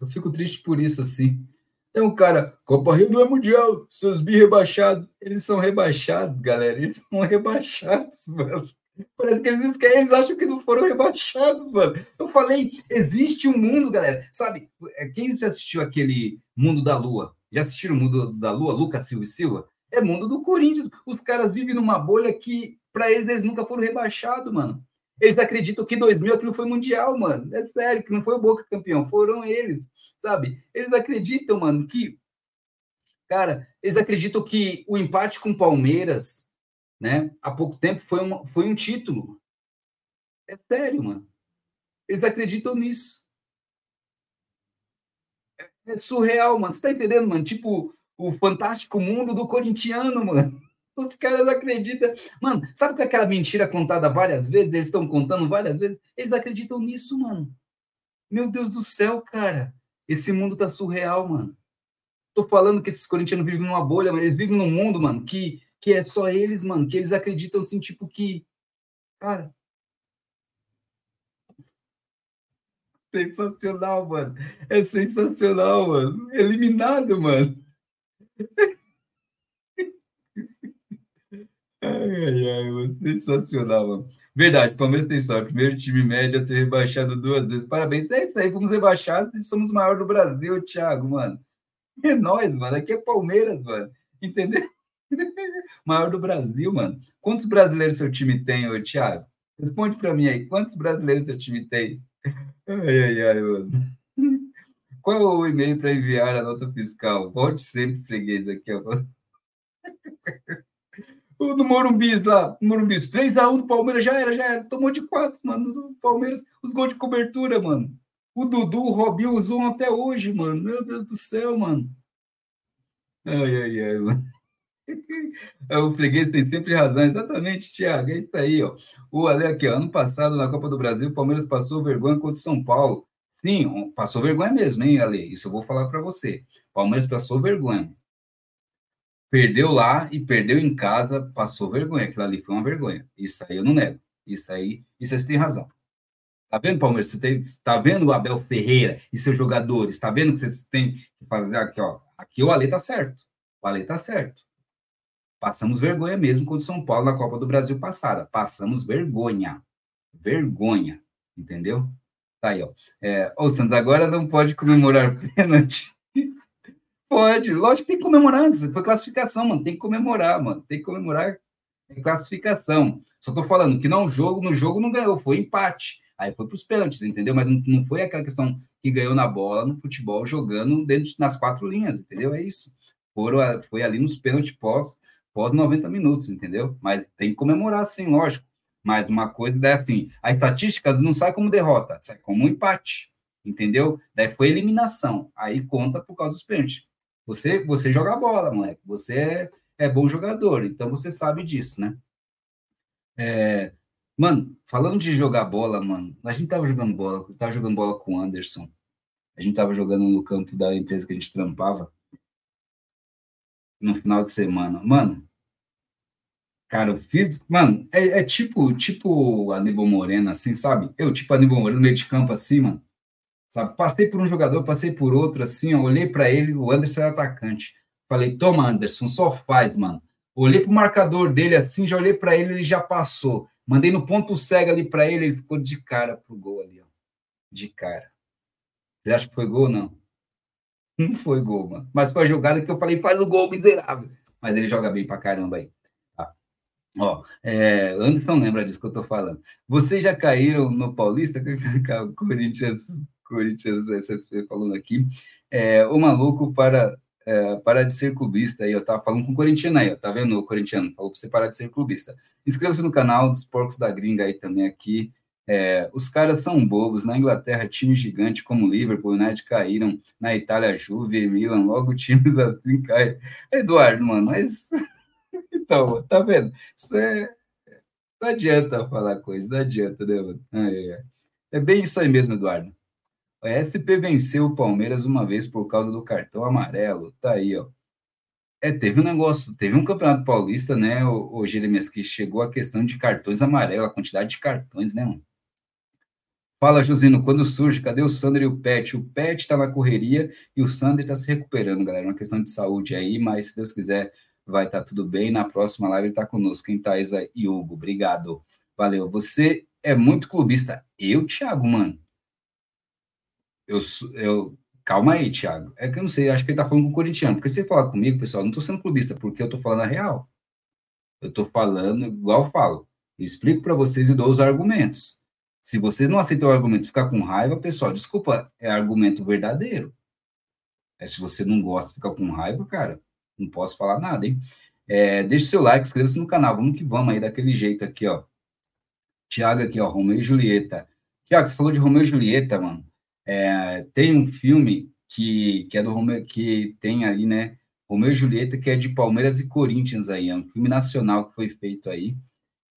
eu fico triste por isso, assim. É um cara, Copa Rio não é mundial, seus bi rebaixados. Eles são rebaixados, galera. Eles são rebaixados, mano. Parece que eles, eles acham que não foram rebaixados, mano. Eu falei, existe um mundo, galera. Sabe, é, quem já assistiu aquele Mundo da Lua? Já assistiram o Mundo da Lua, Lucas Silva e Silva? É mundo do Corinthians. Os caras vivem numa bolha que, para eles, eles nunca foram rebaixados, mano. Eles acreditam que 2000 aquilo foi mundial, mano. É sério, que não foi o Boca campeão, foram eles, sabe? Eles acreditam, mano, que. Cara, eles acreditam que o empate com o Palmeiras né? Há pouco tempo foi, uma, foi um título. É sério, mano. Eles acreditam nisso. É, é surreal, mano. Você tá entendendo, mano? Tipo, o fantástico mundo do corintiano, mano. Os caras acreditam. Mano, sabe que aquela mentira contada várias vezes, eles estão contando várias vezes? Eles acreditam nisso, mano. Meu Deus do céu, cara. Esse mundo tá surreal, mano. Tô falando que esses corintianos vivem numa bolha, mas eles vivem num mundo, mano, que que é só eles, mano, que eles acreditam assim, tipo que. Cara. Sensacional, mano. É sensacional, mano. Eliminado, mano. Ai, ai, mano. Sensacional, mano. Verdade, Palmeiras tem sorte. Primeiro time médio a ser rebaixado duas vezes. Parabéns. É isso aí, fomos rebaixados e somos o maior do Brasil, Thiago, mano. É nós, mano. Aqui é Palmeiras, mano. Entendeu? Maior do Brasil, mano. Quantos brasileiros seu time tem, ô, Thiago? Responde para mim aí. Quantos brasileiros seu time tem? Ai, ai, ai, mano. Qual é o e-mail para enviar a nota fiscal? Volte sempre, freguês, aqui, ó. O do Morumbis lá, Morumbis, 3x1 do Palmeiras, já era, já era. Tomou de 4, mano, do Palmeiras, os gols de cobertura, mano. O Dudu, o Robinho usou até hoje, mano. Meu Deus do céu, mano. Ai, ai, ai, mano. O freguês tem sempre razão, exatamente, Thiago. É isso aí, ó. O Ale aqui, ano passado, na Copa do Brasil, o Palmeiras passou vergonha contra o São Paulo. Sim, passou vergonha mesmo, hein, Ale? Isso eu vou falar para você. O Palmeiras passou vergonha. Perdeu lá e perdeu em casa, passou vergonha. Aquilo ali foi uma vergonha. Isso aí eu não nego. Isso aí, isso aí você tem razão. Tá vendo, Palmeiras? Você tem, tá vendo o Abel Ferreira e seus jogadores? Tá vendo que vocês têm que fazer aqui, ó? Aqui o Ale tá certo. O Ale tá certo. Passamos vergonha mesmo contra o São Paulo na Copa do Brasil passada. Passamos vergonha. Vergonha. Entendeu? Tá aí, ó. É, ô, Santos, agora não pode comemorar pênalti. Pode, lógico que tem que comemorar antes. Foi classificação, mano. Tem que comemorar, mano. Tem que comemorar em classificação. Só tô falando que não jogo, no jogo não ganhou, foi empate. Aí foi para os pênaltis, entendeu? Mas não, não foi aquela questão que ganhou na bola, no futebol, jogando dentro nas quatro linhas, entendeu? É isso. Foram, foi ali nos pênaltis pós pós 90 minutos, entendeu? Mas tem que comemorar, sim, lógico. Mas uma coisa é assim, a estatística não sai como derrota, sai como um empate, entendeu? Daí foi eliminação, aí conta por causa dos pênaltis. Você, você joga bola, moleque, você é, é bom jogador, então você sabe disso, né? É, mano, falando de jogar bola, mano, a gente tava jogando bola, tava jogando bola com o Anderson, a gente tava jogando no campo da empresa que a gente trampava, no final de semana. Mano, cara, eu fiz. Mano, é, é tipo tipo Aníbal Moreno, assim, sabe? Eu, tipo Aníbal Moreno, no meio de campo, assim, mano. Sabe? Passei por um jogador, passei por outro, assim, ó, olhei para ele, o Anderson era atacante. Falei, toma, Anderson, só faz, mano. Olhei pro marcador dele, assim, já olhei para ele, ele já passou. Mandei no ponto cego ali para ele, ele ficou de cara pro gol ali, ó. De cara. Você acha que foi gol não? Não foi gol, mano. Mas foi a jogada que eu falei, faz o gol, miserável. Mas ele joga bem pra caramba aí. Tá. Ó, é, Anderson lembra disso que eu tô falando. Vocês já caíram no Paulista? Corinthians, Corinthians SSP falando aqui. É, o maluco para, é, para de ser clubista aí, eu tava falando com o corintiano aí, ó, tá vendo o corintiano? Falou para você parar de ser clubista. Inscreva-se no canal dos Porcos da Gringa aí também aqui. É, os caras são bobos. Na Inglaterra, time gigante como Liverpool, United caíram. Na Itália, Juve e Milan, logo times assim caem. Eduardo, mano, mas. então, tá vendo? Isso é. Não adianta falar coisa, não adianta, né, mano? É, é bem isso aí mesmo, Eduardo. A SP venceu o Palmeiras uma vez por causa do cartão amarelo. Tá aí, ó. É, teve um negócio, teve um campeonato paulista, né, o, o Jeremias, que chegou a questão de cartões amarelos, a quantidade de cartões, né, mano? Fala, Josino, quando surge, cadê o Sander e o Pet? O Pet tá na correria e o Sander tá se recuperando, galera. Uma questão de saúde aí, mas se Deus quiser, vai estar tá tudo bem. Na próxima live ele tá conosco, em Thaisa e Hugo. Obrigado. Valeu. Você é muito clubista. Eu, Thiago, mano. Eu, eu Calma aí, Thiago. É que eu não sei, acho que ele tá falando com o corintiano. Porque se você falar comigo, pessoal, eu não tô sendo clubista, porque eu tô falando a real. Eu tô falando igual eu falo. Eu explico para vocês e dou os argumentos. Se vocês não aceitam o argumento ficar com raiva, pessoal, desculpa, é argumento verdadeiro. É, se você não gosta de ficar com raiva, cara, não posso falar nada, hein? É, deixe seu like, inscreva-se no canal. Vamos que vamos aí, daquele jeito aqui, ó. Tiago aqui, ó, Romeu e Julieta. Tiago, você falou de Romeu e Julieta, mano. É, tem um filme que, que é do Romeu, que tem ali, né? Romeu e Julieta, que é de Palmeiras e Corinthians aí, é um filme nacional que foi feito aí.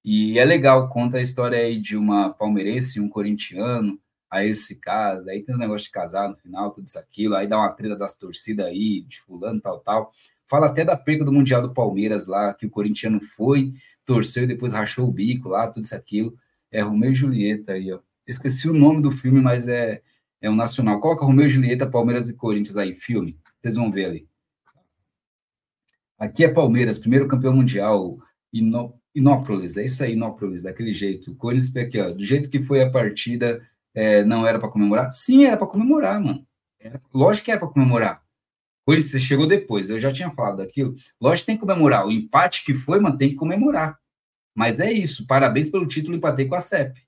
E é legal, conta a história aí de uma palmeirense e um corintiano, aí eles se casam, aí tem os negócios de casar no final, tudo isso, aquilo, aí dá uma treta das torcidas aí, de fulano, tal, tal. Fala até da perda do Mundial do Palmeiras lá, que o corintiano foi, torceu e depois rachou o bico lá, tudo isso, aquilo. É Romeu e Julieta aí, ó. Esqueci o nome do filme, mas é, é um nacional. Coloca Romeu e Julieta, Palmeiras e Corinthians aí, filme. Vocês vão ver ali. Aqui é Palmeiras, primeiro campeão mundial, Inó, Inópolis, é isso aí, Inópolis, daquele jeito. Corinthians aqui, ó, do jeito que foi a partida, é, não era para comemorar? Sim, era para comemorar, mano. Era, lógico que era para comemorar. Corinthians chegou depois, eu já tinha falado daquilo. Lógico que tem que comemorar. O empate que foi, mano, tem que comemorar. Mas é isso. Parabéns pelo título, empatei com a CEP.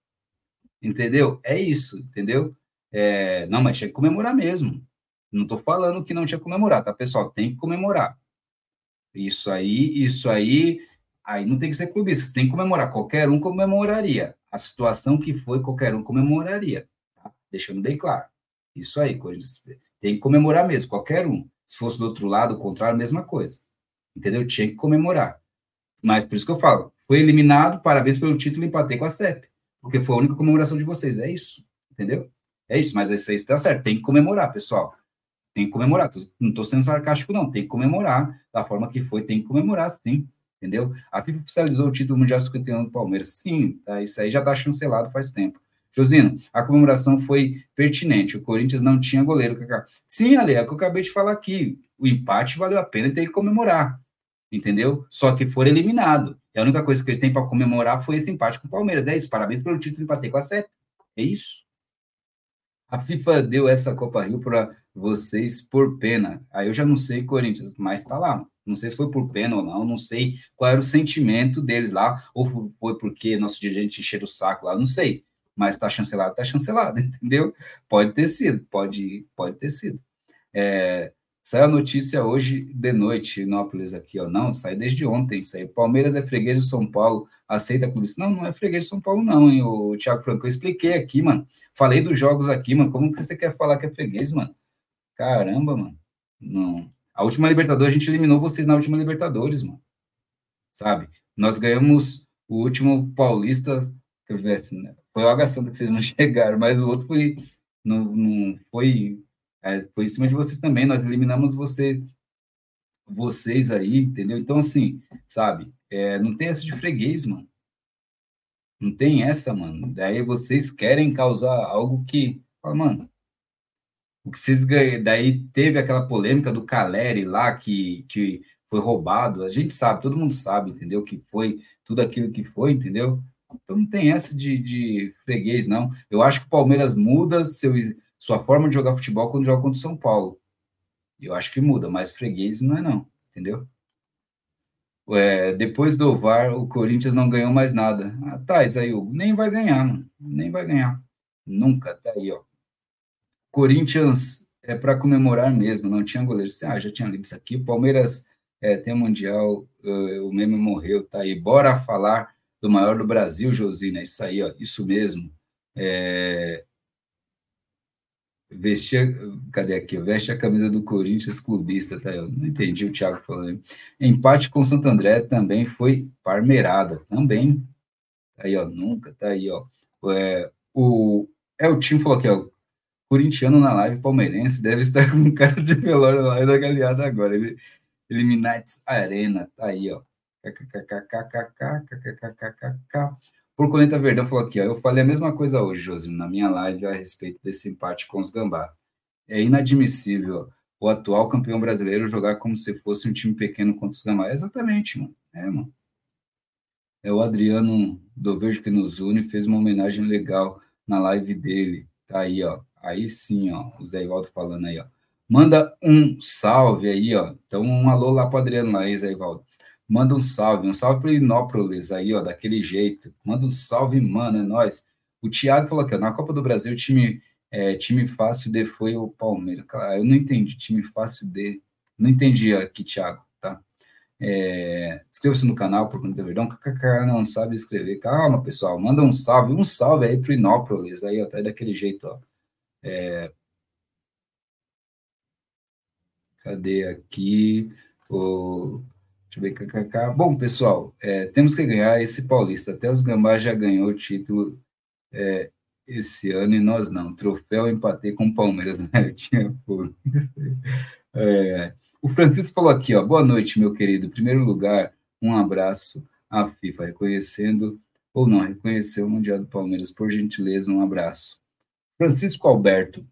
Entendeu? É isso, entendeu? É, não, mas tinha que comemorar mesmo. Não estou falando que não tinha que comemorar, tá, pessoal? Tem que comemorar. Isso aí, isso aí, aí não tem que ser clubista, você tem que comemorar. Qualquer um comemoraria. A situação que foi, qualquer um comemoraria. Tá? Deixando bem claro. Isso aí, Corinthians. Tem que comemorar mesmo, qualquer um. Se fosse do outro lado, o contrário, mesma coisa. Entendeu? Tinha que comemorar. Mas por isso que eu falo, foi eliminado, parabéns pelo título, empatei com a CEP. Porque foi a única comemoração de vocês. É isso. Entendeu? É isso, mas aí está certo. Tem que comemorar, pessoal. Tem que comemorar. Não estou sendo sarcástico, não. Tem que comemorar da forma que foi. Tem que comemorar, sim. Entendeu? A FIFA oficializou o título mundial 51 do Palmeiras. Sim, tá, isso aí já está chancelado faz tempo. Josino, a comemoração foi pertinente. O Corinthians não tinha goleiro. Sim, Ale, é o que eu acabei de falar aqui. O empate valeu a pena e tem que comemorar. Entendeu? Só que for eliminado. E a única coisa que eles têm para comemorar foi esse empate com o Palmeiras. É isso. Parabéns pelo título empatei com a Sete. É isso. A FIFA deu essa Copa Rio para vocês por pena. Aí eu já não sei, Corinthians, mas tá lá. Não sei se foi por pena ou não, não sei qual era o sentimento deles lá, ou foi porque nosso dirigente encheu o saco lá, não sei. Mas tá chancelado, tá chancelado, entendeu? Pode ter sido, pode, pode ter sido. É, Saiu a notícia hoje de noite, Inópolis aqui, ó. Não, sai desde ontem, isso aí. Palmeiras é freguês de São Paulo, aceita clube. Não, não é freguês de São Paulo, não, hein, o Thiago Franco. Eu expliquei aqui, mano. Falei dos jogos aqui, mano. Como que você quer falar que é freguês, mano? Caramba, mano. Não. A última Libertadores, a gente eliminou vocês na última Libertadores, mano. Sabe? Nós ganhamos o último Paulista, que eu né? foi o Água Santa que vocês não chegaram, mas o outro foi. Não, não foi é, foi em cima de vocês também, nós eliminamos você, vocês aí, entendeu? Então, assim, sabe, é, não tem essa de freguês, mano. Não tem essa, mano. Daí vocês querem causar algo que, fala, mano, o que vocês ganham, daí teve aquela polêmica do Caleri lá, que, que foi roubado, a gente sabe, todo mundo sabe, entendeu? Que foi tudo aquilo que foi, entendeu? Então não tem essa de, de freguês, não. Eu acho que o Palmeiras muda seu sua forma de jogar futebol quando joga contra o São Paulo. Eu acho que muda, mas freguês não é não, entendeu? É, depois do VAR, o Corinthians não ganhou mais nada. Ah, tá, aí, nem vai ganhar, mano. Nem vai ganhar. Nunca, tá aí, ó. Corinthians é para comemorar mesmo, não tinha goleiro. Ah, já tinha lido isso aqui. Palmeiras é, tem Mundial, uh, o meme morreu, tá aí. Bora falar do maior do Brasil, Josina. Isso aí, ó, isso mesmo. É, vestia, cadê aqui? Veste a camisa do Corinthians clubista, tá? Eu não entendi o Thiago falando. Empate com Santo André também foi parmeirada, também. Tá aí, ó, nunca, tá aí, ó. É, o, é, o time falou aqui, ó, corintiano na live palmeirense deve estar com um cara de velório lá da galeada agora. Ele, Illuminati Arena, tá aí, ó. Por Colenta Verdão falou aqui, ó, eu falei a mesma coisa hoje, Josino, na minha live a respeito desse empate com os Gambá. É inadmissível o atual campeão brasileiro jogar como se fosse um time pequeno contra os Gambá. Exatamente, mano. É, mano. É o Adriano do Verde que nos une, fez uma homenagem legal na live dele. Tá aí, ó. Aí sim, ó. O Zé Ivaldo falando aí, ó. Manda um salve aí, ó. Então, um alô lá para Adriano lá, aí, Zé Ivaldo. Manda um salve, um salve para Inópolis aí, ó, daquele jeito. Manda um salve, mano, é nóis. O Thiago falou aqui, ó, na Copa do Brasil, time, é, time fácil de foi o Palmeiras. eu não entendi, time fácil de. Não entendi aqui, Thiago, tá? É, Inscreva-se no canal por conta verdão. KKK não sabe escrever. Calma, pessoal. Manda um salve. Um salve aí pro Inópolis. Aí, ó, tá daquele jeito, ó. É, cadê aqui? O, deixa eu ver. KKK. Bom, pessoal, é, temos que ganhar esse paulista. Até os Gambá já ganhou o título é, esse ano e nós não. Troféu empatei com o Palmeiras. Né? Eu tinha. É, o Francisco falou aqui, ó, boa noite, meu querido. Em primeiro lugar, um abraço à FIFA, reconhecendo ou não reconheceu o Mundial do Palmeiras, por gentileza, um abraço. Francisco Alberto,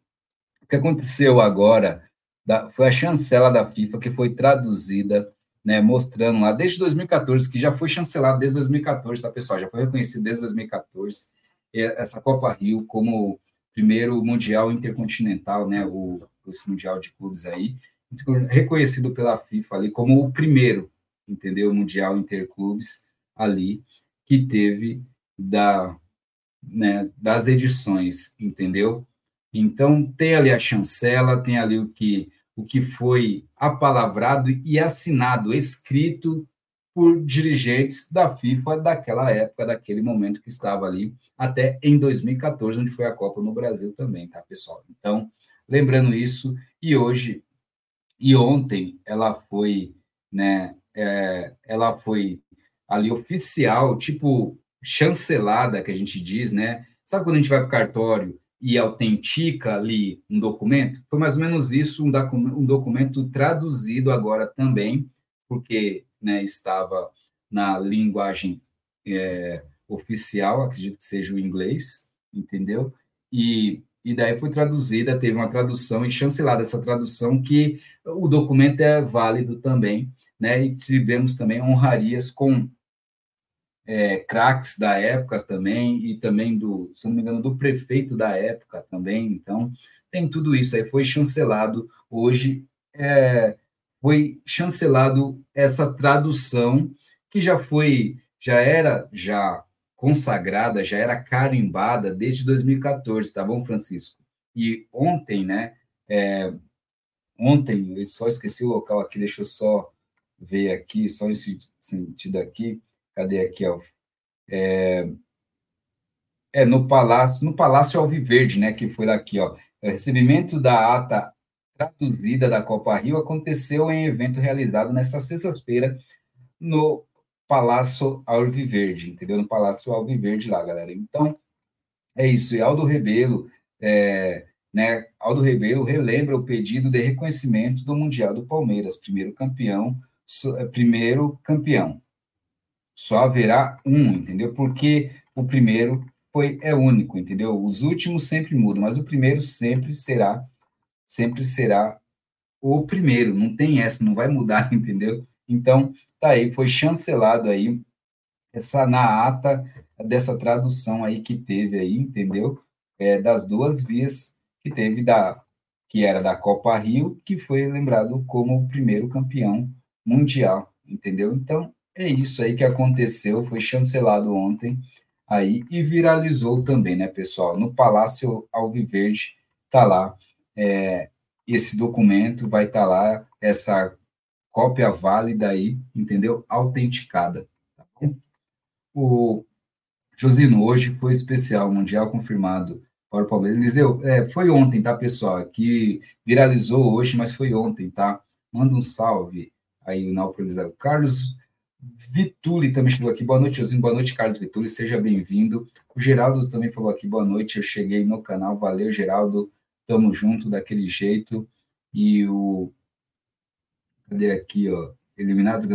o que aconteceu agora da, foi a chancela da FIFA que foi traduzida, né, mostrando lá desde 2014, que já foi chancelado desde 2014, tá, pessoal? Já foi reconhecido desde 2014 essa Copa Rio como primeiro mundial intercontinental, né, o esse mundial de clubes aí, reconhecido pela FIFA ali como o primeiro, entendeu? Mundial Interclubes ali que teve da, né, das edições, entendeu? Então tem ali a chancela, tem ali o que o que foi apalavrado e assinado, escrito por dirigentes da FIFA daquela época, daquele momento que estava ali, até em 2014, onde foi a Copa no Brasil também, tá, pessoal? Então, lembrando isso, e hoje e ontem ela foi, né, é, ela foi ali oficial, tipo chancelada, que a gente diz, né? Sabe quando a gente vai para o cartório e autentica ali um documento? Foi mais ou menos isso, um, um documento traduzido agora também, porque né, estava na linguagem é, oficial, acredito que seja o inglês, entendeu? E e daí foi traduzida, teve uma tradução e chancelada essa tradução que o documento é válido também, né? E tivemos também honrarias com é, craques da época também e também do, se não me engano, do prefeito da época também. Então tem tudo isso aí foi chancelado hoje. É, foi chancelado essa tradução que já foi, já era já consagrada, já era carimbada desde 2014, tá bom, Francisco? E ontem, né? É, ontem, eu só esqueci o local aqui, deixa eu só ver aqui, só esse sentido aqui. Cadê aqui, ó? É, é no Palácio, no Palácio Alviverde, né? Que foi aqui, ó. O recebimento da ata traduzida da Copa Rio aconteceu em evento realizado nesta sexta-feira no Palácio Alviverde, entendeu? No Palácio Alviverde lá, galera. Então, é isso. E Aldo Rebelo, é, né? Aldo Rebelo relembra o pedido de reconhecimento do Mundial do Palmeiras, primeiro campeão, é, primeiro campeão. Só haverá um, entendeu? Porque o primeiro foi é único, entendeu? Os últimos sempre mudam, mas o primeiro sempre será sempre será o primeiro, não tem essa, não vai mudar, entendeu? Então, tá aí, foi chancelado aí essa na ata dessa tradução aí que teve aí, entendeu? É, das duas vias que teve da que era da Copa Rio, que foi lembrado como o primeiro campeão mundial, entendeu? Então, é isso aí que aconteceu, foi chancelado ontem aí e viralizou também, né, pessoal? No Palácio Alviverde tá lá é, esse documento, vai estar tá lá essa cópia válida aí, entendeu? Autenticada. Tá bom? O Josino, hoje foi especial, Mundial confirmado para o Palmeiras. Eliseu, é, foi ontem, tá, pessoal? Que viralizou hoje, mas foi ontem, tá? Manda um salve aí, o Nápoles. Carlos Vituli também chegou aqui. Boa noite, Josino. Boa noite, Carlos Vituli. Seja bem-vindo. O Geraldo também falou aqui. Boa noite. Eu cheguei no canal. Valeu, Geraldo. Tamo junto daquele jeito. E o cadê aqui, ó? Eliminados,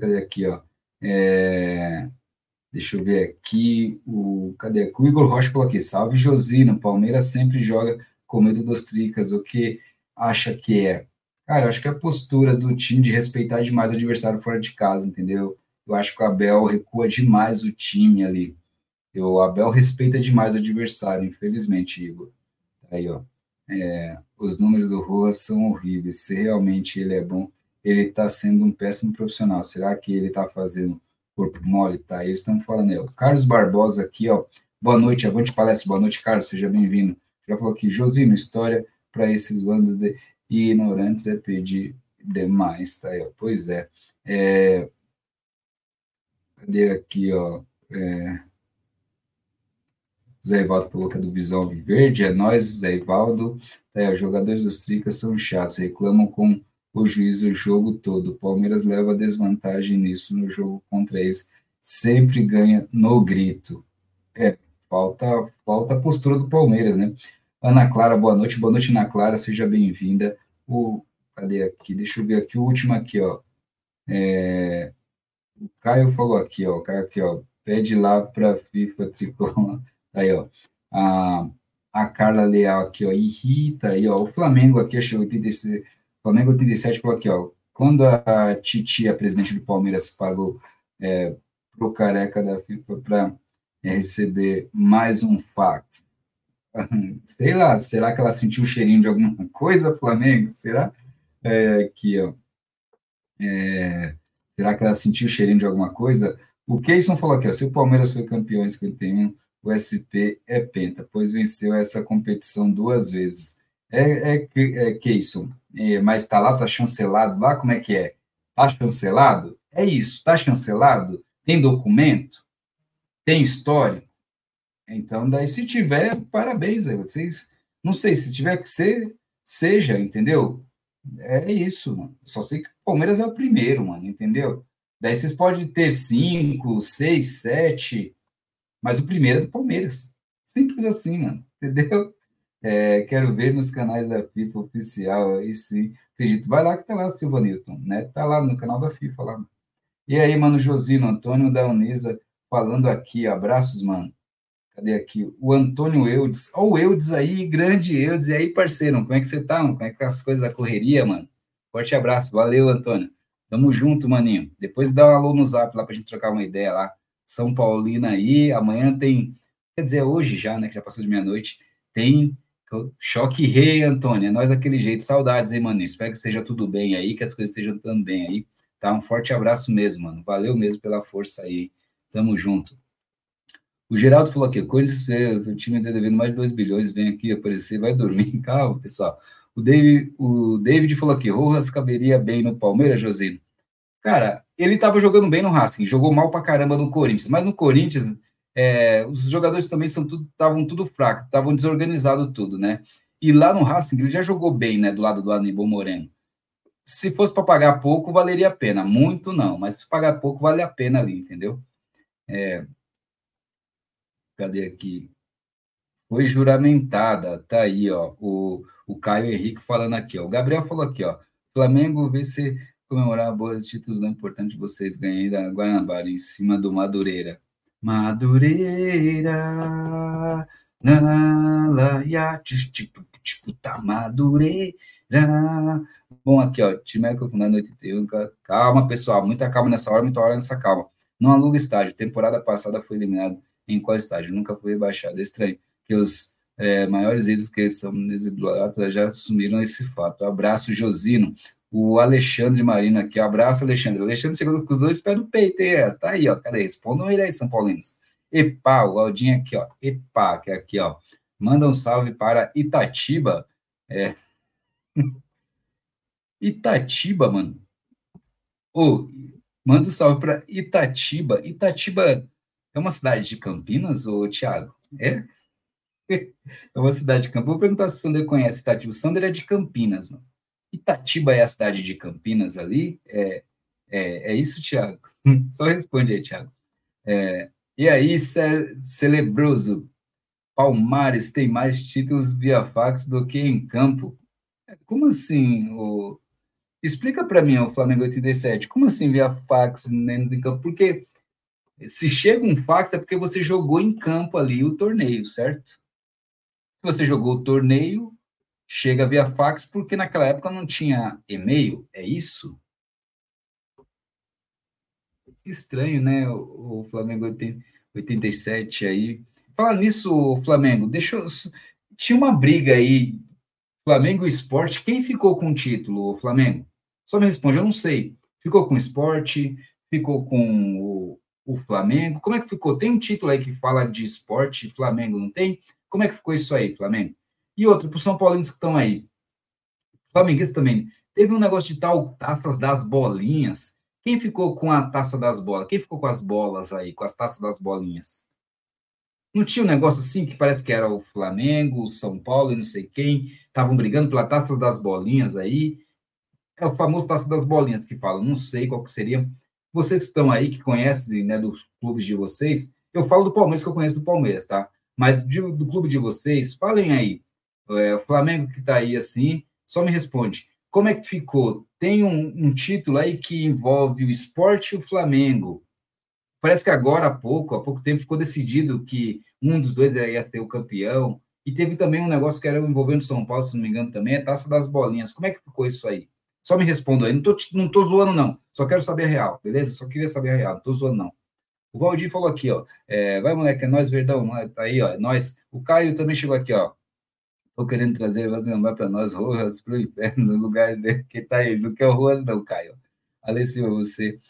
cadê aqui, ó? É, deixa eu ver aqui, o, cadê aqui? O Igor Rocha falou aqui, salve Josino, Palmeiras sempre joga com medo dos tricas, o que acha que é? Cara, eu acho que a postura do time de respeitar demais o adversário fora de casa, entendeu? Eu acho que o Abel recua demais o time ali. O Abel respeita demais o adversário, infelizmente, Igor. Aí, ó. É, os números do Rojas são horríveis. Se realmente ele é bom, ele está sendo um péssimo profissional. Será que ele está fazendo corpo mole? Tá, eles estão falando aí. Ó. Carlos Barbosa aqui, ó. Boa noite, avante palestra. Boa noite, Carlos. Seja bem-vindo. Já falou aqui, Josino, história para esses bandos de ignorantes é pedir demais, tá aí, ó. Pois é. é cadê aqui, ó? É, Zé Ivaldo falou que é do Visão Verde, é nós, Zé Ivaldo. É, os jogadores dos Tricas são chatos, reclamam com o juiz o jogo todo. Palmeiras leva desvantagem nisso no jogo contra eles. Sempre ganha no grito. É, falta, falta a postura do Palmeiras, né? Ana Clara, boa noite. Boa noite, Ana Clara, seja bem-vinda. O, cadê aqui? Deixa eu ver aqui, o último aqui, ó. É, o Caio falou aqui, ó. O Caio aqui, ó. Pede lá para FIFA Tricolor. Aí, ó. A, a Carla Leal aqui, ó. Irrita aí, ó. O Flamengo aqui, achei 86. Flamengo 87 falou aqui, ó. Quando a Titi, a presidente do Palmeiras, pagou é, pro careca da FIFA para é, receber mais um fax. Sei lá, será que ela sentiu o cheirinho de alguma coisa, Flamengo? Será? É, aqui, ó. É, será que ela sentiu o cheirinho de alguma coisa? O Keyson falou aqui, ó, se o Palmeiras foi campeão em 51, o SP é penta, pois venceu essa competição duas vezes. É, é, é Keyson, é, mas está lá, está chancelado lá, como é que é? Está chancelado? É isso, está chancelado? Tem documento? Tem histórico? Então, daí, se tiver, parabéns aí, vocês. Não sei, se tiver que ser, seja, entendeu? É isso, mano. Só sei que o Palmeiras é o primeiro, mano, entendeu? Daí vocês podem ter cinco, seis, sete, mas o primeiro é do Palmeiras. Simples assim, mano. Entendeu? É, quero ver nos canais da FIFA oficial, aí sim. Acredito. Vai lá que tá lá, Silva Newton, né? Tá lá no canal da FIFA lá. E aí, mano, Josino, Antônio da Unisa falando aqui. Abraços, mano. Cadê aqui? O Antônio Eudes. Ó, o Eudes aí, grande Eudes. E aí, parceiro, como é que você tá, mano? Como é que tá as coisas da correria, mano? Forte abraço. Valeu, Antônio. Tamo junto, maninho. Depois dá um alô no zap lá pra gente trocar uma ideia lá. São Paulina aí. Amanhã tem, quer dizer, hoje já, né? Que já passou de meia-noite. Tem choque rei, Antônio. É nós daquele jeito. Saudades, hein, mano? Espero que esteja tudo bem aí, que as coisas estejam também aí. Tá? Um forte abraço mesmo, mano. Valeu mesmo pela força aí. Tamo junto. O Geraldo falou aqui, Corinthians, o time está devendo mais de 2 bilhões, vem aqui aparecer, vai dormir. Calma, pessoal. O David, o David falou aqui, Rojas caberia bem no Palmeiras, Josino. Cara, ele estava jogando bem no Racing, jogou mal pra caramba no Corinthians, mas no Corinthians é, os jogadores também tudo estavam tudo fracos, estavam desorganizados tudo, né? E lá no Racing ele já jogou bem, né, do lado do Aníbal Moreno. Se fosse para pagar pouco, valeria a pena. Muito não, mas se pagar pouco, vale a pena ali, entendeu? É, cadê aqui? Foi juramentada, tá aí, ó. O, o Caio Henrique falando aqui, ó. O Gabriel falou aqui, ó. Flamengo vê se comemorar a boa título não é importante vocês ganharem da Guanabara em cima do Madureira. Madureira, na ya, tipo, tá Madureira. Bom, aqui, ó, Timeco com 81. Calma, pessoal, muita calma nessa hora, muita hora nessa calma. Não aluga estágio. Temporada passada foi eliminado em qual estágio? Nunca foi rebaixado. É estranho que os é, maiores ídolos que são desidolados já assumiram esse fato. Abraço, Josino o Alexandre Marino aqui. Abraço, Alexandre. Alexandre chegou com os dois pés no peito. Tá aí, ó. Cadê? Respondam ele aí, São Paulinos. Epa, o Aldinho aqui, ó. Epa, que é aqui, ó. Manda um salve para Itatiba. É. Itatiba, mano. Ô, manda um salve para Itatiba. Itatiba é uma cidade de Campinas, ô Thiago? É? É uma cidade de Campinas. Vou perguntar se o Sander conhece Itatiba. O Sander é de Campinas, mano. Itatiba é a cidade de Campinas ali? É, é, é isso, Tiago? Só responde aí, Tiago. É, e aí, ce Celebroso, Palmares tem mais títulos via fax do que em campo. Como assim? O... Explica para mim, o Flamengo 87, como assim via fax menos em campo? Porque se chega um fax é porque você jogou em campo ali o torneio, certo? Se você jogou o torneio, chega via fax porque naquela época não tinha e-mail, é isso? Estranho, né? O, Flamengo 87 aí. Falar nisso, Flamengo, deixa eu... Tinha uma briga aí, Flamengo e Esporte. Quem ficou com o título, Flamengo? Só me responde, eu não sei. Ficou com o Esporte? Ficou com o, o Flamengo? Como é que ficou? Tem um título aí que fala de esporte, Flamengo, não tem? Como é que ficou isso aí, Flamengo? E outro, para os São Paulinos que estão aí. Flamenguistas também. Teve um negócio de tal taças das bolinhas. Quem ficou com a taça das bolas? Quem ficou com as bolas aí, com as taças das bolinhas? Não tinha um negócio assim que parece que era o Flamengo, o São Paulo e não sei quem, estavam brigando pela taça das bolinhas aí. É o famoso taça das bolinhas que falam, não sei qual que seria. Vocês que estão aí, que conhecem né, dos clubes de vocês, eu falo do Palmeiras, que eu conheço do Palmeiras, tá? Mas de, do clube de vocês, falem aí é, o Flamengo que está aí assim, só me responde. Como é que ficou? Tem um, um, título aí que envolve o esporte e o Flamengo. Parece que agora há pouco, há pouco tempo, ficou decidido que um dos dois ia ser o campeão. E teve também um negócio que era envolvendo São Paulo, se não me engano, também, a taça das bolinhas. Como é que ficou isso aí? Só me responda aí. Não tô, não tô zoando, não. Só quero saber a real, beleza? Só queria saber a real. Não tô zoando, não. O Valdir falou aqui, ó. É, vai, moleque, é nós, Verdão. Tá aí, ó. É nós. O Caio também chegou aqui, ó. Estou querendo trazer vai para nós Rojas para o inferno, no lugar dele que está aí. Não quer o Rojas, não, Caio. Alessio, você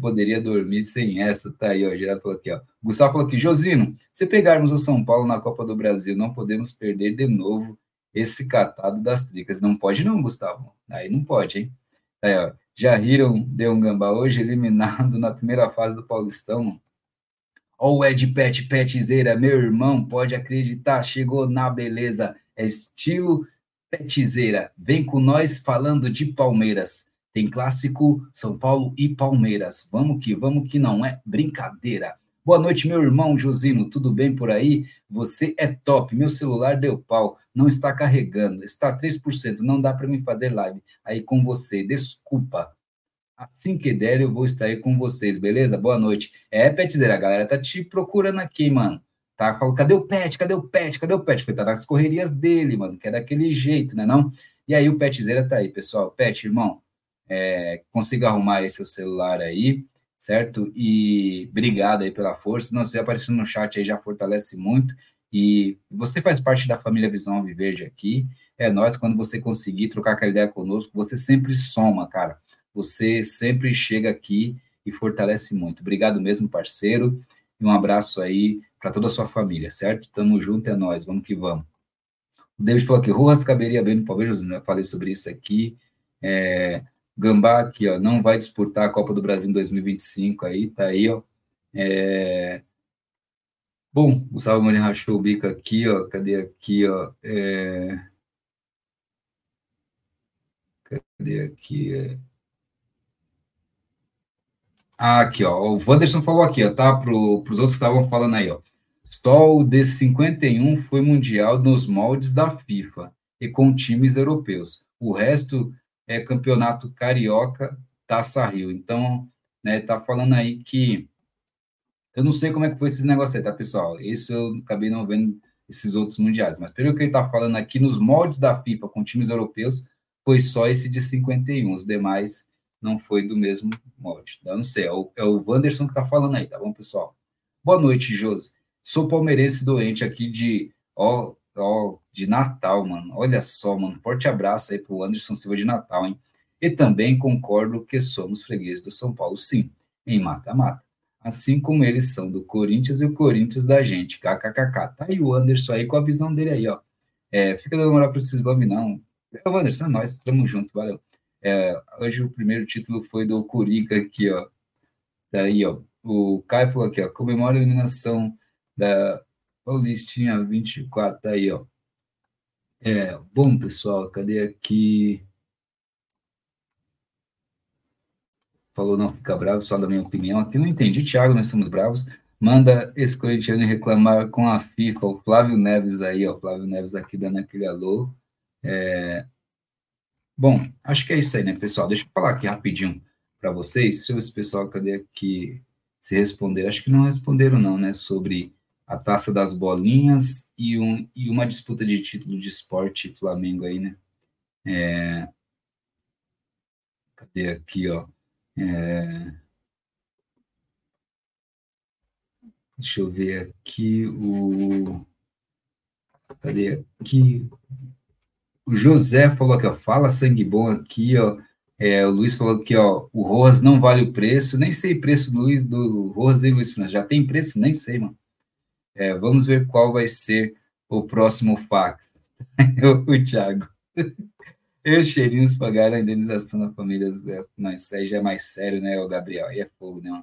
poderia dormir sem essa, tá aí, ó. Geraldo falou aqui, ó. Gustavo falou aqui, Josino, se pegarmos o São Paulo na Copa do Brasil, não podemos perder de novo esse catado das tricas. Não pode, não, Gustavo. Aí não pode, hein? Aí, ó. Já riram de um gambá hoje, eliminado na primeira fase do Paulistão. Ó, o Ed Pet Petzeira, meu irmão, pode acreditar, chegou na beleza é estilo petizeira. Vem com nós falando de Palmeiras. Tem clássico São Paulo e Palmeiras. Vamos que vamos que não é brincadeira. Boa noite, meu irmão Josino. Tudo bem por aí? Você é top. Meu celular deu pau. Não está carregando. Está 3%. Não dá para mim fazer live aí com você. Desculpa. Assim que der, eu vou estar aí com vocês, beleza? Boa noite. É, Petzeira, a galera tá te procurando aqui, mano tá? Falou, cadê o pet? Cadê o pet? Cadê o pet? Foi tá nas correrias dele, mano, que é daquele jeito, né, não? E aí o Petzeira tá aí, pessoal. Pet, irmão, é, consiga arrumar aí seu celular aí, certo? E obrigado aí pela força. Não, você aparecendo no chat aí já fortalece muito. E você faz parte da família Visão Alviverde aqui. É nós, quando você conseguir trocar aquela ideia conosco, você sempre soma, cara. Você sempre chega aqui e fortalece muito. Obrigado mesmo, parceiro. E um abraço aí para toda a sua família, certo? Tamo junto, é nós, vamos que vamos. O David falou que Rojas caberia bem no Palmeiras, eu falei sobre isso aqui. É, Gambá aqui, ó, não vai disputar a Copa do Brasil em 2025 aí, tá aí, ó. É... Bom, Gustavo Moreira rachou o bico aqui, ó, cadê aqui, ó, é... Cadê aqui, é... Ah, aqui, ó, o Wanderson falou aqui, ó, tá, para os outros que estavam falando aí, ó. Só o de 51 foi mundial nos moldes da FIFA e com times europeus. O resto é campeonato carioca, Taça Rio. Então, né, tá falando aí que eu não sei como é que foi esses negócios aí, tá, pessoal? Isso eu acabei não vendo esses outros mundiais, mas pelo que ele tá falando aqui, nos moldes da FIFA com times europeus, foi só esse de 51, os demais não foi do mesmo molde. Eu não sei, é o, é o Wanderson que tá falando aí, tá bom, pessoal? Boa noite, Josi. Sou palmeirense doente aqui de, ó, ó, de Natal, mano. Olha só, mano. Forte abraço aí pro Anderson Silva de Natal, hein? E também concordo que somos fregueses do São Paulo, sim, em mata-mata. Assim como eles são do Corinthians e o Corinthians da gente. KKKK. Tá aí o Anderson aí com a visão dele aí, ó. É, fica dando moral para esses bambi, não. É o Anderson, é nós, estamos juntos, valeu. É, hoje o primeiro título foi do Curica aqui, ó. Daí, ó. O Caio falou aqui, ó. Comemora a eliminação da Paulistinha 24, tá aí, ó. É, bom, pessoal, cadê aqui? Falou não fica bravo, só da minha opinião. Aqui não entendi, Thiago, nós somos bravos. Manda esse corintiano reclamar com a FIFA, o Flávio Neves aí, ó. Flávio Neves aqui dando aquele alô. É... Bom, acho que é isso aí, né, pessoal? Deixa eu falar aqui rapidinho para vocês. Deixa eu ver se o pessoal, cadê aqui? Se responder, acho que não responderam, não, né? Sobre a taça das bolinhas e, um, e uma disputa de título de esporte Flamengo aí, né? É... Cadê aqui, ó? É... Deixa eu ver aqui o. Cadê aqui? O José falou aqui, ó, fala sangue bom aqui, ó. É, o Luiz falou que ó, o Rojas não vale o preço, nem sei preço do Luiz, do Rojas e Luiz. Já tem preço? Nem sei, mano. É, vamos ver qual vai ser o próximo fax. o Thiago. Eu, cheirinhos, pagaram a indenização da família. Não, isso aí já é mais sério, né, o Gabriel? Aí é fogo, né?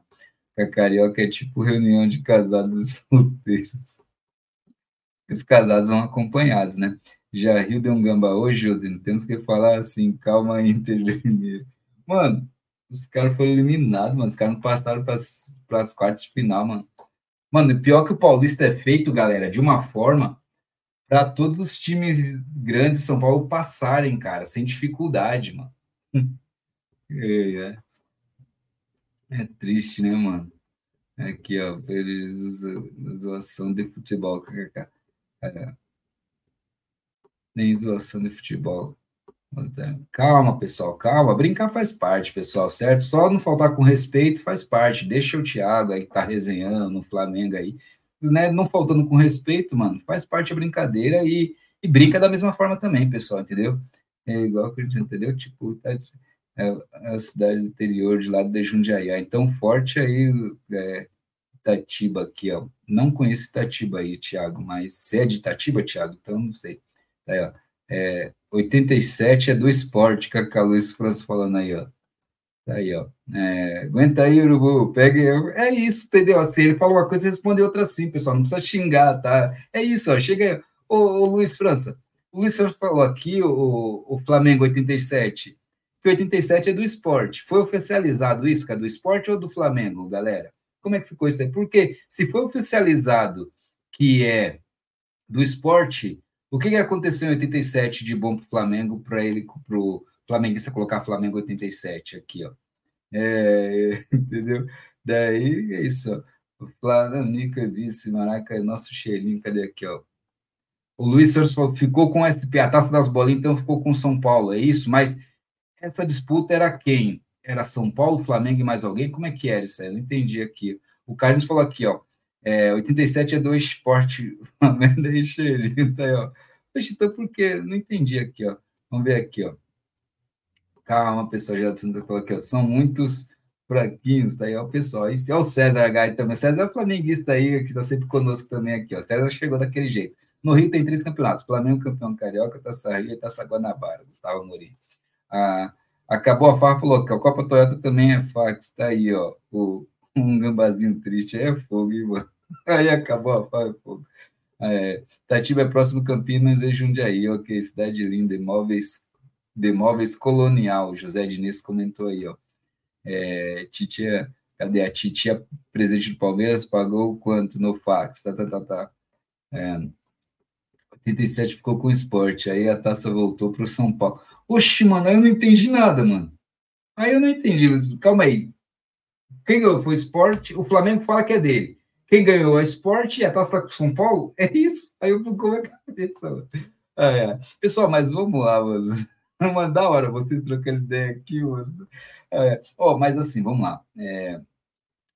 A carioca é tipo reunião de casados solteiros. Os casados vão acompanhados, né? Já riu de um gamba hoje, Josino? Temos que falar assim, calma, Inter Mano, os caras foram eliminados, mano. Os caras não passaram para as quartas de final, mano. Mano, pior que o Paulista é feito, galera, de uma forma para todos os times grandes de São Paulo passarem, cara, sem dificuldade, mano. É, é. é triste, né, mano? Aqui, ó, eles usam doação de futebol. É nem zoação de futebol. Calma, pessoal, calma. Brincar faz parte, pessoal, certo? Só não faltar com respeito faz parte. Deixa o Thiago aí que tá resenhando no Flamengo aí, né? Não faltando com respeito, mano, faz parte da brincadeira e, e brinca da mesma forma também, pessoal, entendeu? É igual que a entendeu, tipo, tá, é, a cidade interior de lado de Jundiaí. Ah, então, forte aí, é, Itatiba aqui, ó. Não conheço Itatiba aí, Thiago, mas você é de Itatiba, Thiago? Então, não sei. Tá aí, ó. É, 87 é do esporte, Cacá Luiz França falando aí, ó. Tá aí, ó. É, aguenta aí, Urubu, pega. É isso, entendeu? Se ele fala uma coisa, você responde outra sim, pessoal. Não precisa xingar, tá? É isso, ó. Chega aí. Ô, ô Luiz França, o Luiz França falou aqui, o, o Flamengo 87, que 87 é do esporte. Foi oficializado isso, que é do esporte ou do Flamengo, galera? Como é que ficou isso aí? Porque se foi oficializado que é do esporte, o que, aconteceu em 87 de bom para o Flamengo, para ele, para o flamenguista colocar Flamengo 87 aqui, ó? É, entendeu? Daí é isso. O Flamengo, vice, Maraca, é nosso cheirinho, cadê aqui, ó? O Luiz Santos ficou com a taça das bolinhas, então ficou com São Paulo, é isso? Mas essa disputa era quem? Era São Paulo, Flamengo e mais alguém? Como é que era isso aí? Eu não entendi aqui. O Carlos falou aqui, ó. É, 87 é do esporte. Flamengo e tá aí, ó. Poxa, então por quê? Não entendi aqui, ó. Vamos ver aqui, ó. Calma, pessoal, já falou aqui, ó. São muitos fraquinhos, tá aí, ó, pessoal. Esse é o César Gai também. César é o flamenguista aí, que tá sempre conosco também aqui, ó. César chegou daquele jeito. No Rio tem três campeonatos: Flamengo campeão carioca, Taça Rio e Taça Guanabara. Gustavo Mourinho. Ah, acabou a farpa local. Copa Toyota também é fax. Tá aí, ó. O, um gambazinho triste. É fogo, hein, mano? Aí acabou a farpa, é fogo. É, Tatiba é próximo Campinas e Jundiaí, ok, cidade linda, imóveis, de imóveis colonial, José Diniz comentou aí, ó. É, titia, cadê a titia presidente do Palmeiras, pagou quanto no fax, tá, tá, tá, tá. É, 87 ficou com esporte, aí a taça voltou para o São Paulo. Oxi, mano, eu não entendi nada, mano. Aí eu não entendi, calma aí. Quem foi esporte, o Flamengo fala que é dele. Quem ganhou a esporte e a taça com São Paulo? É isso. Aí eu como a cabeça. Ah, é. Pessoal, mas vamos lá, mano. Uma da hora vocês trocando ideia aqui, mano. É. Oh, mas assim, vamos lá. É...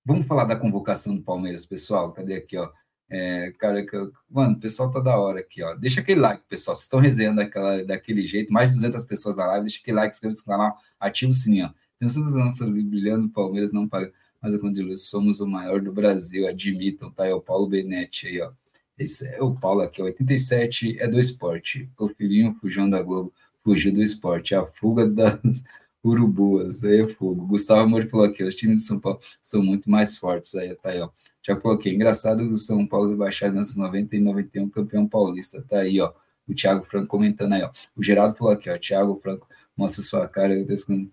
Vamos falar da convocação do Palmeiras, pessoal. Cadê aqui, ó? É, cara, mano, o pessoal tá da hora aqui, ó. Deixa aquele like, pessoal. Vocês estão resenhando daquela, daquele jeito, mais de 200 pessoas na live. Deixa aquele like, inscreva-se no canal, ativa o sininho. Tem 200 anos brilhando, Palmeiras não paga mas a Condiluz somos o maior do Brasil, admitam, tá? É o Paulo Benetti aí, ó. Esse é o Paulo aqui, 87 é do esporte. O filhinho fugiu da Globo, fugiu do esporte. A fuga das urubuas, aí é fogo. Gustavo Amor falou aqui, os times de São Paulo são muito mais fortes, aí tá aí, ó. Já coloquei, engraçado o São Paulo baixado nos 90 e 91, campeão paulista, tá aí, ó. O Thiago Franco comentando aí, ó. O Geraldo falou aqui, ó, Thiago Franco mostra sua cara.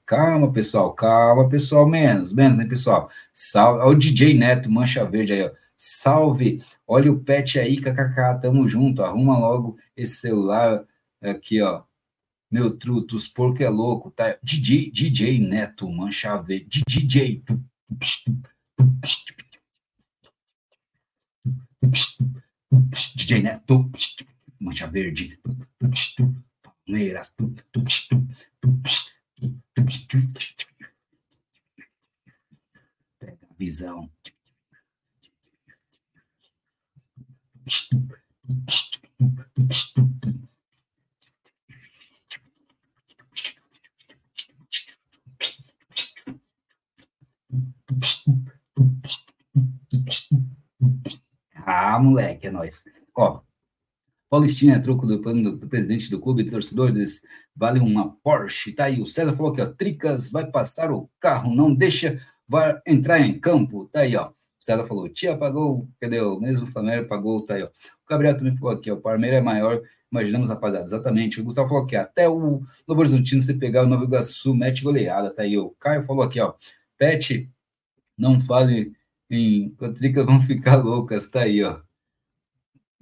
Calma, pessoal, calma, pessoal, menos, menos, hein, pessoal? Salve, olha o DJ Neto, Mancha Verde aí, ó. Salve, olha o pet aí, kkk, tamo junto, arruma logo esse celular aqui, ó. meu truto, os porco é louco, tá? DJ, DJ Neto, mancha verde, DJ. DJ Neto, mancha verde, Palmeiras, pega a visão. Ah, moleque, é nóis. Ó, Paulistinha, é troco do, do, presidente do clube de torcedores, vale uma Porsche. Tá aí, o César falou que ó, Tricas vai passar o carro, não deixa, vai entrar em campo. Tá aí, ó. O César falou, tia pagou, cadê o mesmo Flamengo pagou, tá aí, ó. O Gabriel também falou aqui, ó, o Palmeiras é maior, imaginamos, rapaziada, exatamente. O Gustavo falou aqui, até o Novo Horizontino, você pegar o Novo Iguaçu, mete goleada, tá aí. O Caio falou aqui, ó, Pet, não fale em Tricas vão ficar loucas, tá aí, ó.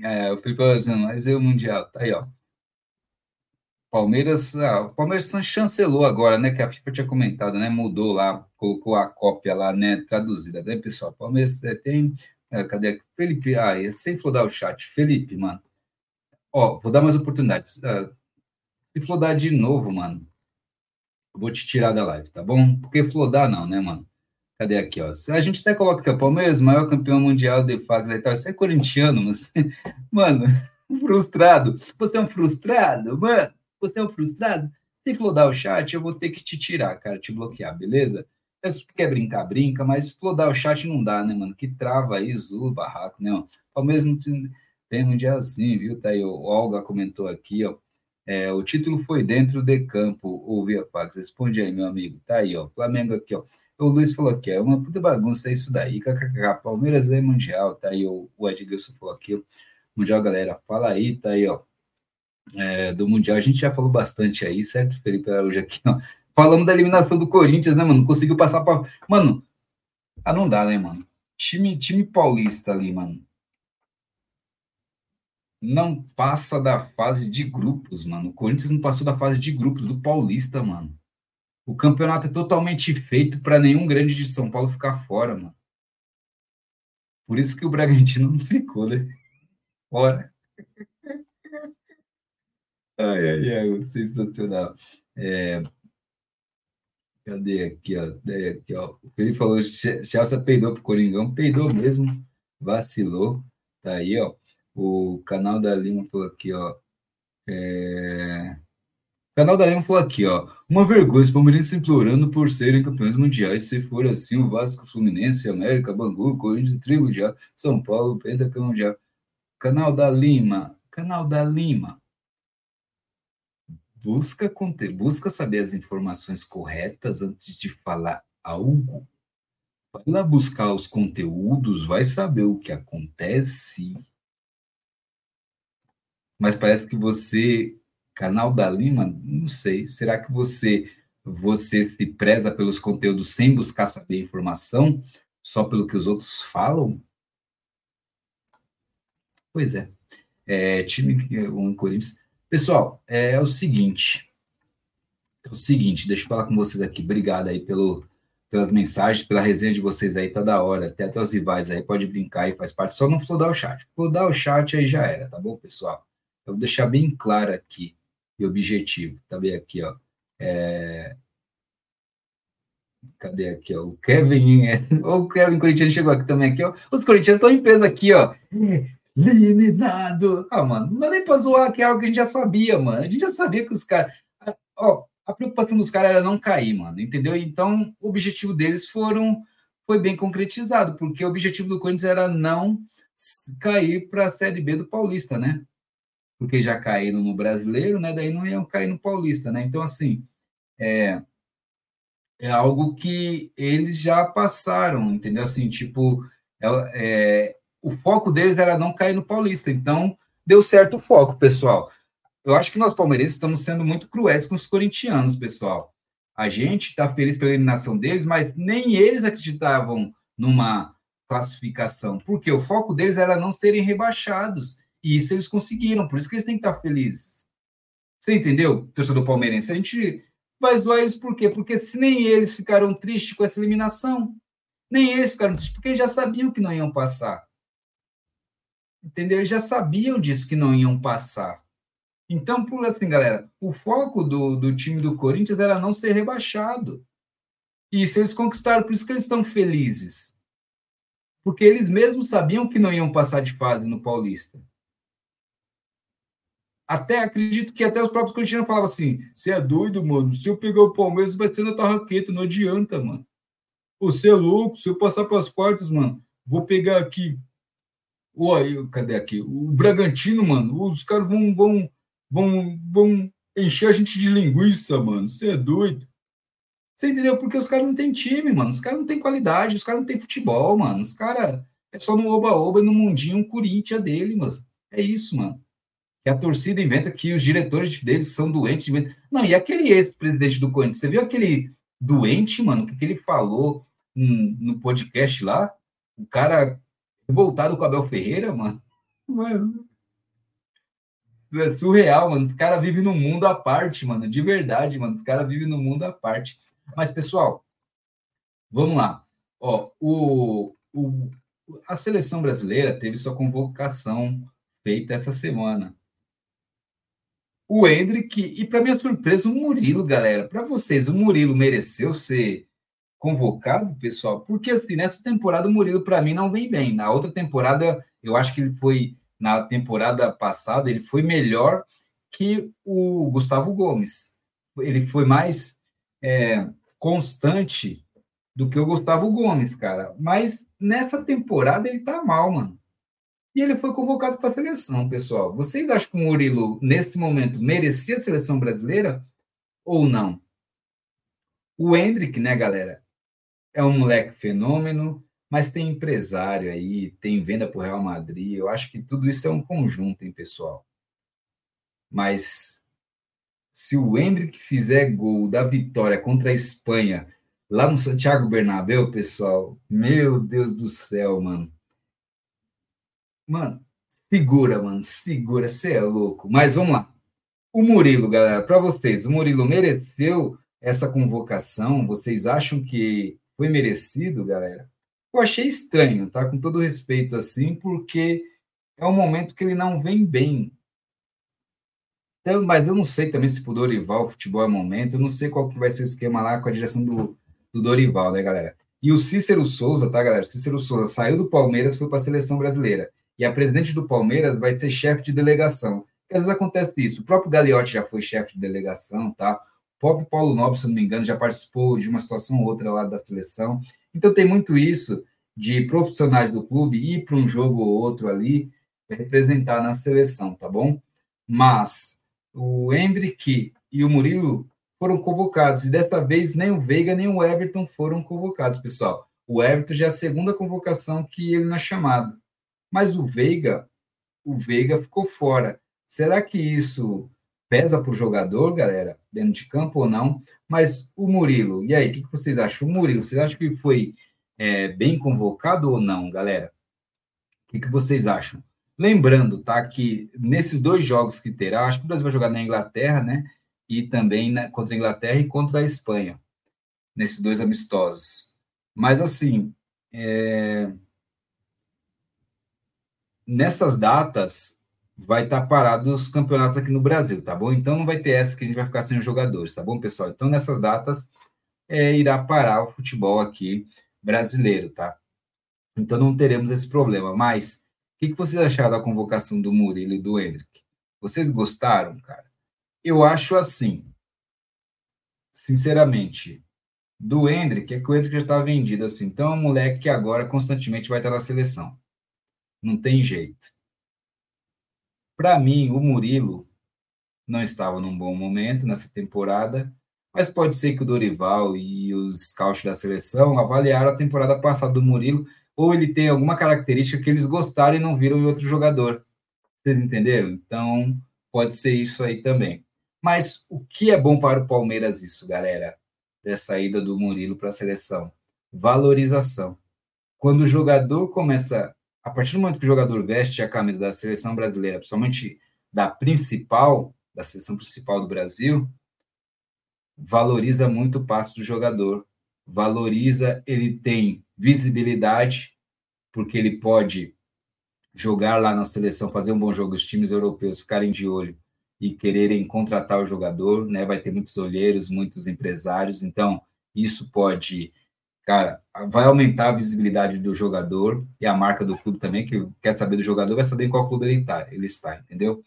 É, o Felipe dizendo, mas é o Mundial, tá aí, ó. Palmeiras, ah, o Palmeiras chancelou agora, né? Que a FIFA tinha comentado, né? Mudou lá, colocou a cópia lá, né? Traduzida, né, pessoal? Palmeiras é, tem. É, cadê? Felipe, ah, é, sem flodar o chat. Felipe, mano. Ó, vou dar mais oportunidades. Ah, se flodar de novo, mano, vou te tirar da live, tá bom? Porque flodar não, né, mano? Cadê aqui, ó? A gente até coloca que é o Palmeiras, maior campeão mundial de fax e tal. Você é corintiano, mas. Mano, frustrado. Você é um frustrado, mano. Você é um frustrado. Se flodar o chat, eu vou ter que te tirar, cara, te bloquear, beleza? Se quer brincar, brinca, mas flodar o chat não dá, né, mano? Que trava aí, o barraco, né? Ó. Palmeiras não tem mundial assim, viu? Tá aí, o Olga comentou aqui, ó. É, o título foi dentro de campo, ouvi a Fax. Responde aí, meu amigo. Tá aí, ó. Flamengo aqui, ó. O Luiz falou que é uma puta bagunça isso daí, kkk, Palmeiras é mundial, tá aí o, o Edgilson falou aqui, mundial, galera, fala aí, tá aí, ó, é, do mundial, a gente já falou bastante aí, certo, Felipe Araújo aqui, ó, falamos da eliminação do Corinthians, né, mano, conseguiu passar para, mano, ah, não dá, né, mano, time, time paulista ali, mano, não passa da fase de grupos, mano, o Corinthians não passou da fase de grupos do Paulista, mano, o campeonato é totalmente feito para nenhum grande de São Paulo ficar fora, mano. Por isso que o Bragantino não ficou, né? Fora. Ai, ai, ai, sensacional. É... Cadê aqui, ó? Cadê aqui, ó? Ele falou, Chelsea peidou pro Coringão, peidou mesmo, vacilou. Tá aí, ó. O canal da Lima falou aqui, ó. É... Canal da Lima falou aqui, ó. Uma vergonha, os palmeirenses implorando por serem campeões mundiais. Se for assim, o Vasco, Fluminense, América, Bangu, Corinthians, Trimundial, São Paulo, Pentacão Mundial. Canal da Lima. Canal da Lima. Busca, busca saber as informações corretas antes de falar algo. Vai lá buscar os conteúdos, vai saber o que acontece. Mas parece que você Canal da Lima, não sei. Será que você você se preza pelos conteúdos sem buscar saber informação, só pelo que os outros falam? Pois é. é time um Corinthians. Pessoal, é, é, o seguinte. É o seguinte, deixa eu falar com vocês aqui. Obrigado aí pelo, pelas mensagens, pela resenha de vocês aí, tá da hora. Até, até os rivais aí, pode brincar aí, faz parte. Só não flodar o chat. Flodar o chat aí já era, tá bom, pessoal? Eu vou deixar bem claro aqui e objetivo. Tá bem aqui, ó. É... Cadê aqui, ó? O Kevin, é... o Kevin Corinthians chegou aqui também aqui, ó. Os corintianos estão em peso aqui, ó. Eliminado. Ah, mano, não dá nem pra zoar, que é algo que a gente já sabia, mano. A gente já sabia que os caras. Ó, a preocupação dos caras era não cair, mano, entendeu? Então, o objetivo deles foram foi bem concretizado, porque o objetivo do Corinthians era não cair para a Série B do Paulista, né? porque já caíram no brasileiro, né? Daí não iam cair no paulista, né? Então, assim, é, é algo que eles já passaram, entendeu? Assim, tipo, é, é, o foco deles era não cair no paulista, então deu certo o foco, pessoal. Eu acho que nós palmeirenses estamos sendo muito cruéis com os corintianos, pessoal. A gente está feliz pela eliminação deles, mas nem eles acreditavam numa classificação, porque o foco deles era não serem rebaixados. E isso eles conseguiram, por isso que eles têm que estar felizes. Você entendeu, torcedor palmeirense? A gente vai zoar eles por quê? Porque se nem eles ficaram tristes com essa eliminação, nem eles ficaram tristes, porque já sabiam que não iam passar. Entendeu? Eles já sabiam disso que não iam passar. Então, por assim, galera, o foco do, do time do Corinthians era não ser rebaixado. E isso eles conquistaram, por isso que eles estão felizes. Porque eles mesmos sabiam que não iam passar de fase no Paulista. Até acredito que até os próprios corintianos falavam assim: você é doido, mano. Se eu pegar o Palmeiras, vai ser na tarraqueta, não adianta, mano. Você é louco, se eu passar para as quartas, mano, vou pegar aqui. Oi, cadê aqui? O Bragantino, mano, os caras vão, vão, vão, vão encher a gente de linguiça, mano. Você é doido. Você entendeu? Porque os caras não têm time, mano. Os caras não têm qualidade, os caras não têm futebol, mano. Os caras é só no oba-oba e no mundinho Corinthians dele, mas é isso, mano. Que a torcida inventa que os diretores deles são doentes. Não, e aquele ex-presidente do Corinthians, você viu aquele doente, mano, o que ele falou no, no podcast lá? O cara revoltado com o Abel Ferreira, mano. Mano, é surreal, mano. Os caras vivem num mundo à parte, mano. De verdade, mano. Os caras vivem num mundo à parte. Mas, pessoal, vamos lá. Ó, o, o, a seleção brasileira teve sua convocação feita essa semana. O Hendrick, e para minha surpresa, o Murilo, galera. Para vocês, o Murilo mereceu ser convocado, pessoal? Porque assim, nessa temporada o Murilo, para mim, não vem bem. Na outra temporada, eu acho que ele foi na temporada passada, ele foi melhor que o Gustavo Gomes. Ele foi mais é, constante do que o Gustavo Gomes, cara. Mas nessa temporada ele tá mal, mano. E ele foi convocado para a seleção, pessoal. Vocês acham que o Murilo, nesse momento, merecia a seleção brasileira ou não? O Hendrick, né, galera? É um moleque fenômeno, mas tem empresário aí, tem venda para o Real Madrid. Eu acho que tudo isso é um conjunto, hein, pessoal? Mas se o Hendrick fizer gol da vitória contra a Espanha lá no Santiago Bernabéu, pessoal, meu Deus do céu, mano. Mano, segura, mano, segura, você é louco. Mas vamos lá. O Murilo, galera, para vocês, o Murilo mereceu essa convocação? Vocês acham que foi merecido, galera? Eu achei estranho, tá? Com todo respeito, assim, porque é um momento que ele não vem bem. Então, mas eu não sei também se pro Dorival futebol é momento, eu não sei qual que vai ser o esquema lá com a direção do, do Dorival, né, galera? E o Cícero Souza, tá, galera? Cícero Souza saiu do Palmeiras e foi para a seleção brasileira. E a presidente do Palmeiras vai ser chefe de delegação. Às vezes acontece isso. O próprio Gagliotti já foi chefe de delegação, tá? O próprio Paulo Nobre, se não me engano, já participou de uma situação ou outra lá da seleção. Então tem muito isso de profissionais do clube ir para um jogo ou outro ali representar na seleção, tá bom? Mas o Hendrick e o Murilo foram convocados e desta vez nem o Veiga nem o Everton foram convocados, pessoal. O Everton já é a segunda convocação que ele não é chamado. Mas o Veiga, o Veiga ficou fora. Será que isso pesa para o jogador, galera, dentro de campo ou não? Mas o Murilo, e aí, o que, vocês acham? O Murilo, vocês acham que foi é, bem convocado ou não, galera? O que, que vocês acham? Lembrando, tá, que nesses dois jogos que terá, acho que o Brasil vai jogar na Inglaterra, né? E também né, contra a Inglaterra e contra a Espanha, nesses dois amistosos. Mas, assim, é... nessas datas, vai estar tá parado os campeonatos aqui no Brasil, tá bom? Então, não vai ter essa que a gente vai ficar sem os jogadores, tá bom, pessoal? Então, nessas datas, é, irá parar o futebol aqui brasileiro, tá? Então não teremos esse problema. Mas o que, que vocês acharam da convocação do Murilo e do Hendrick? Vocês gostaram, cara? Eu acho assim, sinceramente, do Hendrick é que o Hendrick já está vendido assim. Então é um moleque que agora constantemente vai estar na seleção. Não tem jeito. Para mim, o Murilo não estava num bom momento nessa temporada mas pode ser que o Dorival e os scouts da seleção avaliaram a temporada passada do Murilo, ou ele tem alguma característica que eles gostaram e não viram em outro jogador. Vocês entenderam? Então, pode ser isso aí também. Mas o que é bom para o Palmeiras isso, galera? Dessa ida do Murilo para a seleção? Valorização. Quando o jogador começa, a partir do momento que o jogador veste a camisa da seleção brasileira, principalmente da principal, da seleção principal do Brasil, valoriza muito o passe do jogador, valoriza, ele tem visibilidade, porque ele pode jogar lá na seleção, fazer um bom jogo, os times europeus ficarem de olho e quererem contratar o jogador, né? Vai ter muitos olheiros, muitos empresários, então isso pode, cara, vai aumentar a visibilidade do jogador e a marca do clube também, que quer saber do jogador, vai saber em qual clube ele está, ele está, entendeu?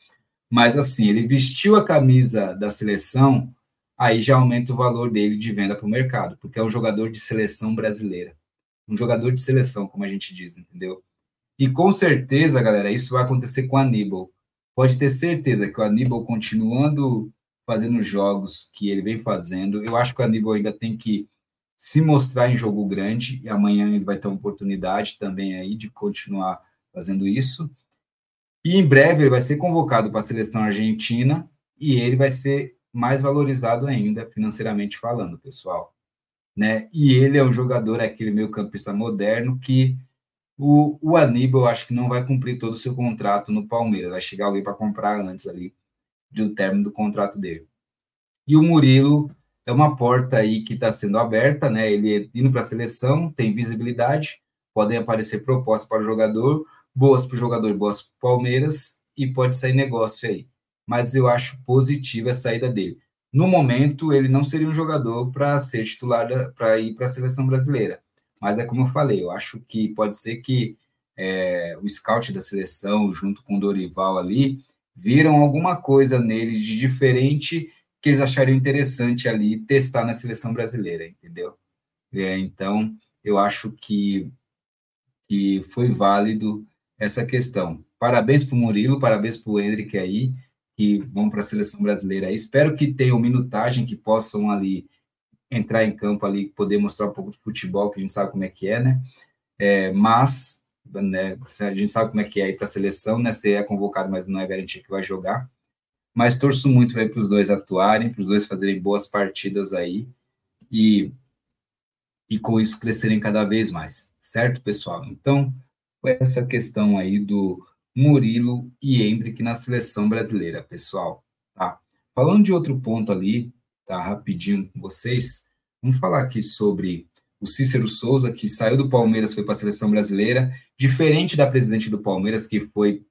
Mas assim, ele vestiu a camisa da seleção, aí já aumenta o valor dele de venda para o mercado, porque é um jogador de seleção brasileira. Um jogador de seleção, como a gente diz, entendeu? E com certeza, galera, isso vai acontecer com o Aníbal. Pode ter certeza que o Aníbal, continuando fazendo jogos que ele vem fazendo, eu acho que o Aníbal ainda tem que se mostrar em jogo grande, e amanhã ele vai ter uma oportunidade também aí de continuar fazendo isso. E em breve ele vai ser convocado para a seleção argentina e ele vai ser mais valorizado ainda financeiramente falando, pessoal. Né? E ele é um jogador, aquele meio campista moderno que o, o Aníbal acho que não vai cumprir todo o seu contrato no Palmeiras, vai chegar alguém para comprar antes ali do término do contrato dele. E o Murilo é uma porta aí que está sendo aberta, né? Ele indo para a seleção, tem visibilidade, podem aparecer propostas para o jogador, boas para o jogador, boas para o Palmeiras, e pode sair negócio aí mas eu acho positiva a saída dele. No momento, ele não seria um jogador para ser titular, para ir para a seleção brasileira. Mas é como eu falei, eu acho que pode ser que é, o scout da seleção, junto com o Dorival ali, viram alguma coisa nele de diferente que eles achariam interessante ali testar na seleção brasileira, entendeu? É, então, eu acho que, que foi válido essa questão. Parabéns para o Murilo, parabéns para o Hendrick aí que vão para a seleção brasileira. Espero que tenham minutagem, que possam ali entrar em campo ali, poder mostrar um pouco de futebol, que a gente sabe como é que é, né? É, mas né, a gente sabe como é que é ir para a seleção, né? Ser é convocado, mas não é garantia que vai jogar. Mas torço muito para os dois atuarem, para os dois fazerem boas partidas aí e, e com isso crescerem cada vez mais, certo, pessoal? Então, essa questão aí do Murilo e Hendrick na seleção brasileira, pessoal. Tá? Falando de outro ponto ali, tá? Rapidinho com vocês, vamos falar aqui sobre o Cícero Souza, que saiu do Palmeiras, foi para a seleção brasileira, diferente da presidente do Palmeiras, que foi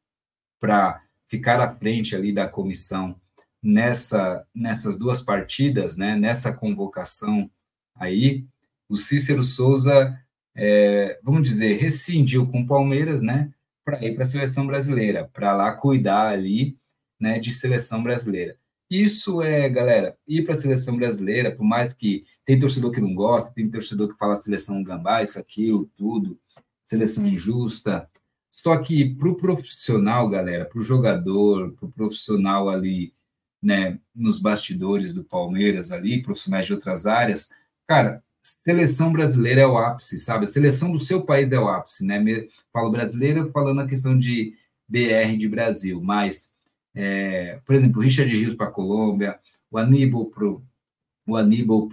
para ficar à frente ali da comissão nessa, nessas duas partidas, né, nessa convocação aí, o Cícero Souza, é, vamos dizer, rescindiu com o Palmeiras, né, para ir para a seleção brasileira, para lá cuidar ali, né, de seleção brasileira. Isso é, galera, ir para a seleção brasileira, por mais que tem torcedor que não gosta, tem torcedor que fala seleção gambá, isso, aquilo, tudo, seleção injusta. Só que para o profissional, galera, para o jogador, para o profissional ali, né, nos bastidores do Palmeiras ali, profissionais de outras áreas, cara, seleção brasileira é o ápice, sabe? A seleção do seu país é o ápice, né? Falo brasileira falando a questão de BR de Brasil, mas, é, por exemplo, o Richard Rios para a Colômbia, o Aníbal para o Aníbal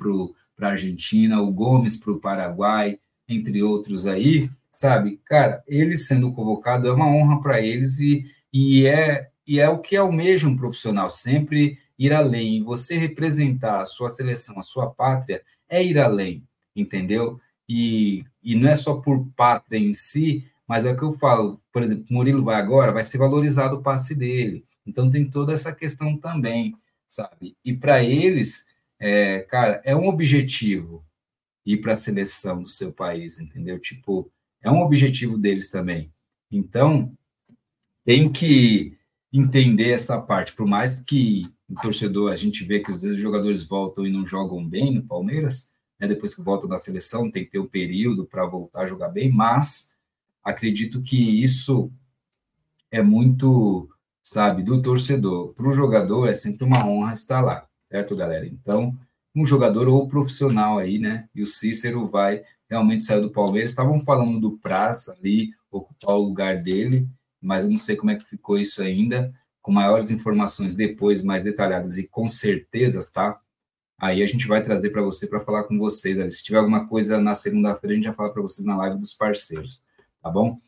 para a Argentina, o Gomes para o Paraguai, entre outros aí, sabe? Cara, ele sendo convocado é uma honra para eles e, e, é, e é o que almeja um profissional, sempre ir além. Você representar a sua seleção, a sua pátria, é ir além, entendeu? E, e não é só por pátria em si, mas é o que eu falo, por exemplo, Murilo vai agora, vai ser valorizado o passe dele. Então tem toda essa questão também, sabe? E para eles, é, cara, é um objetivo ir para a seleção do seu país, entendeu? Tipo, é um objetivo deles também. Então, tem que entender essa parte, por mais que o torcedor, a gente vê que os jogadores voltam e não jogam bem no Palmeiras, né, depois que voltam da seleção, tem que ter um período para voltar a jogar bem, mas acredito que isso é muito, sabe, do torcedor. Para o jogador é sempre uma honra estar lá, certo, galera? Então, um jogador ou profissional aí, né? E o Cícero vai realmente sair do Palmeiras. Estavam falando do Praça ali, ocupar o lugar dele, mas eu não sei como é que ficou isso ainda com maiores informações depois, mais detalhadas e com certezas, tá? Aí a gente vai trazer para você para falar com vocês. Se tiver alguma coisa na segunda-feira, a gente vai falar para vocês na live dos parceiros, tá bom?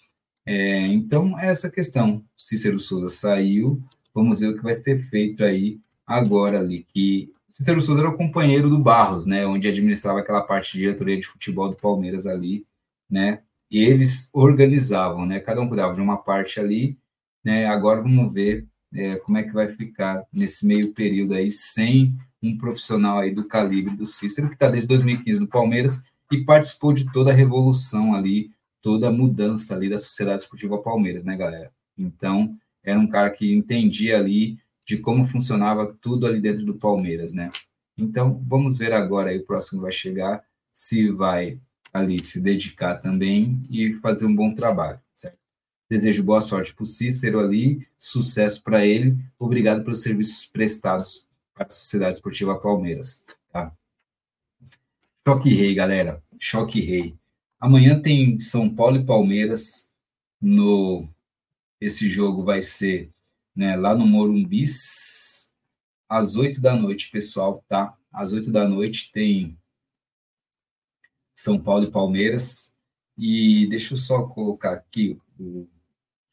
É, então, é essa questão. Cícero Souza saiu, vamos ver o que vai ser feito aí agora ali, que Cícero Souza era o companheiro do Barros, né, onde administrava aquela parte de diretoria de futebol do Palmeiras ali, né, e eles organizavam, né, cada um cuidava de uma parte ali, né, agora vamos ver é, como é que vai ficar nesse meio período aí, sem um profissional aí do calibre do Cícero, que está desde 2015 no Palmeiras e participou de toda a revolução ali, toda a mudança ali da Sociedade Esportiva Palmeiras, né, galera? Então, era um cara que entendia ali de como funcionava tudo ali dentro do Palmeiras, né? Então, vamos ver agora aí o próximo vai chegar, se vai ali se dedicar também e fazer um bom trabalho, certo? Desejo boa sorte para o Cícero ali, sucesso para ele, obrigado pelos serviços prestados para a Sociedade Esportiva Palmeiras, tá? Choque Rei, galera, Choque Rei. Amanhã tem São Paulo e Palmeiras no esse jogo vai ser né, lá no Morumbi, às oito da noite, pessoal, tá? Às oito da noite tem São Paulo e Palmeiras. E deixa eu só colocar aqui, o,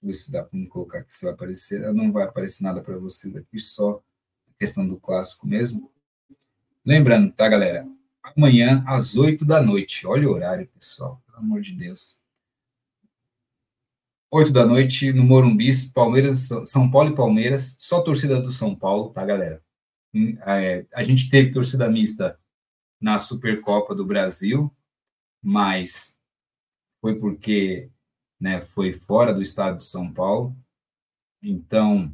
ver se dá para me colocar aqui, se vai aparecer. Não vai aparecer nada para vocês aqui, só a questão do clássico mesmo. Lembrando, tá, galera? Amanhã, às oito da noite. Olha o horário, pessoal, pelo amor de Deus. 8 da noite, no Morumbi, Palmeiras, São Paulo e Palmeiras, só torcida do São Paulo, tá, galera? É, a gente teve torcida mista na Supercopa do Brasil, mas foi porque né, foi fora do estado de São Paulo. Então,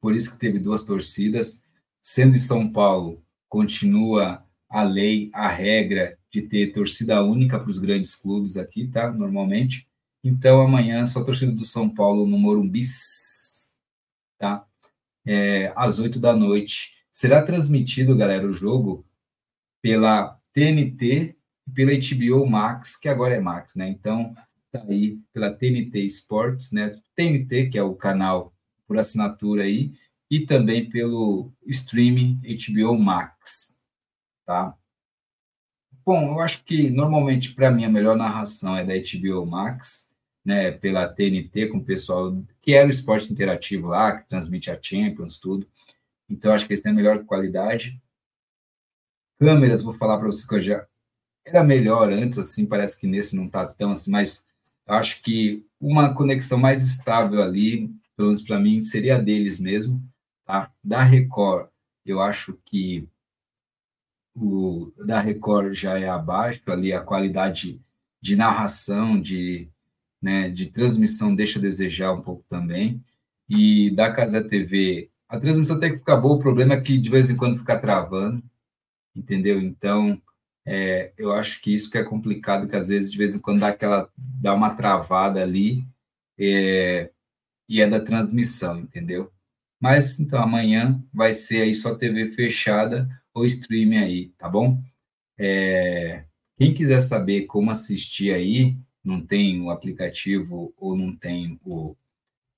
por isso que teve duas torcidas. Sendo em São Paulo, continua a lei, a regra de ter torcida única para os grandes clubes aqui, tá? Normalmente. Então, amanhã, só torcida do São Paulo no Morumbi, tá? É, às oito da noite. Será transmitido, galera, o jogo pela TNT e pela HBO Max, que agora é Max, né? Então, tá aí pela TNT Sports, né? TNT, que é o canal por assinatura aí, e também pelo streaming HBO Max, tá? Bom, eu acho que normalmente para mim a melhor narração é da HBO Max, né, pela TNT com o pessoal que era o esporte interativo lá, que transmite a Champions, tudo. Então, acho que eles têm a melhor qualidade. Câmeras, vou falar para vocês que eu já era melhor antes, assim, parece que nesse não está tão assim, mas acho que uma conexão mais estável ali, pelo menos para mim, seria a deles mesmo, tá? Da Record, eu acho que o da Record já é abaixo ali a qualidade de narração, de né, de transmissão deixa a desejar um pouco também. E da Casa TV, a transmissão tem que ficar boa, o problema é que de vez em quando fica travando, entendeu? Então, é, eu acho que isso que é complicado, que às vezes, de vez em quando, dá aquela, dá uma travada ali, é, e é da transmissão, entendeu? Mas, então, amanhã vai ser aí só TV fechada ou streaming aí, tá bom? É, quem quiser saber como assistir aí, não tem o aplicativo ou não tem o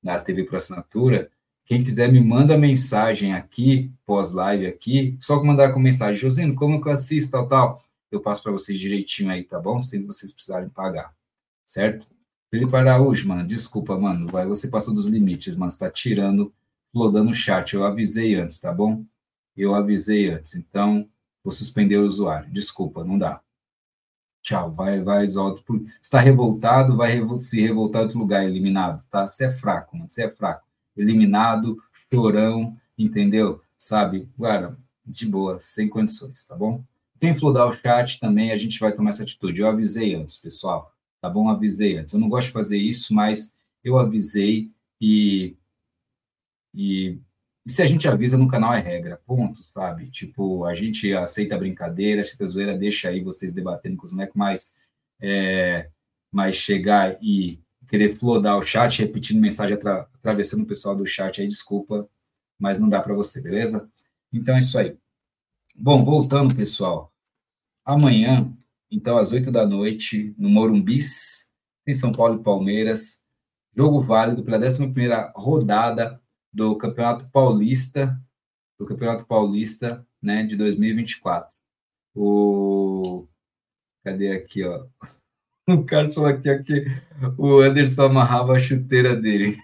da TV por assinatura, quem quiser me manda mensagem aqui, pós-live aqui, só mandar com mensagem, Josino, como que eu assisto, tal, tal, eu passo para vocês direitinho aí, tá bom? Sem vocês precisarem pagar, certo? Felipe Araújo, mano, desculpa, mano, vai, você passou dos limites, mano, você tá tirando, flodando o chat, eu avisei antes, tá bom? Eu avisei antes, então vou suspender o usuário, desculpa, não dá. Tchau, vai, vai, exalto. Está revoltado, vai se revoltar em outro lugar, eliminado, tá? Você é fraco, mano, você é fraco. Eliminado, chorão, entendeu? Sabe? Cara, de boa, sem condições, tá bom? Quem flodar o chat também, a gente vai tomar essa atitude. Eu avisei antes, pessoal, tá bom? Avisei antes. Eu não gosto de fazer isso, mas eu avisei e, e e se a gente avisa no canal é regra, ponto, sabe? Tipo, a gente aceita a brincadeira, aceita a zoeira, deixa aí vocês debatendo com os moleques, mas, é, mas chegar e querer flodar o chat, repetindo mensagem, atra, atravessando o pessoal do chat aí, desculpa, mas não dá para você, beleza? Então é isso aí. Bom, voltando, pessoal. Amanhã, então, às 8 da noite, no Morumbis, em São Paulo e Palmeiras, jogo válido pela 11 rodada do Campeonato Paulista, do Campeonato Paulista, né, de 2024. O cadê aqui, ó? O cara falou aqui, aqui o Anderson amarrava a chuteira dele.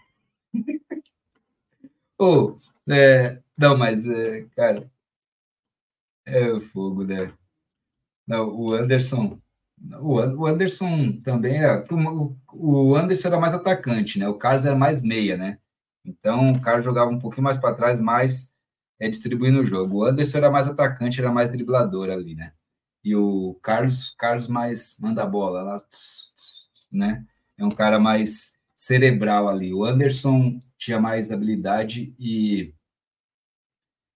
oh, é, Não, mas, é, cara, é fogo, né? Não, o Anderson. O Anderson também é. O Anderson era mais atacante, né? O Carlos era mais meia, né? Então o Carlos jogava um pouquinho mais para trás, mais é, distribuindo o jogo. O Anderson era mais atacante, era mais driblador ali, né? E o Carlos, Carlos mais manda a bola lá, né? É um cara mais cerebral ali. O Anderson tinha mais habilidade e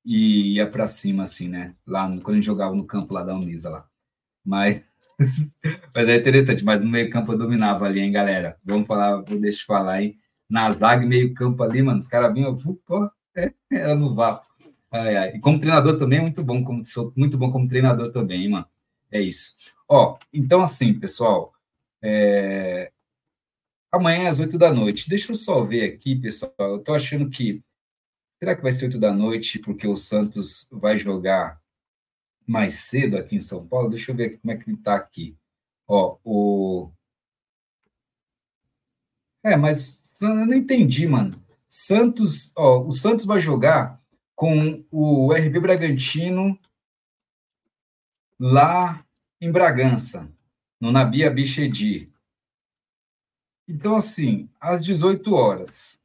e ia para cima assim, né? Lá no, quando a gente jogava no campo lá da Unisa lá. Mas mas é interessante, mas no meio campo eu dominava ali, hein, galera? Vamos falar, vou deixar eu falar, hein? Na zaga meio campo ali, mano, os caras vinham, pô, é, era no vapo. Ai, ai. E como treinador também é muito bom, como, sou muito bom como treinador também, hein, mano. É isso. Ó, então assim, pessoal, é... amanhã às oito da noite. Deixa eu só ver aqui, pessoal. Eu tô achando que será que vai ser oito da noite porque o Santos vai jogar mais cedo aqui em São Paulo? Deixa eu ver como é que ele tá aqui. Ó, o é, mas eu não entendi, mano. Santos, ó, o Santos vai jogar com o RB Bragantino lá em Bragança, no Nabia Bichedi. Então, assim, às 18 horas.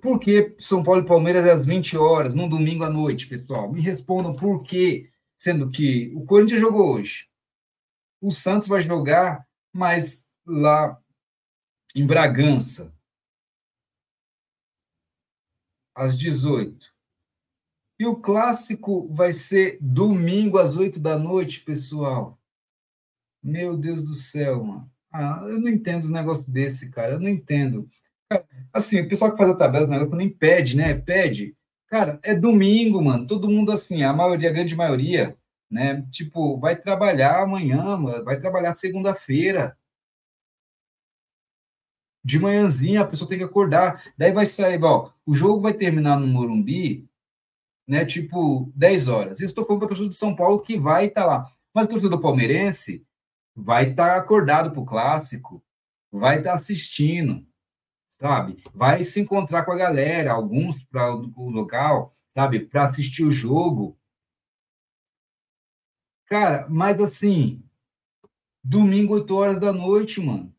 Por que São Paulo e Palmeiras é às 20 horas, num domingo à noite, pessoal? Me respondam por quê, sendo que o Corinthians jogou hoje. O Santos vai jogar, mas lá em Bragança às 18. E o clássico vai ser domingo às 8 da noite, pessoal. Meu Deus do céu, mano. Ah, eu não entendo os negócios desse, cara. Eu não entendo. assim, o pessoal que faz a tabela, os negócios também pede, né? Pede. Cara, é domingo, mano. Todo mundo assim, a maioria, a grande maioria, né? Tipo, vai trabalhar amanhã, mano. Vai trabalhar segunda-feira de manhãzinha a pessoa tem que acordar. Daí vai sair, ó, o jogo vai terminar no Morumbi, né, tipo 10 horas. Isso estou falando para o torcedor do São Paulo que vai estar tá lá. Mas o torcedor palmeirense vai estar tá acordado para o clássico, vai estar tá assistindo, sabe? Vai se encontrar com a galera, alguns para o local, sabe? Para assistir o jogo. Cara, mas assim, domingo, 8 horas da noite, mano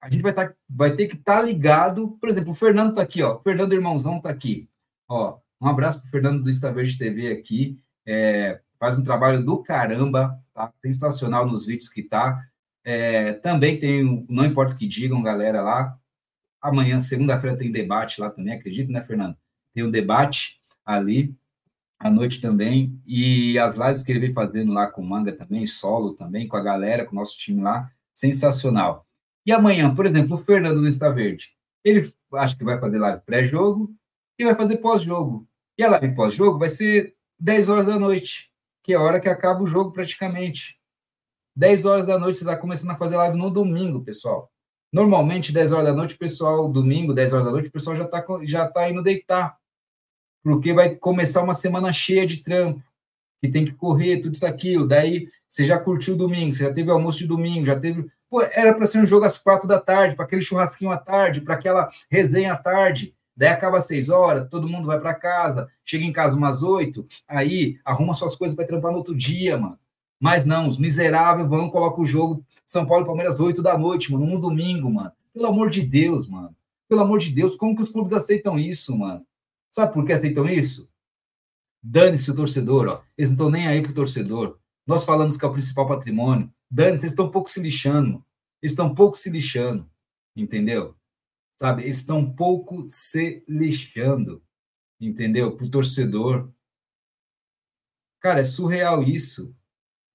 a gente vai, tá, vai ter que estar tá ligado. Por exemplo, o Fernando está aqui, ó. O Fernando Irmãozão está aqui. Ó, um abraço para o Fernando do Insta Verde TV aqui. É, faz um trabalho do caramba, tá? Sensacional nos vídeos que tá. É, também tem, não importa o que digam, galera, lá. Amanhã, segunda-feira, tem debate lá também, acredito, né, Fernando? Tem um debate ali à noite também. E as lives que ele vem fazendo lá com manga também, solo também, com a galera, com o nosso time lá, sensacional. E amanhã, por exemplo, o Fernando do Está Verde, ele acho que vai fazer live pré-jogo e vai fazer pós-jogo. E a live pós-jogo vai ser 10 horas da noite, que é a hora que acaba o jogo praticamente. 10 horas da noite você está começando a fazer live no domingo, pessoal. Normalmente, 10 horas da noite, o pessoal, domingo, 10 horas da noite, o pessoal já está já tá indo deitar. Porque vai começar uma semana cheia de trampo, que tem que correr, tudo isso, aquilo. Daí você já curtiu o domingo, você já teve almoço de domingo, já teve Pô, era para ser um jogo às quatro da tarde, para aquele churrasquinho à tarde, para aquela resenha à tarde. Daí acaba às seis horas, todo mundo vai para casa, chega em casa umas oito, aí arruma suas coisas para trampar no outro dia, mano. Mas não, os miseráveis vão colocar o jogo São Paulo e Palmeiras oito da noite, mano, num domingo, mano. Pelo amor de Deus, mano. Pelo amor de Deus, como que os clubes aceitam isso, mano? Sabe por que aceitam isso? Dane-se o torcedor, ó. Eles não estão nem aí pro torcedor. Nós falamos que é o principal patrimônio. Dani, vocês estão um pouco se lixando. Eles estão um pouco se lixando. Entendeu? Sabe? Estão um pouco se lixando. Entendeu? Para o torcedor. Cara, é surreal isso.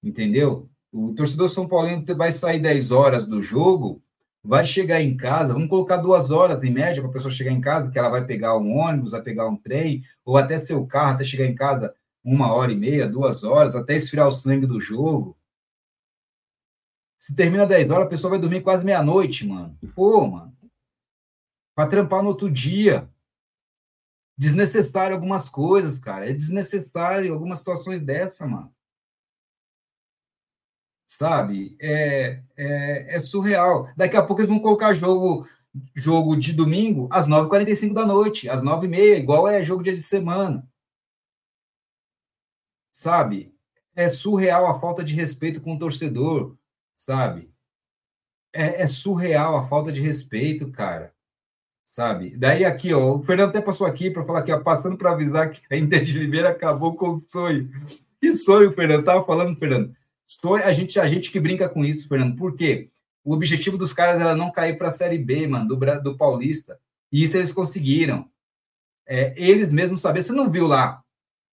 Entendeu? O torcedor São Paulino vai sair 10 horas do jogo, vai chegar em casa, vamos colocar duas horas em média para a pessoa chegar em casa, que ela vai pegar um ônibus, vai pegar um trem, ou até seu carro, até chegar em casa uma hora e meia, duas horas, até esfriar o sangue do jogo. Se termina 10 horas, a pessoa vai dormir quase meia-noite, mano. Pô, mano. Pra trampar no outro dia. Desnecessário algumas coisas, cara. É desnecessário algumas situações dessa, mano. Sabe? É, é, é surreal. Daqui a pouco eles vão colocar jogo jogo de domingo às 9h45 da noite, às 9h30, igual é jogo dia de semana. Sabe? É surreal a falta de respeito com o torcedor, sabe? É, é surreal a falta de respeito, cara. Sabe? Daí aqui, ó, o Fernando até passou aqui para falar aqui, ó, passando para avisar que a Inter de Limeira acabou com o sonho. Que sonho, Fernando? Tava falando, Fernando. Sonho, a gente, a gente que brinca com isso, Fernando. Por quê? O objetivo dos caras era não cair para a Série B, mano, do, do Paulista. E isso eles conseguiram. É, eles mesmos sabiam. Você não viu lá?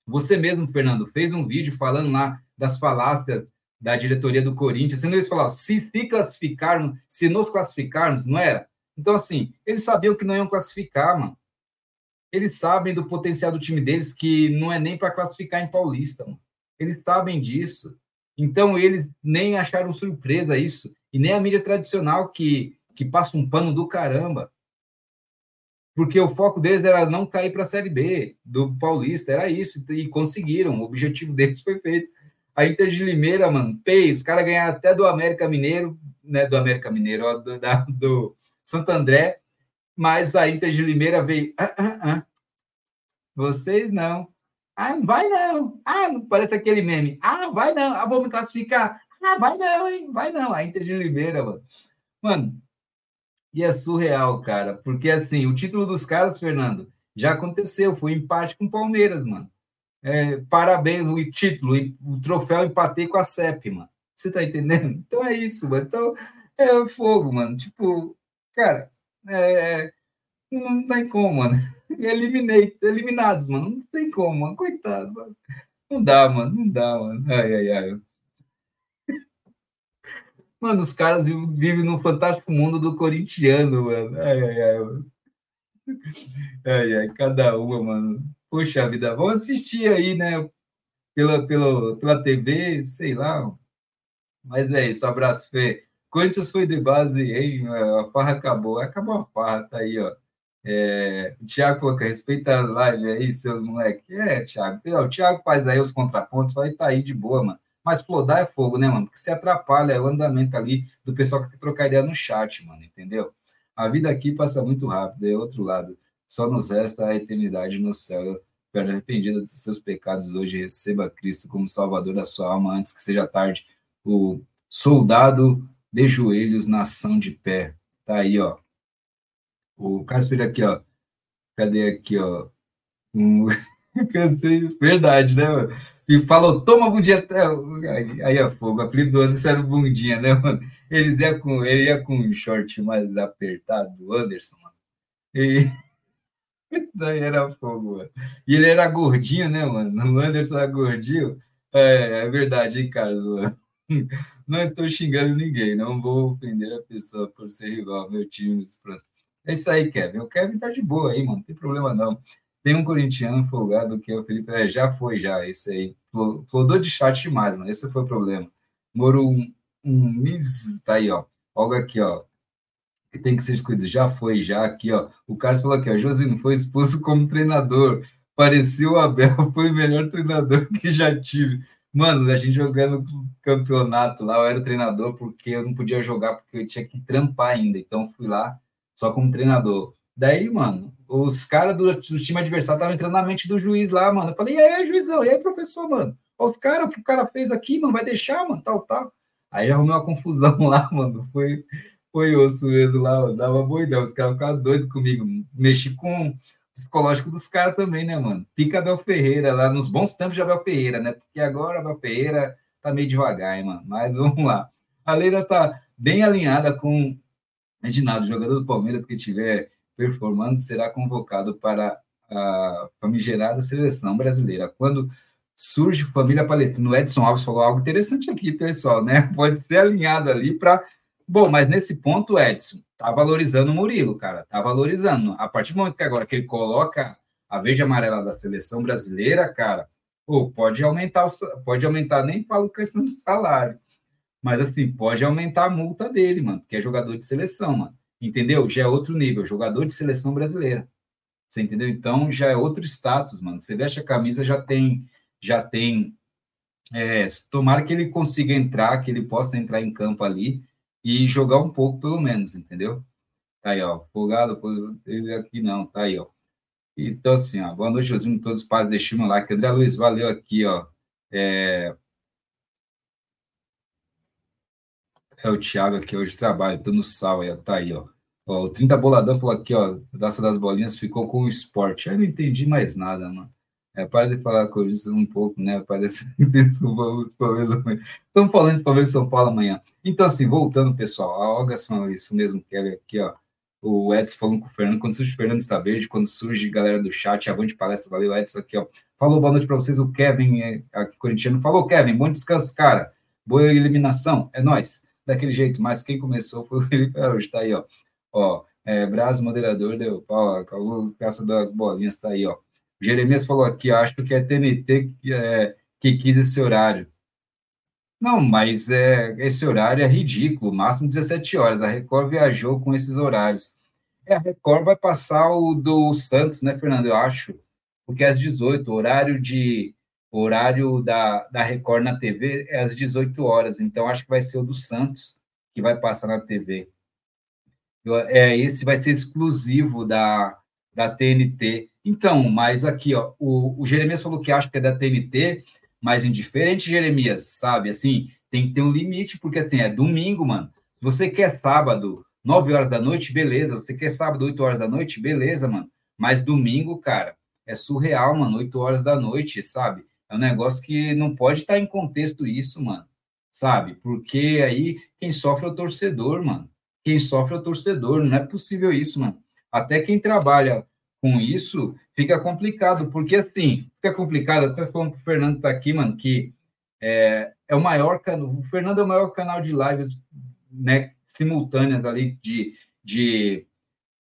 Você mesmo, Fernando, fez um vídeo falando lá das falácias da diretoria do Corinthians. Você não eles falaram, se se classificarmos, se nos classificarmos, não era? Então, assim, eles sabiam que não iam classificar, mano. Eles sabem do potencial do time deles, que não é nem para classificar em Paulista, mano. Eles sabem disso. Então, eles nem acharam surpresa isso e nem a mídia tradicional que, que passa um pano do caramba. Porque o foco deles era não cair para a Série B do Paulista, era isso, e conseguiram, o objetivo deles foi feito. A Inter de Limeira, mano, pei, os caras ganharam até do América Mineiro, né, do América Mineiro, ó, do, da, do Santo André, mas a Inter de Limeira veio, ah, ah, ah. vocês não, ah, vai não, ah, parece aquele meme, ah, vai não, ah, vou me classificar, ah, vai não, hein? Vai não. A Inter de Limeira, mano. Mano, e é surreal, cara. Porque, assim, o título dos caras, Fernando, já aconteceu. Foi empate com o Palmeiras, mano. É, parabéns, o título, o troféu empatei com a CEP, mano. Você tá entendendo? Então é isso, mano. Então é fogo, mano. Tipo, cara, é, não tem como, mano. Eliminei, eliminados, mano. Não tem como, mano. Coitado, mano. Não dá, mano. Não dá, mano. Ai, ai, ai. Mano, os caras vivem, num fantástico mundo do corintiano, mano. Ai, ai, ai, mano. Ai, ai, cada uma, mano. Poxa vida, vamos assistir aí, né? Pela, pela, pela TV, sei lá. Mas é isso, abraço, Fê. Corinthians foi de base, hein? A farra acabou. Acabou a farra, tá aí, ó. É, o Thiago coloca, respeita as lives aí, seus moleques. É, Thiago. O Thiago faz aí os contrapontos, vai tá aí de boa, mano. Mas flodar é fogo, né, mano? Porque se atrapalha o andamento ali do pessoal que quer trocar ideia no chat, mano, entendeu? A vida aqui passa muito rápido, é outro lado. Só nos resta a eternidade no céu. Quero arrependido dos seus pecados hoje, receba Cristo como Salvador da sua alma antes que seja tarde. O soldado de joelhos, nação de pé. Tá aí, ó. O Carlos Pereira aqui, ó. Cadê aqui, ó? Cansei, verdade, né, mano? e falou, toma bundinha até. Aí é fogo, o apelido do Anderson era o bundinha, né, mano? Ele ia com, ele ia com um short mais apertado do Anderson, mano. E daí era fogo, mano. E ele era gordinho, né, mano? O Anderson era gordinho. É, é verdade, hein, Carlos, mano? Não estou xingando ninguém, não vou ofender a pessoa por ser rival, meu time. É isso aí, Kevin. O Kevin tá de boa aí, mano, não tem problema não. Tem um corintiano folgado que é o Felipe, é, já foi, já, esse aí. Flodou de chat demais, mano, esse foi o problema. Moro um, um mis, tá aí, ó. Olga aqui, ó. Que tem que ser escolhido, já foi, já aqui, ó. O Carlos falou aqui, ó. Josino foi expulso como treinador. Parecia o Abel, foi o melhor treinador que já tive. Mano, a gente jogando campeonato lá, eu era treinador porque eu não podia jogar porque eu tinha que trampar ainda. Então fui lá só como treinador. Daí, mano, os caras do, do, time adversário estavam entrando na mente do juiz lá, mano. Eu falei, e aí, juizão, e aí, professor, mano? Os caras, o que o cara fez aqui, mano, vai deixar, mano, tal, tal. Aí arrumei uma confusão lá, mano. Foi, foi osso mesmo lá. Dava boi não. Os caras ficavam doidos comigo. Mexi com o psicológico dos caras também, né, mano? Pica Abel Ferreira lá, nos bons tempos de Abel Ferreira, né? Porque agora Abel Ferreira tá meio devagar, hein, mano. Mas vamos lá. A Leila tá bem alinhada com Reginaldo, jogador do Palmeiras que tiver performando, será convocado para a famigerada seleção brasileira. Quando surge família palestina, o Edson Alves falou algo interessante aqui, pessoal, né? Pode ser alinhado ali para. Bom, mas nesse ponto, Edson, tá valorizando o Murilo, cara, tá valorizando. A partir do momento que agora que ele coloca a verde amarela da seleção brasileira, cara, pô, pode aumentar, pode aumentar, nem falo questão de salário, mas assim, pode aumentar a multa dele, mano, porque é jogador de seleção, mano entendeu? Já é outro nível, jogador de seleção brasileira. Você entendeu? Então já é outro status, mano. Você veste a camisa, já tem, já tem. É, tomara que ele consiga entrar, que ele possa entrar em campo ali e jogar um pouco, pelo menos, entendeu? Tá aí, ó. Folgado, ele aqui não, tá aí, ó. Então, assim, ó, boa noite, Josinho, todos os pais, deixa o like. André Luiz, valeu aqui, ó. É, é o Thiago aqui hoje trabalho, no sal aí, ó, tá aí, ó. ó. O 30 Boladão falou aqui, ó, Daça das Bolinhas ficou com o esporte. Eu não entendi mais nada, mano. É, para de falar com isso um pouco, né? Parece Palmeiras amanhã. Estamos falando de Palmeiras São Paulo amanhã. Então, assim, voltando, pessoal, a Olga falou isso mesmo, Kevin, aqui, ó. O Edson falando com o Fernando, quando surge o Fernando está verde, quando surge galera do chat, avante palestra, valeu, Edson, aqui, ó. Falou boa noite para vocês, o Kevin, é, aqui, corintiano. Falou, Kevin, bom descanso, cara. Boa eliminação, é nós. Daquele jeito, mas quem começou foi o Felipe Araújo, tá aí, ó. Ó, é, Braz, moderador, deu pau, acabou caça das bolinhas, tá aí, ó. Jeremias falou aqui, acho que é TNT que, é, que quis esse horário. Não, mas é, esse horário é ridículo, máximo 17 horas. A Record viajou com esses horários. É, a Record vai passar o do Santos, né, Fernando? Eu acho, porque é às 18, o horário de horário da, da Record na TV é às 18 horas, então acho que vai ser o do Santos que vai passar na TV. É, esse vai ser exclusivo da, da TNT. Então, mas aqui, ó, o, o Jeremias falou que acha que é da TNT, mas indiferente, Jeremias, sabe? Assim, tem que ter um limite, porque assim, é domingo, mano. Se você quer sábado, 9 horas da noite, beleza. Você quer sábado, 8 horas da noite, beleza, mano. Mas domingo, cara, é surreal, mano, 8 horas da noite, sabe? É um negócio que não pode estar em contexto isso, mano. Sabe? Porque aí quem sofre é o torcedor, mano. Quem sofre é o torcedor, não é possível isso, mano. Até quem trabalha com isso, fica complicado, porque assim, fica complicado, até falando que o Fernando tá aqui, mano, que é, é o maior canal, o Fernando é o maior canal de lives, né, simultâneas ali, de, de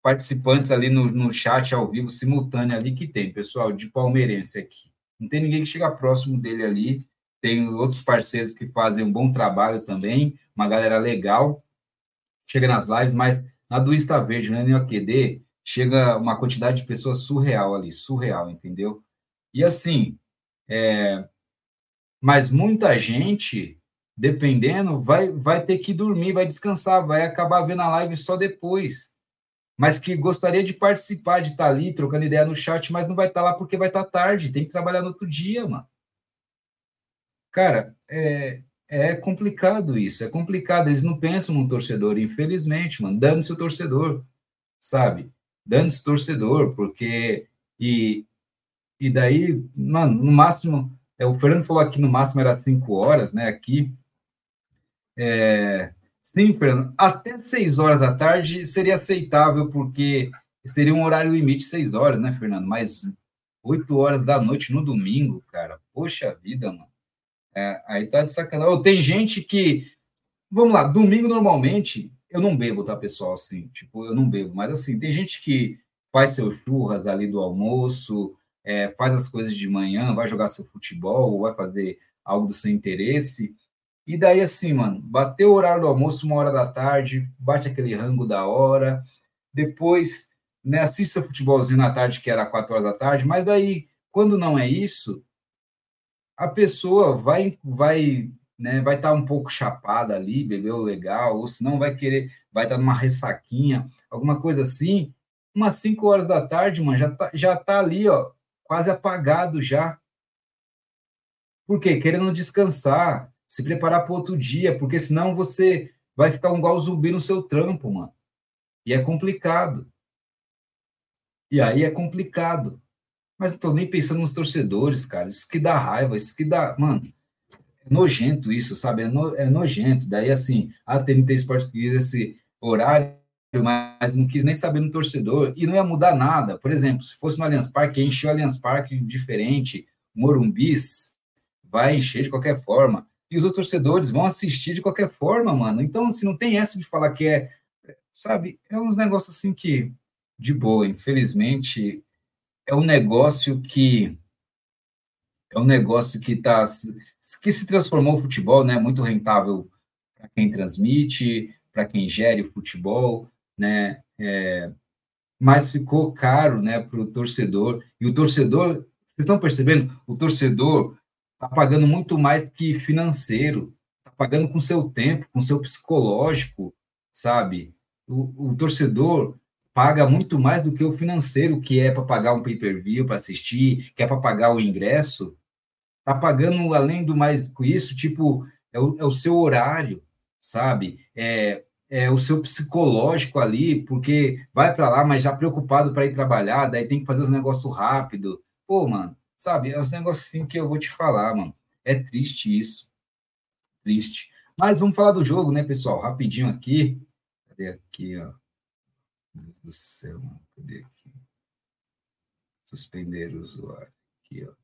participantes ali no, no chat ao vivo, simultâneo ali que tem, pessoal, de palmeirense aqui. Não tem ninguém que chega próximo dele ali, tem outros parceiros que fazem um bom trabalho também, uma galera legal, chega nas lives, mas na do Insta Verde, né, no QD, chega uma quantidade de pessoas surreal ali, surreal, entendeu? E assim, é, mas muita gente, dependendo, vai, vai ter que dormir, vai descansar, vai acabar vendo a live só depois. Mas que gostaria de participar, de estar ali, trocando ideia no chat, mas não vai estar lá porque vai estar tarde, tem que trabalhar no outro dia, mano. Cara, é, é complicado isso, é complicado. Eles não pensam no torcedor, infelizmente, mano. Dando-se o torcedor, sabe? Dando-se torcedor, porque. E, e daí, mano, no máximo. É, o Fernando falou aqui no máximo era cinco horas, né? Aqui. É, sim, Fernando, até seis horas da tarde seria aceitável, porque seria um horário limite seis horas, né, Fernando? Mas oito horas da noite no domingo, cara, poxa vida, mano. É, aí tá de sacanagem. Tem gente que. Vamos lá, domingo normalmente eu não bebo, tá, pessoal? Assim, tipo, eu não bebo, mas assim, tem gente que faz seus churras ali do almoço, é, faz as coisas de manhã, vai jogar seu futebol, vai fazer algo do seu interesse. E daí, assim, mano, bateu o horário do almoço, uma hora da tarde, bate aquele rango da hora, depois, né, assista futebolzinho na tarde, que era quatro horas da tarde, mas daí, quando não é isso, a pessoa vai, vai né, vai estar tá um pouco chapada ali, bebeu legal, ou se não vai querer, vai estar tá numa ressaquinha, alguma coisa assim, umas 5 horas da tarde, mano, já tá, já tá ali, ó, quase apagado já. Por quê? Querendo descansar, se preparar para outro dia, porque senão você vai ficar um igual zumbi no seu trampo, mano. E é complicado. E aí é complicado. Mas não tô nem pensando nos torcedores, cara. Isso que dá raiva, isso que dá. Mano, nojento isso, sabe? É, no, é nojento. Daí, assim, a TNT Esportes quis esse horário, mas não quis nem saber no torcedor, e não ia mudar nada. Por exemplo, se fosse no Allianz Parque, encheu o Allianz Parque diferente, Morumbis vai encher de qualquer forma, e os outros torcedores vão assistir de qualquer forma, mano. Então, assim, não tem essa de falar que é, sabe, é uns negócios assim que, de boa, infelizmente, é um negócio que, é um negócio que está que se transformou o futebol, né, muito rentável para quem transmite, para quem gere o futebol, né, é, mas ficou caro, né, para o torcedor, e o torcedor, vocês estão percebendo, o torcedor está pagando muito mais que financeiro, está pagando com seu tempo, com seu psicológico, sabe, O, o torcedor paga muito mais do que o financeiro, que é para pagar um pay-per-view para assistir, que é para pagar o ingresso. Tá pagando, além do mais com isso, tipo, é o, é o seu horário, sabe? É, é o seu psicológico ali, porque vai para lá, mas já preocupado para ir trabalhar, daí tem que fazer os negócios rápido. Pô, mano, sabe? É uns negócios assim que eu vou te falar, mano. É triste isso. Triste. Mas vamos falar do jogo, né, pessoal? Rapidinho aqui. Cadê aqui, ó? Meu Deus do céu, mano. Cadê aqui? Suspender o usuário. Aqui, ó.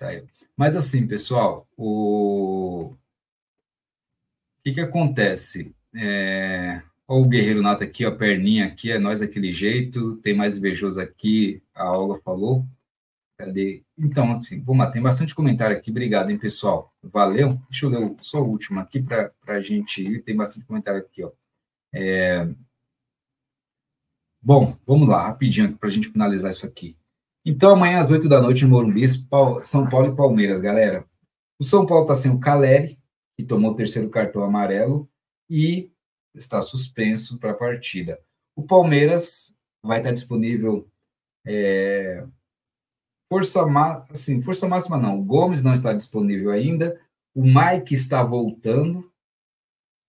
Tá. Mas assim, pessoal, o que, que acontece? É... Olha o Guerreiro Nato aqui, a perninha aqui, é nós daquele jeito, tem mais invejoso aqui, a Olga falou. Cadê? Então, assim, vamos lá, tem bastante comentário aqui, obrigado, hein, pessoal. Valeu. Deixa eu ler só o último aqui para a gente ir, tem bastante comentário aqui, ó. É... Bom, vamos lá, rapidinho, para a gente finalizar isso aqui. Então, amanhã às 8 da noite, em Morumbi, São Paulo e Palmeiras, galera. O São Paulo está sem o Caleri, que tomou o terceiro cartão amarelo e está suspenso para a partida. O Palmeiras vai estar disponível é, força, assim, força máxima não. O Gomes não está disponível ainda. O Mike está voltando.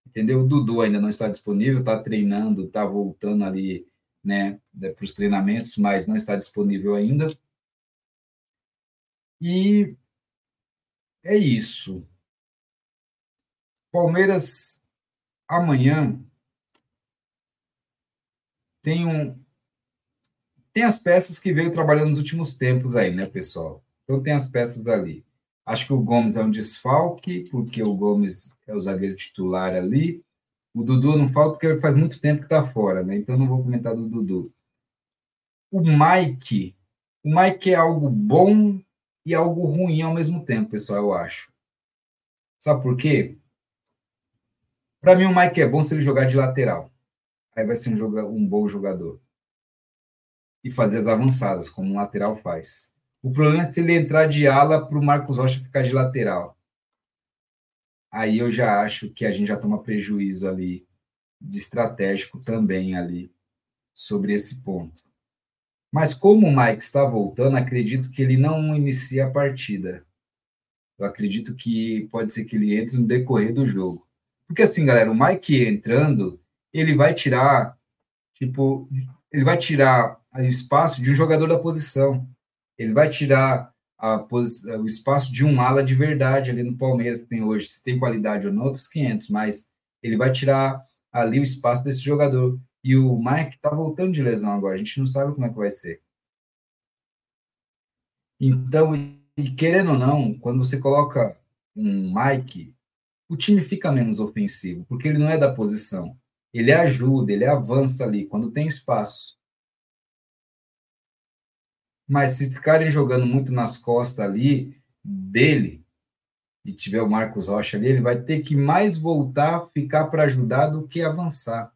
Entendeu? O Dudu ainda não está disponível, está treinando, está voltando ali né, para os treinamentos, mas não está disponível ainda. E é isso. Palmeiras amanhã tem um tem as peças que veio trabalhando nos últimos tempos aí, né, pessoal? Então tem as peças dali. Acho que o Gomes é um desfalque, porque o Gomes é o zagueiro titular ali. O Dudu não falta porque faz muito tempo que está fora, né? Então não vou comentar do Dudu. O Mike, o Mike é algo bom e algo ruim ao mesmo tempo, pessoal, eu acho. Sabe por quê? Para mim, o Mike é bom se ele jogar de lateral. Aí vai ser um, joga, um bom jogador. E fazer as avançadas, como um lateral faz. O problema é se ele entrar de ala para o Marcos Rocha ficar de lateral. Aí eu já acho que a gente já toma prejuízo ali, de estratégico também ali, sobre esse ponto. Mas como o Mike está voltando, acredito que ele não inicia a partida. Eu acredito que pode ser que ele entre no decorrer do jogo. Porque assim, galera, o Mike entrando, ele vai tirar, tipo, ele vai tirar o espaço de um jogador da posição. Ele vai tirar a, o espaço de um ala de verdade ali no Palmeiras que tem hoje. Se tem qualidade ou não, outros 500, mas ele vai tirar ali o espaço desse jogador. E o Mike tá voltando de lesão agora, a gente não sabe como é que vai ser. Então, e querendo ou não, quando você coloca um Mike o time fica menos ofensivo, porque ele não é da posição. Ele ajuda, ele avança ali quando tem espaço. Mas se ficarem jogando muito nas costas ali dele, e tiver o Marcos Rocha ali, ele vai ter que mais voltar, ficar para ajudar do que avançar.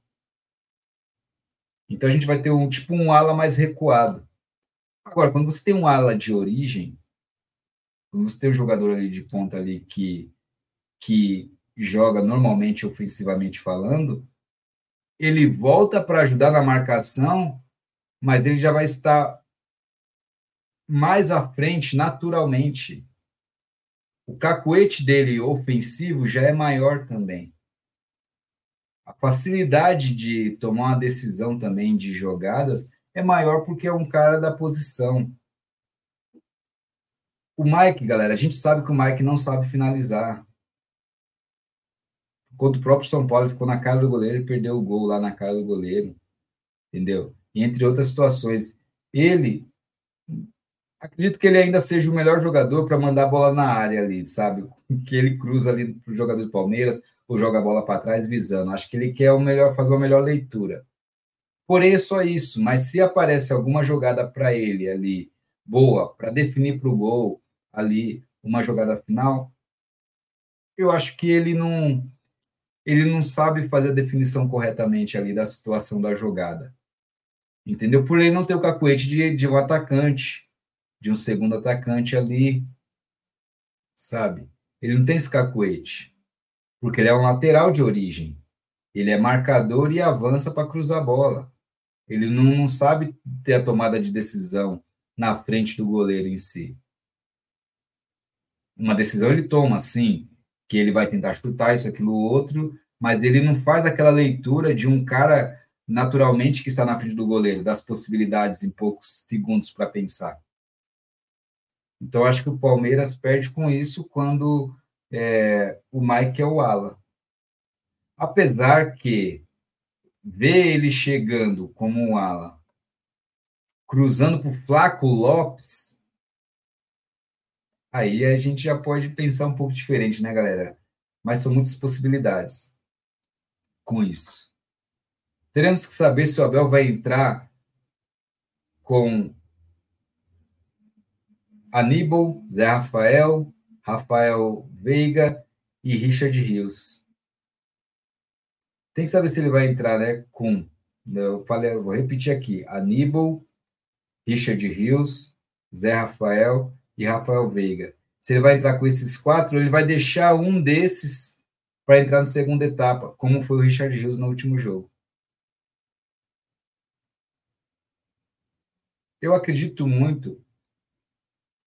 Então a gente vai ter um tipo um ala mais recuado. Agora, quando você tem um ala de origem, quando você tem um jogador ali de ponta ali que que joga normalmente ofensivamente falando, ele volta para ajudar na marcação, mas ele já vai estar mais à frente naturalmente. O cacuete dele ofensivo já é maior também. A facilidade de tomar uma decisão também de jogadas é maior porque é um cara da posição. O Mike, galera, a gente sabe que o Mike não sabe finalizar contra o próprio São Paulo, ficou na cara do goleiro e perdeu o gol lá na cara do goleiro, entendeu? E entre outras situações. Ele, acredito que ele ainda seja o melhor jogador para mandar a bola na área ali, sabe? Que ele cruza ali para o jogador do Palmeiras ou joga a bola para trás visando. Acho que ele quer o melhor, fazer uma melhor leitura. Porém, é só isso. Mas se aparece alguma jogada para ele ali, boa, para definir para o gol ali, uma jogada final, eu acho que ele não ele não sabe fazer a definição corretamente ali da situação da jogada. Entendeu? Por ele não ter o cacuete de, de um atacante, de um segundo atacante ali, sabe? Ele não tem esse cacuete, porque ele é um lateral de origem. Ele é marcador e avança para cruzar a bola. Ele não sabe ter a tomada de decisão na frente do goleiro em si. Uma decisão ele toma, sim, que ele vai tentar chutar isso, aquilo, outro, mas ele não faz aquela leitura de um cara naturalmente que está na frente do goleiro, das possibilidades em poucos segundos para pensar. Então, acho que o Palmeiras perde com isso quando é, o Mike é o ala. Apesar que ver ele chegando como um ala, cruzando para o Flaco Lopes, aí a gente já pode pensar um pouco diferente, né, galera? Mas são muitas possibilidades com isso. Teremos que saber se o Abel vai entrar com Aníbal, Zé Rafael, Rafael Veiga e Richard Rios. Tem que saber se ele vai entrar, né, com eu falei, eu vou repetir aqui, Aníbal, Richard Rios, Zé Rafael e Rafael Veiga. Se ele vai entrar com esses quatro, ele vai deixar um desses para entrar na segunda etapa, como foi o Richard Rios no último jogo. Eu acredito muito,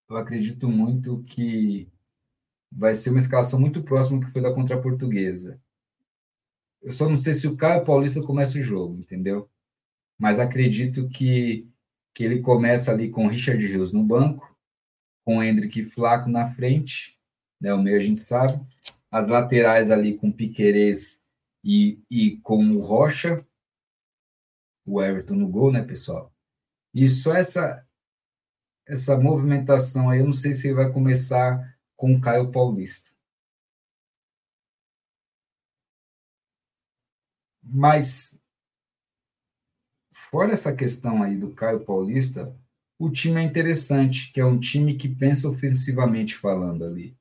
eu acredito muito que vai ser uma escalação muito próxima que foi da contra a Portuguesa. Eu só não sei se o Caio Paulista começa o jogo, entendeu? Mas acredito que, que ele começa ali com o Richard Rios no banco, com o Hendrick Flaco na frente, né? O meio a gente sabe. As laterais ali com Piquerez e, e com o Rocha, o Everton no gol, né, pessoal? E só essa essa movimentação aí, eu não sei se vai começar com o Caio Paulista. Mas fora essa questão aí do Caio Paulista, o time é interessante, que é um time que pensa ofensivamente falando ali.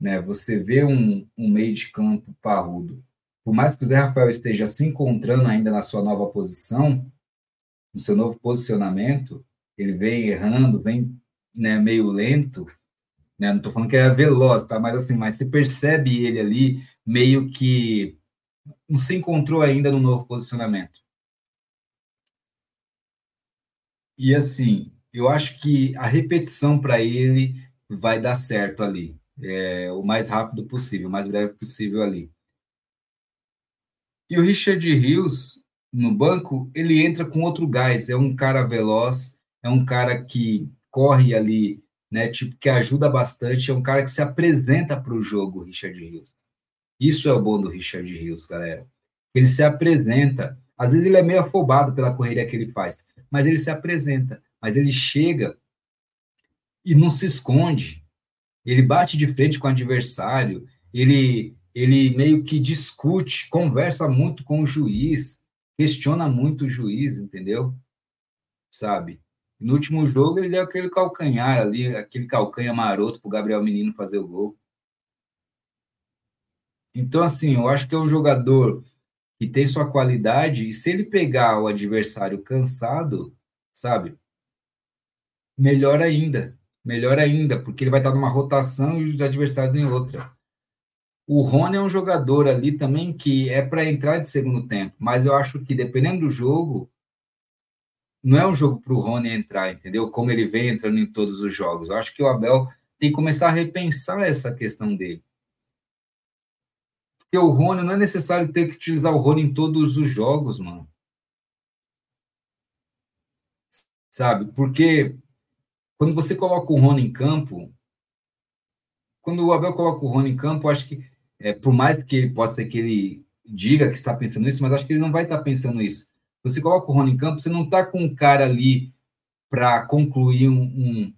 Né? Você vê um, um meio de campo parrudo. Por mais que o Zé Rafael esteja se encontrando ainda na sua nova posição, no seu novo posicionamento, ele vem errando, vem né, meio lento, né? não estou falando que ele é veloz, tá? mas assim, mas você percebe ele ali meio que não se encontrou ainda no novo posicionamento. E assim, eu acho que a repetição para ele vai dar certo ali, é, o mais rápido possível, o mais breve possível ali. E o Richard Rios, no banco, ele entra com outro gás, é um cara veloz, é um cara que corre ali, né, tipo, que ajuda bastante, é um cara que se apresenta para o jogo, Richard Rios. Isso é o bom do Richard Rios, galera. Ele se apresenta, às vezes ele é meio afobado pela correria que ele faz, mas ele se apresenta, mas ele chega e não se esconde. Ele bate de frente com o adversário, ele ele meio que discute, conversa muito com o juiz, questiona muito o juiz, entendeu? Sabe? No último jogo, ele deu aquele calcanhar ali, aquele calcanhar maroto para o Gabriel Menino fazer o gol. Então, assim, eu acho que é um jogador que tem sua qualidade, e se ele pegar o adversário cansado, sabe? Melhor ainda. Melhor ainda, porque ele vai estar numa rotação e os adversários em outra. O Rony é um jogador ali também que é para entrar de segundo tempo, mas eu acho que dependendo do jogo, não é um jogo para o Rony entrar, entendeu? Como ele vem entrando em todos os jogos. Eu acho que o Abel tem que começar a repensar essa questão dele. Porque o Rony não é necessário ter que utilizar o Rony em todos os jogos, mano. Sabe? Porque quando você coloca o Rony em campo, quando o Abel coloca o Rony em campo, acho que é, por mais que ele possa que ele diga que está pensando isso, mas acho que ele não vai estar pensando isso. Você coloca o Rony em campo, você não está com um cara ali para concluir um, um,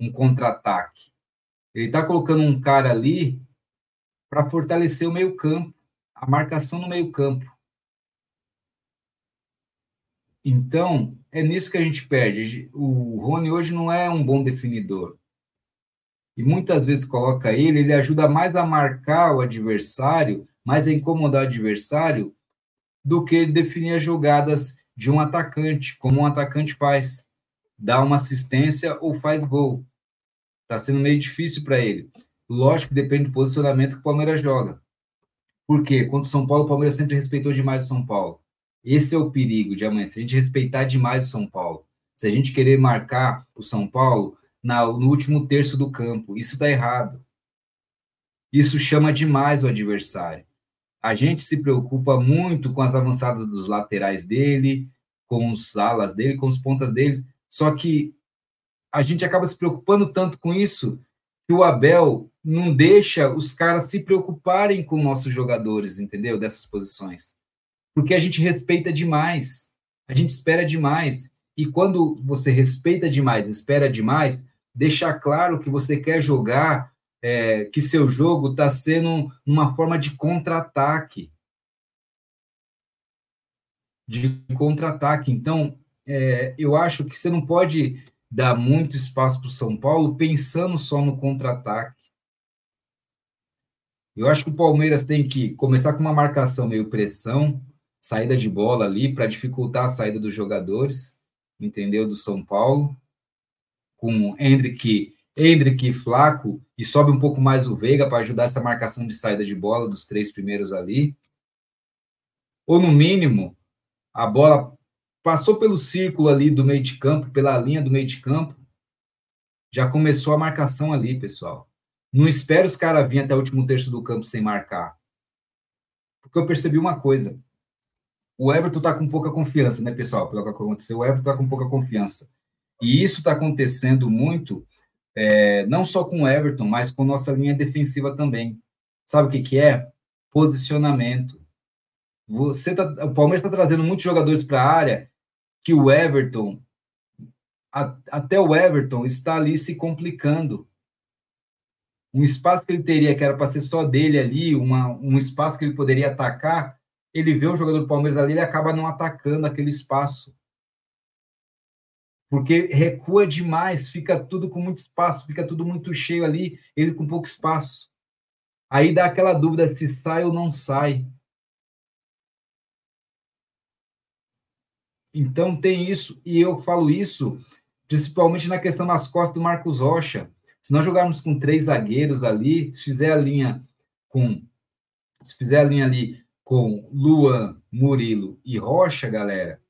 um contra-ataque. Ele está colocando um cara ali para fortalecer o meio-campo, a marcação no meio-campo. Então, é nisso que a gente perde. O Rony hoje não é um bom definidor e muitas vezes coloca ele, ele ajuda mais a marcar o adversário, mais a incomodar o adversário, do que definir as jogadas de um atacante, como um atacante faz. Dá uma assistência ou faz gol. Está sendo meio difícil para ele. Lógico que depende do posicionamento que o Palmeiras joga. Por quê? Contra o São Paulo, o Palmeiras sempre respeitou demais o São Paulo. Esse é o perigo de amanhã. Se a gente respeitar demais o São Paulo, se a gente querer marcar o São Paulo na, no último terço do campo, isso dá errado. Isso chama demais o adversário. A gente se preocupa muito com as avançadas dos laterais dele, com os alas dele, com os pontas deles, só que a gente acaba se preocupando tanto com isso que o Abel não deixa os caras se preocuparem com nossos jogadores, entendeu? Dessas posições. Porque a gente respeita demais, a gente espera demais. E quando você respeita demais, espera demais, deixa claro que você quer jogar, é, que seu jogo está sendo uma forma de contra-ataque. De contra-ataque. Então, é, eu acho que você não pode dar muito espaço para o São Paulo pensando só no contra-ataque. Eu acho que o Palmeiras tem que começar com uma marcação meio pressão, saída de bola ali para dificultar a saída dos jogadores, entendeu? Do São Paulo, com Hendrick, Hendrick Flaco e sobe um pouco mais o Veiga para ajudar essa marcação de saída de bola dos três primeiros ali. Ou no mínimo, a bola passou pelo círculo ali do meio de campo, pela linha do meio de campo, já começou a marcação ali, pessoal. Não espera os caras virem até o último terço do campo sem marcar. Porque eu percebi uma coisa. O Everton tá com pouca confiança, né, pessoal? Pelo que aconteceu, o Everton tá com pouca confiança. E isso está acontecendo muito, é, não só com o Everton, mas com nossa linha defensiva também. Sabe o que, que é? Posicionamento. Você tá, o Palmeiras está trazendo muitos jogadores para a área que o Everton, a, até o Everton, está ali se complicando. Um espaço que ele teria, que era para ser só dele ali, uma, um espaço que ele poderia atacar, ele vê um jogador do Palmeiras ali, ele acaba não atacando aquele espaço. Porque recua demais, fica tudo com muito espaço, fica tudo muito cheio ali, ele com pouco espaço. Aí dá aquela dúvida se sai ou não sai. Então tem isso, e eu falo isso principalmente na questão das costas do Marcos Rocha. Se nós jogarmos com três zagueiros ali, se fizer a linha com se fizer a linha ali com Luan, Murilo e Rocha, galera,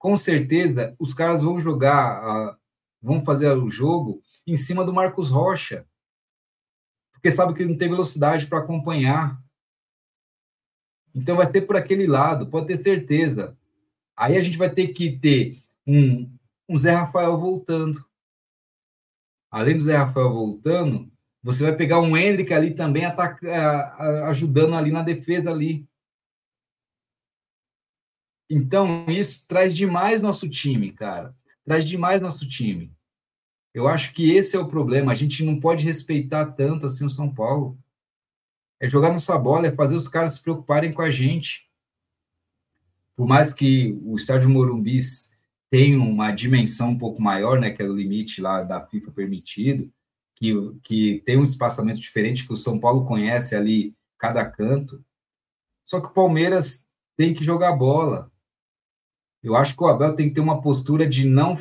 com certeza os caras vão jogar, vão fazer o jogo em cima do Marcos Rocha, porque sabe que ele não tem velocidade para acompanhar. Então vai ser por aquele lado, pode ter certeza. Aí a gente vai ter que ter um, um Zé Rafael voltando. Além do Zé Rafael voltando, você vai pegar um Hendrick ali também ataca, ajudando ali na defesa ali. Então, isso traz demais nosso time, cara. Traz demais nosso time. Eu acho que esse é o problema. A gente não pode respeitar tanto assim o São Paulo. É jogar nossa bola, é fazer os caras se preocuparem com a gente por mais que o estádio Morumbi tenha uma dimensão um pouco maior, né, que é o limite lá da FIFA permitido, que, que tem um espaçamento diferente, que o São Paulo conhece ali cada canto. Só que o Palmeiras tem que jogar bola. Eu acho que o Abel tem que ter uma postura de não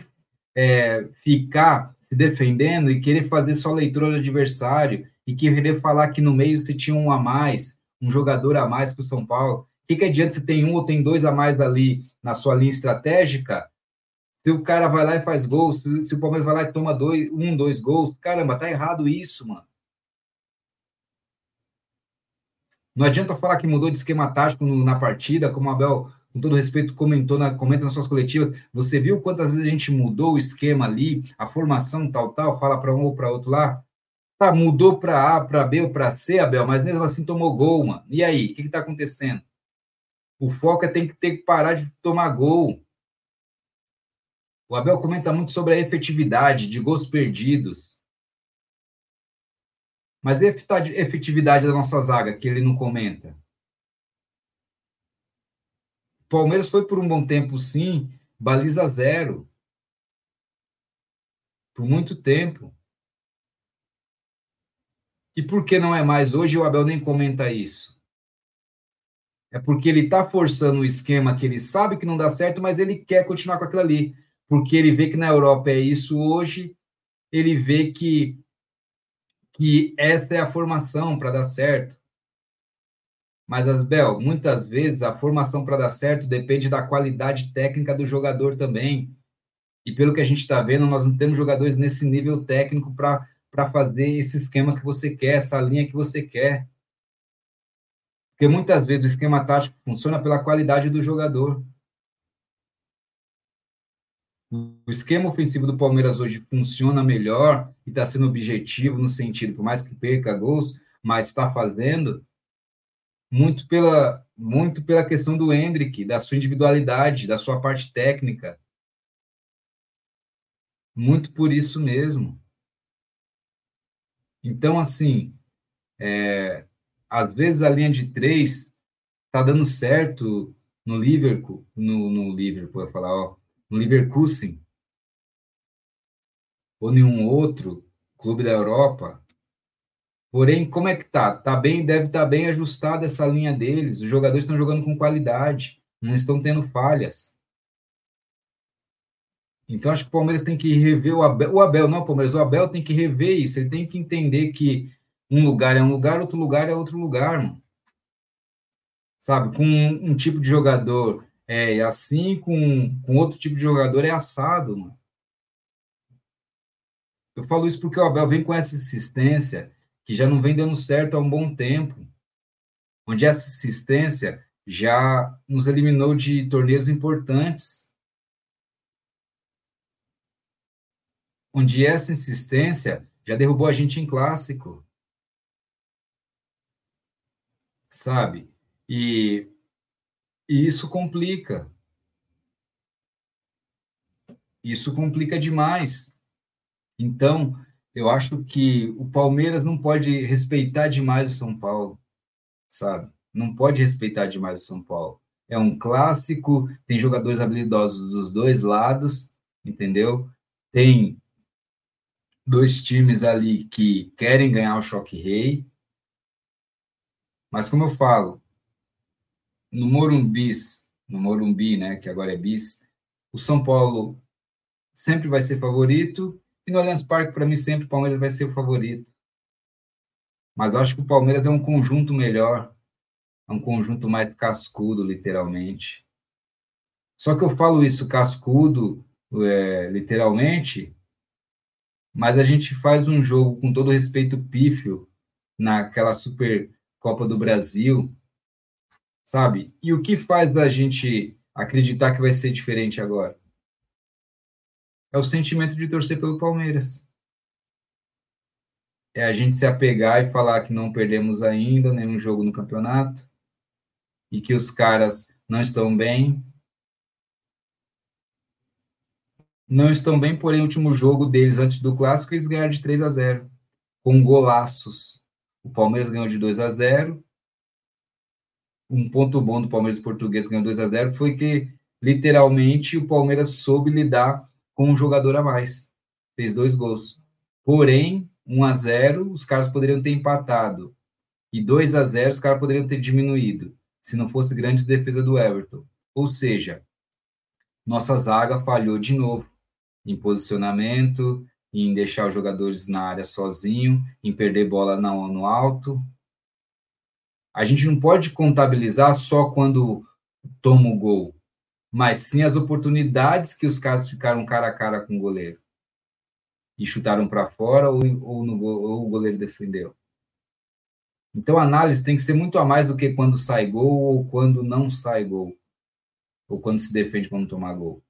é, ficar se defendendo e querer fazer só leitura do adversário e querer falar que no meio se tinha um a mais, um jogador a mais que o São Paulo que, que adianta se tem um ou tem dois a mais ali na sua linha estratégica? Se o cara vai lá e faz gols, se o Palmeiras vai lá e toma dois, um, dois gols, caramba, tá errado isso, mano. Não adianta falar que mudou de esquema tático na partida, como o Abel, com todo respeito, comentou na, comenta nas suas coletivas. Você viu quantas vezes a gente mudou o esquema ali, a formação tal, tal, fala para um ou para outro lá? Tá, mudou para A, para B ou para C, Abel, mas mesmo assim tomou gol, mano. E aí, o que está acontecendo? O foco é tem que ter que parar de tomar gol. O Abel comenta muito sobre a efetividade de gols perdidos. Mas a efetividade da nossa zaga, que ele não comenta? O Palmeiras foi por um bom tempo, sim, baliza zero. Por muito tempo. E por que não é mais hoje? O Abel nem comenta isso. É porque ele está forçando um esquema que ele sabe que não dá certo, mas ele quer continuar com aquilo ali. Porque ele vê que na Europa é isso hoje, ele vê que, que esta é a formação para dar certo. Mas, Asbel, muitas vezes a formação para dar certo depende da qualidade técnica do jogador também. E pelo que a gente está vendo, nós não temos jogadores nesse nível técnico para fazer esse esquema que você quer, essa linha que você quer. Porque muitas vezes o esquema tático funciona pela qualidade do jogador. O esquema ofensivo do Palmeiras hoje funciona melhor e está sendo objetivo no sentido, por mais que perca gols, mas está fazendo muito pela muito pela questão do Hendrick, da sua individualidade, da sua parte técnica. Muito por isso mesmo. Então, assim, é, às vezes a linha de três está dando certo no Liverpool, no, no Liverpool, eu falar, ó, no Leverkusen, ou nenhum outro clube da Europa. Porém, como é que tá? Tá bem, deve estar tá bem ajustada essa linha deles. Os jogadores estão jogando com qualidade, não estão tendo falhas. Então, acho que o Palmeiras tem que rever o Abel. O Abel, não, o Palmeiras, o Abel tem que rever isso. Ele tem que entender que um lugar é um lugar, outro lugar é outro lugar, mano. Sabe? Com um, um tipo de jogador é assim, com, com outro tipo de jogador é assado, mano. Eu falo isso porque o Abel vem com essa insistência que já não vem dando certo há um bom tempo. Onde essa insistência já nos eliminou de torneios importantes. Onde essa insistência já derrubou a gente em clássico. Sabe? E e isso complica. Isso complica demais. Então, eu acho que o Palmeiras não pode respeitar demais o São Paulo, sabe? Não pode respeitar demais o São Paulo. É um clássico, tem jogadores habilidosos dos dois lados, entendeu? Tem dois times ali que querem ganhar o choque rei. Mas como eu falo, no Morumbi, no Morumbi, né, que agora é bis, o São Paulo sempre vai ser favorito e no Allianz Parque para mim sempre o Palmeiras vai ser o favorito. Mas eu acho que o Palmeiras é um conjunto melhor, é um conjunto mais cascudo, literalmente. Só que eu falo isso cascudo, é, literalmente, mas a gente faz um jogo com todo respeito pífio naquela Super Copa do Brasil, sabe? E o que faz da gente acreditar que vai ser diferente agora? É o sentimento de torcer pelo Palmeiras. É a gente se apegar e falar que não perdemos ainda nenhum jogo no campeonato e que os caras não estão bem. Não estão bem, porém, o último jogo deles antes do clássico, eles ganharam de 3 a 0 com golaços. O Palmeiras ganhou de 2 a 0 um ponto bom do Palmeiras português ganhou 2 a 0 foi que literalmente o Palmeiras soube lidar com um jogador a mais. Fez dois gols. Porém, 1 a 0 os caras poderiam ter empatado. E 2 a 0 os caras poderiam ter diminuído, se não fosse grande defesa do Everton. Ou seja, nossa zaga falhou de novo em posicionamento, em deixar os jogadores na área sozinho, em perder bola no alto, a gente não pode contabilizar só quando toma o gol, mas sim as oportunidades que os caras ficaram cara a cara com o goleiro e chutaram para fora ou, ou, no, ou o goleiro defendeu. Então a análise tem que ser muito a mais do que quando sai gol ou quando não sai gol, ou quando se defende para não tomar gol.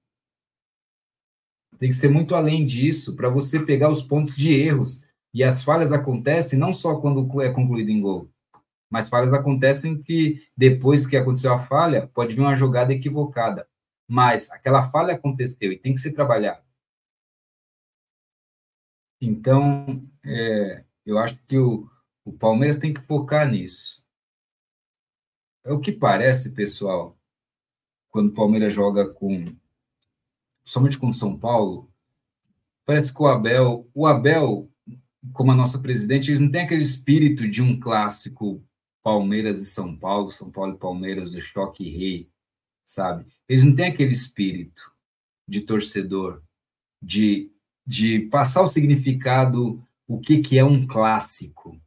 Tem que ser muito além disso para você pegar os pontos de erros. E as falhas acontecem não só quando é concluído em gol, mas falhas acontecem que depois que aconteceu a falha, pode vir uma jogada equivocada. Mas aquela falha aconteceu e tem que ser trabalhada. Então, é, eu acho que o, o Palmeiras tem que focar nisso. É o que parece, pessoal, quando o Palmeiras joga com, somente com São Paulo, parece que o Abel, o Abel, como a nossa presidente, eles não tem aquele espírito de um clássico Palmeiras e São Paulo, São Paulo e Palmeiras, o choque rei, sabe? Eles não têm aquele espírito de torcedor, de, de passar o significado, o que, que é um clássico.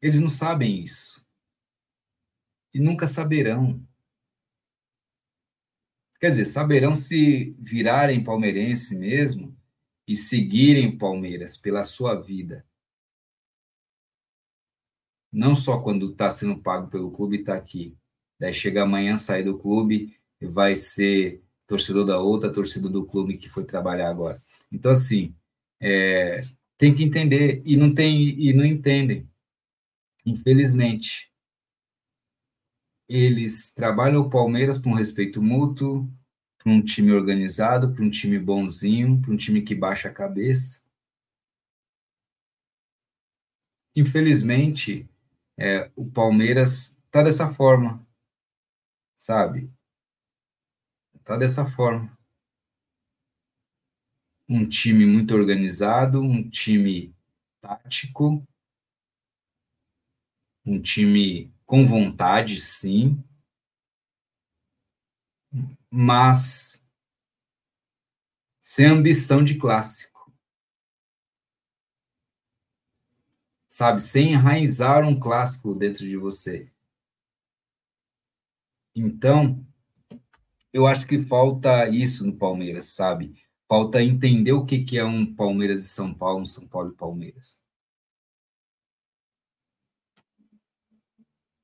eles não sabem isso. E nunca saberão. Quer dizer, saberão se virarem palmeirense mesmo e seguirem o Palmeiras pela sua vida. Não só quando está sendo pago pelo clube está aqui. Daí chega amanhã, sai do clube e vai ser torcedor da outra, torcedor do clube que foi trabalhar agora. Então, assim, é, tem que entender e não tem e não entendem. Infelizmente, eles trabalham o Palmeiras com respeito mútuo, para um time organizado, para um time bonzinho, para um time que baixa a cabeça. Infelizmente, é, o Palmeiras está dessa forma, sabe? Está dessa forma um time muito organizado, um time tático, um time com vontade, sim, mas sem ambição de clássico. Sabe, sem enraizar um clássico dentro de você. Então, eu acho que falta isso no Palmeiras, sabe? Falta entender o que, que é um Palmeiras e São Paulo, um São Paulo e Palmeiras.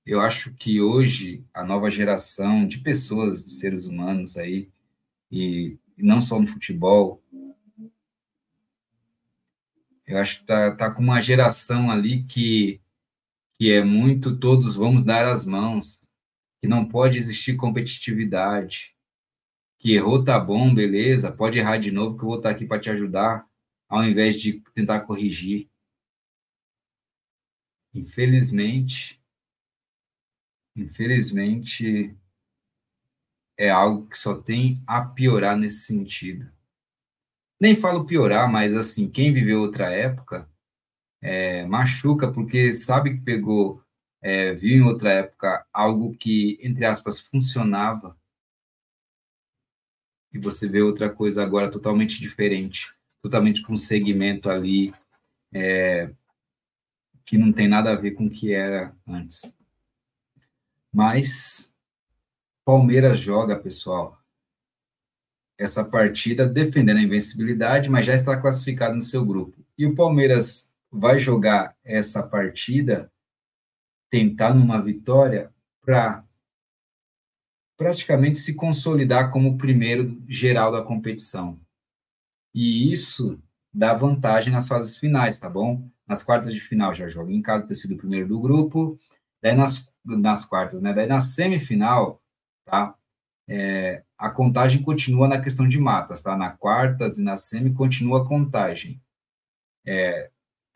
Eu acho que hoje a nova geração de pessoas, de seres humanos aí, e, não só no futebol, eu acho que tá, tá com uma geração ali que, que é muito todos vamos dar as mãos, que não pode existir competitividade, que errou tá bom, beleza, pode errar de novo que eu vou estar aqui para te ajudar, ao invés de tentar corrigir. Infelizmente, infelizmente é algo que só tem a piorar nesse sentido. Nem falo piorar, mas assim, quem viveu outra época é, machuca porque sabe que pegou, é, viu em outra época algo que, entre aspas, funcionava e você vê outra coisa agora totalmente diferente, totalmente com um segmento ali é, que não tem nada a ver com o que era antes. Mas Palmeiras joga, pessoal, essa partida defendendo a invencibilidade, mas já está classificado no seu grupo. E o Palmeiras vai jogar essa partida, tentar numa vitória para praticamente se consolidar como o primeiro geral da competição. E isso dá vantagem nas fases finais, tá bom? Nas quartas de final já joga em casa, ter sido o primeiro do grupo, daí nas, nas quartas, né? Daí na semifinal, tá? É, a contagem continua na questão de matas, tá? Na quartas e na semi continua a contagem. É,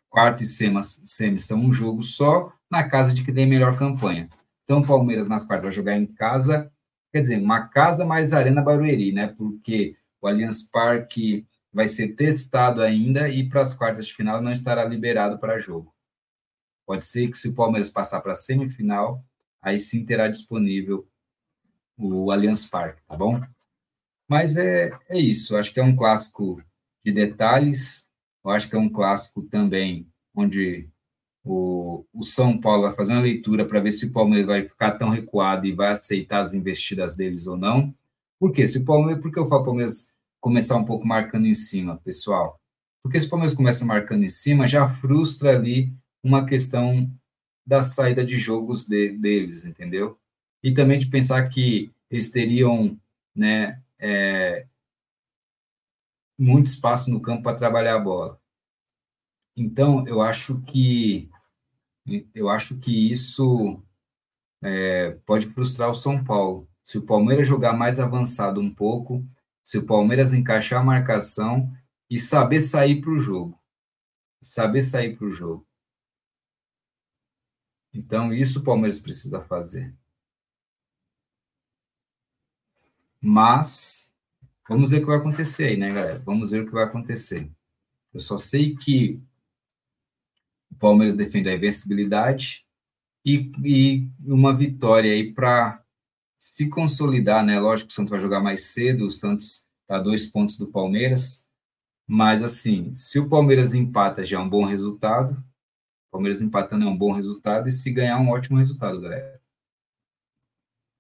quarta e semi, semi são um jogo só, na casa de que tem melhor campanha. Então, o Palmeiras nas quartas vai jogar em casa quer dizer, uma casa mais Arena Barueri, né? Porque o Allianz Parque vai ser testado ainda e para as quartas de final não estará liberado para jogo. Pode ser que se o Palmeiras passar para a semifinal, aí sim terá disponível o Allianz Parque, tá bom? Mas é, é isso, acho que é um clássico de detalhes, eu acho que é um clássico também onde o, o São Paulo vai fazer uma leitura para ver se o Palmeiras vai ficar tão recuado e vai aceitar as investidas deles ou não. Por quê? Se o Palmeiras, por que eu falo Palmeiras começar um pouco marcando em cima, pessoal? Porque se o Palmeiras começa marcando em cima, já frustra ali uma questão da saída de jogos de, deles, entendeu? E também de pensar que eles teriam, né, é, muito espaço no campo para trabalhar a bola. Então, eu acho que eu acho que isso é, pode frustrar o São Paulo. Se o Palmeiras jogar mais avançado um pouco, se o Palmeiras encaixar a marcação e saber sair para o jogo. Saber sair para o jogo. Então, isso o Palmeiras precisa fazer. Mas, vamos ver o que vai acontecer aí, né, galera? Vamos ver o que vai acontecer. Eu só sei que o Palmeiras defende a invencibilidade e, e uma vitória aí para se consolidar, né? Lógico que o Santos vai jogar mais cedo, o Santos está a dois pontos do Palmeiras, mas assim, se o Palmeiras empata já é um bom resultado, Palmeiras empatando é um bom resultado e se ganhar, um ótimo resultado, galera.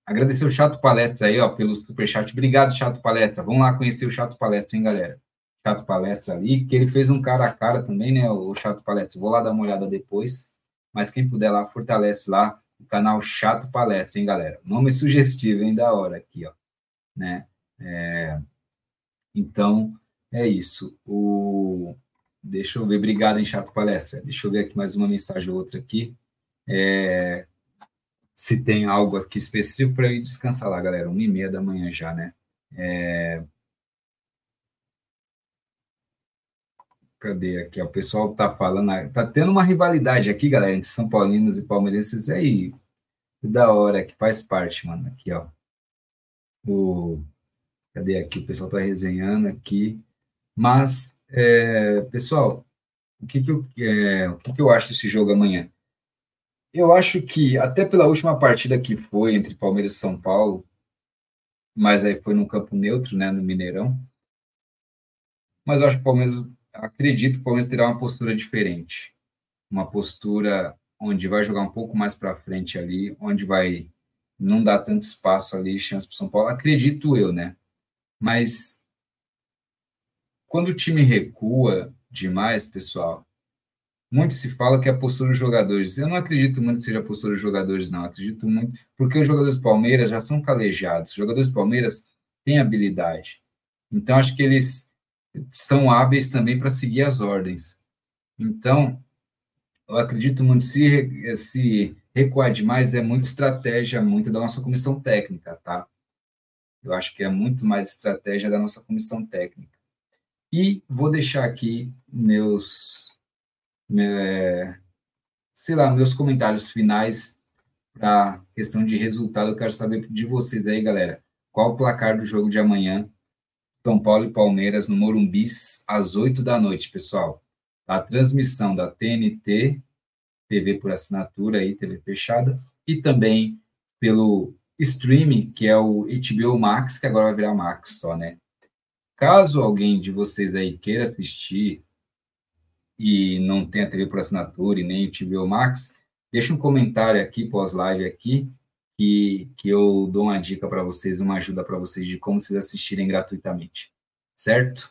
Agradecer o Chato Palestra aí, ó, pelo superchat. Obrigado, Chato Palestra. Vamos lá conhecer o Chato Palestra, hein, galera? Chato Palestra ali, que ele fez um cara a cara também, né, o Chato Palestra. Vou lá dar uma olhada depois. Mas quem puder lá, fortalece lá o canal Chato Palestra, hein, galera? Nome sugestivo, hein, da hora aqui, ó. Né? É... Então, é isso. O... Deixa eu ver. Obrigado, hein, Chato Palestra. Deixa eu ver aqui mais uma mensagem ou outra aqui. É... Se tem algo aqui específico para eu descansar lá, galera. Uma e meia da manhã já, né? É... Cadê aqui? O pessoal tá falando, tá tendo uma rivalidade aqui, galera, entre São Paulinos e palmeirenses aí. Da hora, que faz parte, mano. Aqui, ó. O... Cadê aqui? O pessoal tá resenhando aqui. Mas, é, pessoal, o que que, eu, é, o que que eu acho desse jogo amanhã? Eu acho que, até pela última partida que foi entre Palmeiras e São Paulo, mas aí foi no campo neutro, né, no Mineirão, mas eu acho que o Palmeiras acredito que o Palmeiras terá uma postura diferente. Uma postura onde vai jogar um pouco mais para frente ali, onde vai não dar tanto espaço ali, chance para São Paulo. Acredito eu, né? Mas quando o time recua demais, pessoal, muito se fala que é a postura dos jogadores. Eu não acredito muito que seja a postura dos jogadores, não. Acredito muito, porque os jogadores do Palmeiras já são calejados. Os jogadores do Palmeiras têm habilidade. Então, acho que eles estão hábeis também para seguir as ordens. Então, eu acredito muito, se, se recuar demais, é muita estratégia, muito da nossa comissão técnica, tá? Eu acho que é muito mais estratégia da nossa comissão técnica. E vou deixar aqui meus, é, sei lá, meus comentários finais para questão de resultado. Eu quero saber de vocês aí, galera. Qual o placar do jogo de amanhã? São Paulo e Palmeiras no Morumbi às 8 da noite, pessoal. A transmissão da TNT, TV por assinatura aí, TV fechada, e também pelo streaming, que é o HBO Max, que agora vai virar Max só, né? Caso alguém de vocês aí queira assistir e não tenha TV por assinatura e nem o HBO Max, deixa um comentário aqui pós-live aqui que, que eu dou uma dica para vocês, uma ajuda para vocês de como vocês assistirem gratuitamente, certo?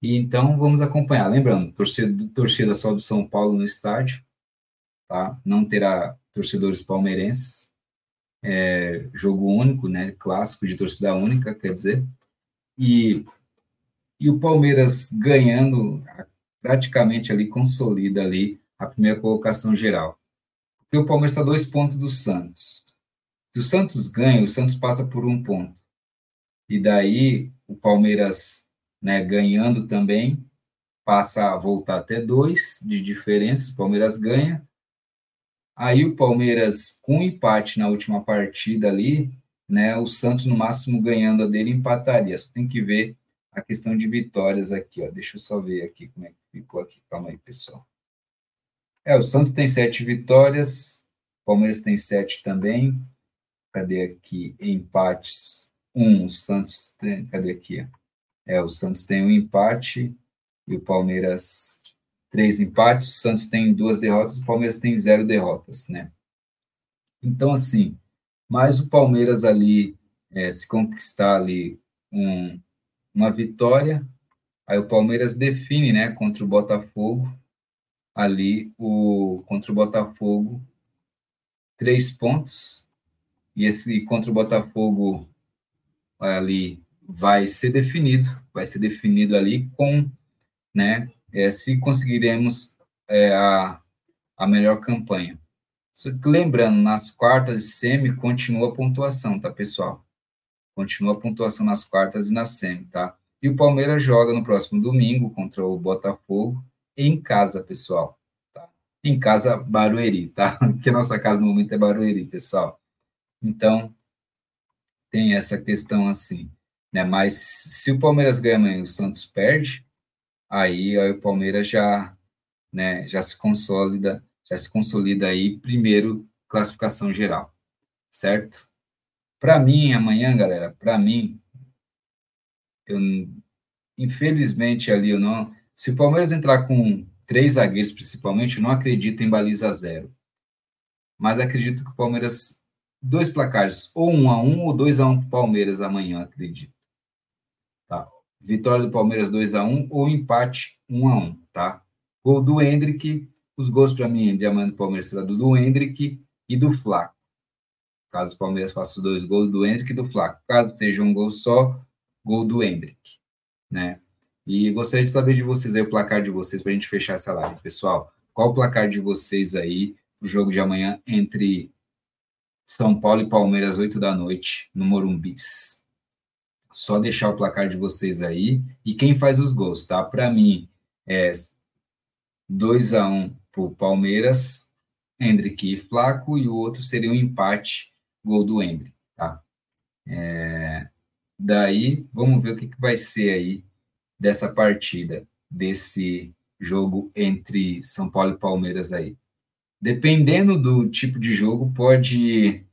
E então vamos acompanhar. Lembrando, torcida, torcida só do São Paulo no estádio, tá? Não terá torcedores palmeirenses. É, jogo único, né? Clássico de torcida única, quer dizer. E, e o Palmeiras ganhando praticamente ali consolida ali a primeira colocação geral. Porque o Palmeiras está dois pontos do Santos. Se o Santos ganha, o Santos passa por um ponto. E daí o Palmeiras, né, ganhando também, passa a voltar até dois de diferença. O Palmeiras ganha. Aí o Palmeiras, com empate na última partida ali, né, o Santos no máximo ganhando a dele empataria. Só tem que ver a questão de vitórias aqui, ó. Deixa eu só ver aqui como é que ficou aqui. Calma aí, pessoal. É, o Santos tem sete vitórias, o Palmeiras tem sete também cadê aqui? Empates. Um, o Santos tem, cadê aqui? É, o Santos tem um empate e o Palmeiras três empates, o Santos tem duas derrotas, o Palmeiras tem zero derrotas, né? Então, assim, mais o Palmeiras ali, é, se conquistar ali um, uma vitória, aí o Palmeiras define, né, contra o Botafogo, ali, o, contra o Botafogo, três pontos, e esse contra o Botafogo ali vai ser definido, vai ser definido ali com, né, é, se conseguiremos é, a, a melhor campanha. Lembrando, nas quartas e semi continua a pontuação, tá, pessoal? Continua a pontuação nas quartas e na semi, tá? E o Palmeiras joga no próximo domingo contra o Botafogo em casa, pessoal. Tá? Em casa, Barueri, tá? Porque nossa casa no momento é Barueri, pessoal. Então, tem essa questão assim, né? Mas se o Palmeiras ganha amanhã e o Santos perde, aí, aí o Palmeiras já, né, já se consolida, já se consolida aí primeiro classificação geral, certo? Para mim, amanhã, galera, para mim, eu infelizmente ali eu não, se o Palmeiras entrar com três zagueiros principalmente, não acredito em baliza zero. Mas acredito que o Palmeiras, dois placares, ou um a um ou dois a um para o Palmeiras amanhã, acredito. Tá. Vitória do Palmeiras 2 a 1 ou empate 1 a 1 tá? Gol do Hendrick, os gols para mim de amanhã do Palmeiras será do, do Hendrick e do Flaco. Caso o Palmeiras faça os dois gols do Hendrick e do Flaco. Caso seja um gol só, gol do Hendrick, né? E gostaria de saber de vocês aí o placar de vocês para a gente fechar essa live, pessoal. Qual o placar de vocês aí o jogo de amanhã entre São Paulo e Palmeiras, 8 da noite, no Morumbis? Só deixar o placar de vocês aí. E quem faz os gols, tá? Para mim, é 2 a 1 para o Palmeiras, Hendrick e Flaco, e o outro seria um empate, gol do Hendrick, tá? É, daí, vamos ver o que, que vai ser aí dessa partida, desse jogo entre São Paulo e Palmeiras aí. Dependendo do tipo de jogo, pode,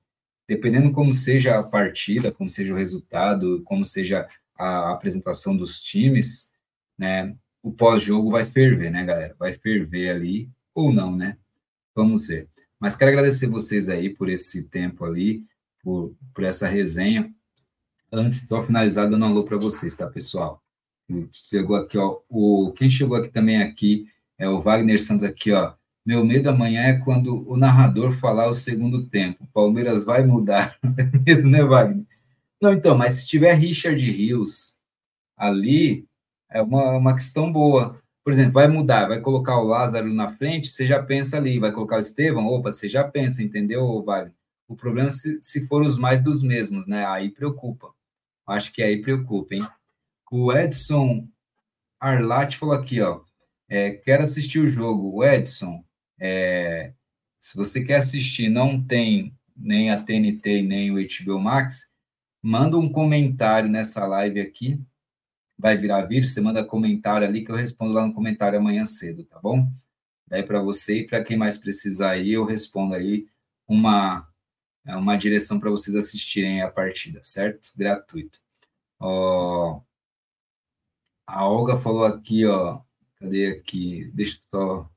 dependendo como seja a partida, como seja o resultado, como seja a apresentação dos times, né, o pós-jogo vai ferver, né, galera? Vai ferver ali, ou não, né? Vamos ver. Mas quero agradecer vocês aí por esse tempo ali, por, por essa resenha. Antes, só finalizar dando um alô para vocês, tá, pessoal? Chegou aqui, ó. O, quem chegou aqui também aqui é o Wagner Santos aqui, ó. Meu medo amanhã é quando o narrador falar o segundo tempo. Palmeiras vai mudar. mesmo, né, Wagner? Não, então, mas se tiver Richard Rios ali, é uma, uma questão boa. Por exemplo, vai mudar, vai colocar o Lázaro na frente, você já pensa ali, vai colocar o Estevão, opa, você já pensa, entendeu, Wagner? O problema é se, se for os mais dos mesmos, né? Aí preocupa. Acho que aí preocupa, hein? O Edson Arlati falou aqui, ó. É, quero assistir o jogo. O Edson, é, se você quer assistir, não tem nem a TNT nem o HBO Max, manda um comentário nessa live aqui vai virar vídeo, você manda comentário ali que eu respondo lá no comentário amanhã cedo, tá bom? Daí para você e para quem mais precisar aí, eu respondo aí uma, uma direção para vocês assistirem a partida, certo? Gratuito. Ó, a Olga falou aqui, ó, cadê aqui? Deixa eu só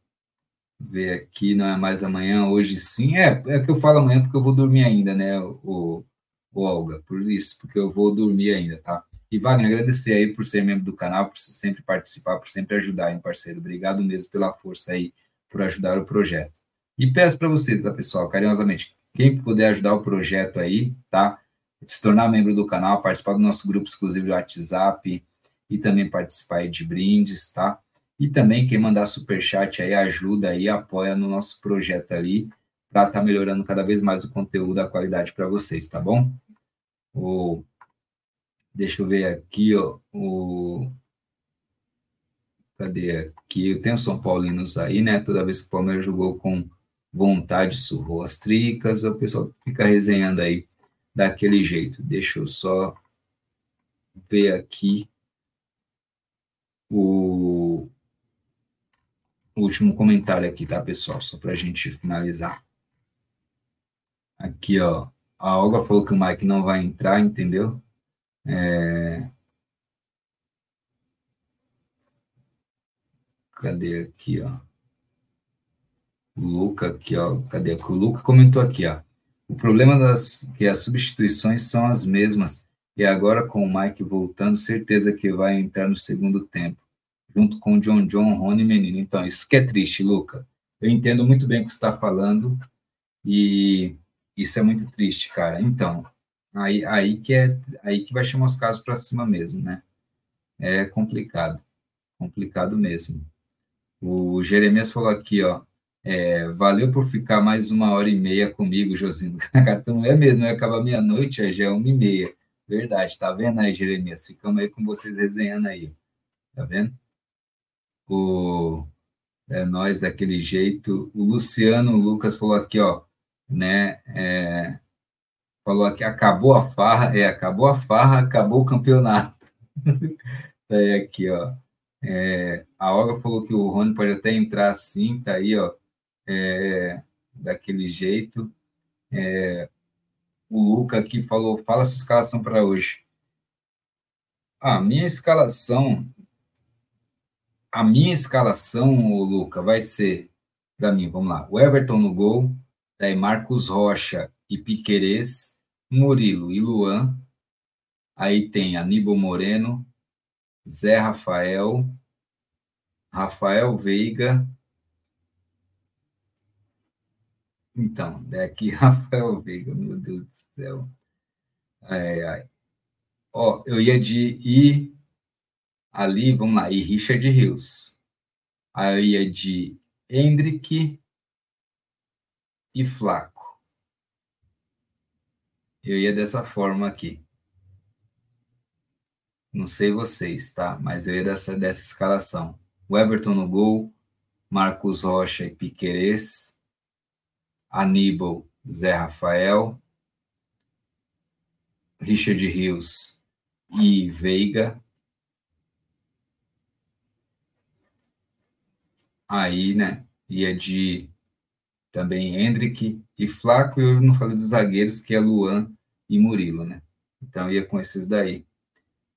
ver aqui, não é mais amanhã, hoje sim. É, é que eu falo amanhã porque eu vou dormir ainda, né, o, o Olga, por isso, porque eu vou dormir ainda, tá? E Wagner, agradecer aí por ser membro do canal, por sempre participar, por sempre ajudar, hein, parceiro. Obrigado mesmo pela força aí, por ajudar o projeto. E peço para você, tá, pessoal, carinhosamente, quem puder ajudar o projeto aí, tá? Se tornar membro do canal, participar do nosso grupo exclusivo do WhatsApp e também participar aí de brindes, tá? E também quem mandar super chat aí ajuda aí, apoia no nosso projeto ali para estar tá melhorando cada vez mais o conteúdo, a qualidade para vocês, tá bom? O Deixa eu ver aqui, ó, o... Cadê aqui? Eu tenho São Paulinos aí, né? Toda vez que o Palmeiras jogou com vontade, surrou as tricas, o pessoal fica resenhando aí daquele jeito. Deixa eu só ver aqui o, último comentário aqui, tá, pessoal? Só para a gente finalizar. Aqui, ó. A Olga falou que o Mike não vai entrar, entendeu? É... Cadê aqui, ó? O Luca aqui, ó. Cadê? O Luca comentou aqui, ó. O problema das que as substituições são as mesmas. E agora com o Mike voltando, certeza que vai entrar no segundo tempo, junto com o John John, Rony Menino. Então, isso que é triste, Luca. Eu entendo muito bem o que você está falando e isso é muito triste, cara. Então, Aí, aí, que é, aí que vai chamar os casos para cima mesmo, né? É complicado, complicado mesmo. O Jeremias falou aqui, ó, é, valeu por ficar mais uma hora e meia comigo, Josino. Então é mesmo, vai acabar meia-noite, já é uma e meia. Verdade, tá vendo aí, Jeremias? Ficamos aí com vocês desenhando aí, tá vendo? O, é nós daquele jeito. O Luciano Lucas falou aqui, ó, né? É, falou aqui, acabou a farra, é, acabou a farra, acabou o campeonato. é aqui, ó. É, a Olga falou que o Rony pode até entrar assim, tá aí, ó, é, daquele jeito. É, o Luca aqui falou, fala sua escalação para hoje. A minha escalação, a minha escalação, Luca, vai ser, para mim, vamos lá, o Everton no gol, daí Marcos Rocha e Piquerez, Murilo e Luan, aí tem Aníbal Moreno, Zé Rafael, Rafael Veiga, então, daqui Rafael Veiga, meu Deus do céu, ai, ai. Ó, eu ia de ir ali, vamos lá, e Richard Rios. Aí eu ia de Hendrick e Flaco. Eu ia dessa forma aqui. Não sei vocês, tá? Mas eu ia dessa, dessa escalação. O Everton no gol, Marcos Rocha e Piquerez, Aníbal, Zé Rafael, Richard Rios e Veiga. Aí, né, ia de também Hendrick e Flaco, eu não falei dos zagueiros, que é Luan e Murilo, né? Então ia com esses daí,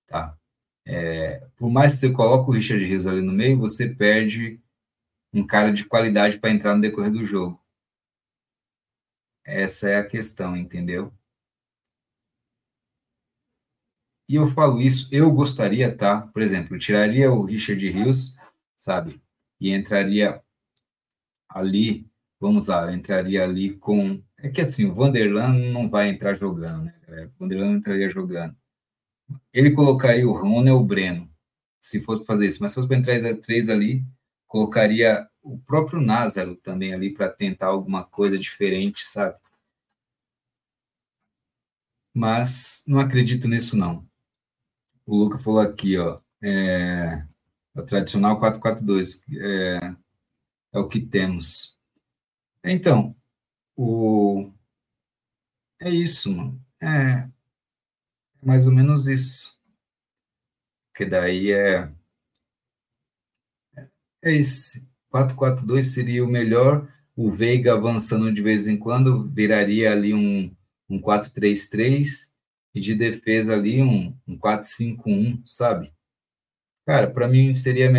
tá? É, por mais que você coloque o Richard Rios ali no meio, você perde um cara de qualidade para entrar no decorrer do jogo. Essa é a questão, entendeu? E eu falo isso, eu gostaria, tá? Por exemplo, tiraria o Richard Rios, sabe? E entraria ali, vamos lá, entraria ali com. É que assim, o Vanderlan não vai entrar jogando, né? O Vanderlan não entraria jogando. Ele colocaria o Rony ou o Breno, se fosse fazer isso, mas se fosse para entrar três ali, colocaria o próprio Názaro também ali para tentar alguma coisa diferente, sabe? Mas não acredito nisso, não. O Luca falou aqui, ó, é, o tradicional 442 é, é o que temos. Então, o, é isso, mano. É, é mais ou menos isso. Que daí é. É esse. 442 seria o melhor. O Veiga avançando de vez em quando viraria ali um, um 433 e de defesa ali um, um 4-5-1, sabe? Cara, para mim seria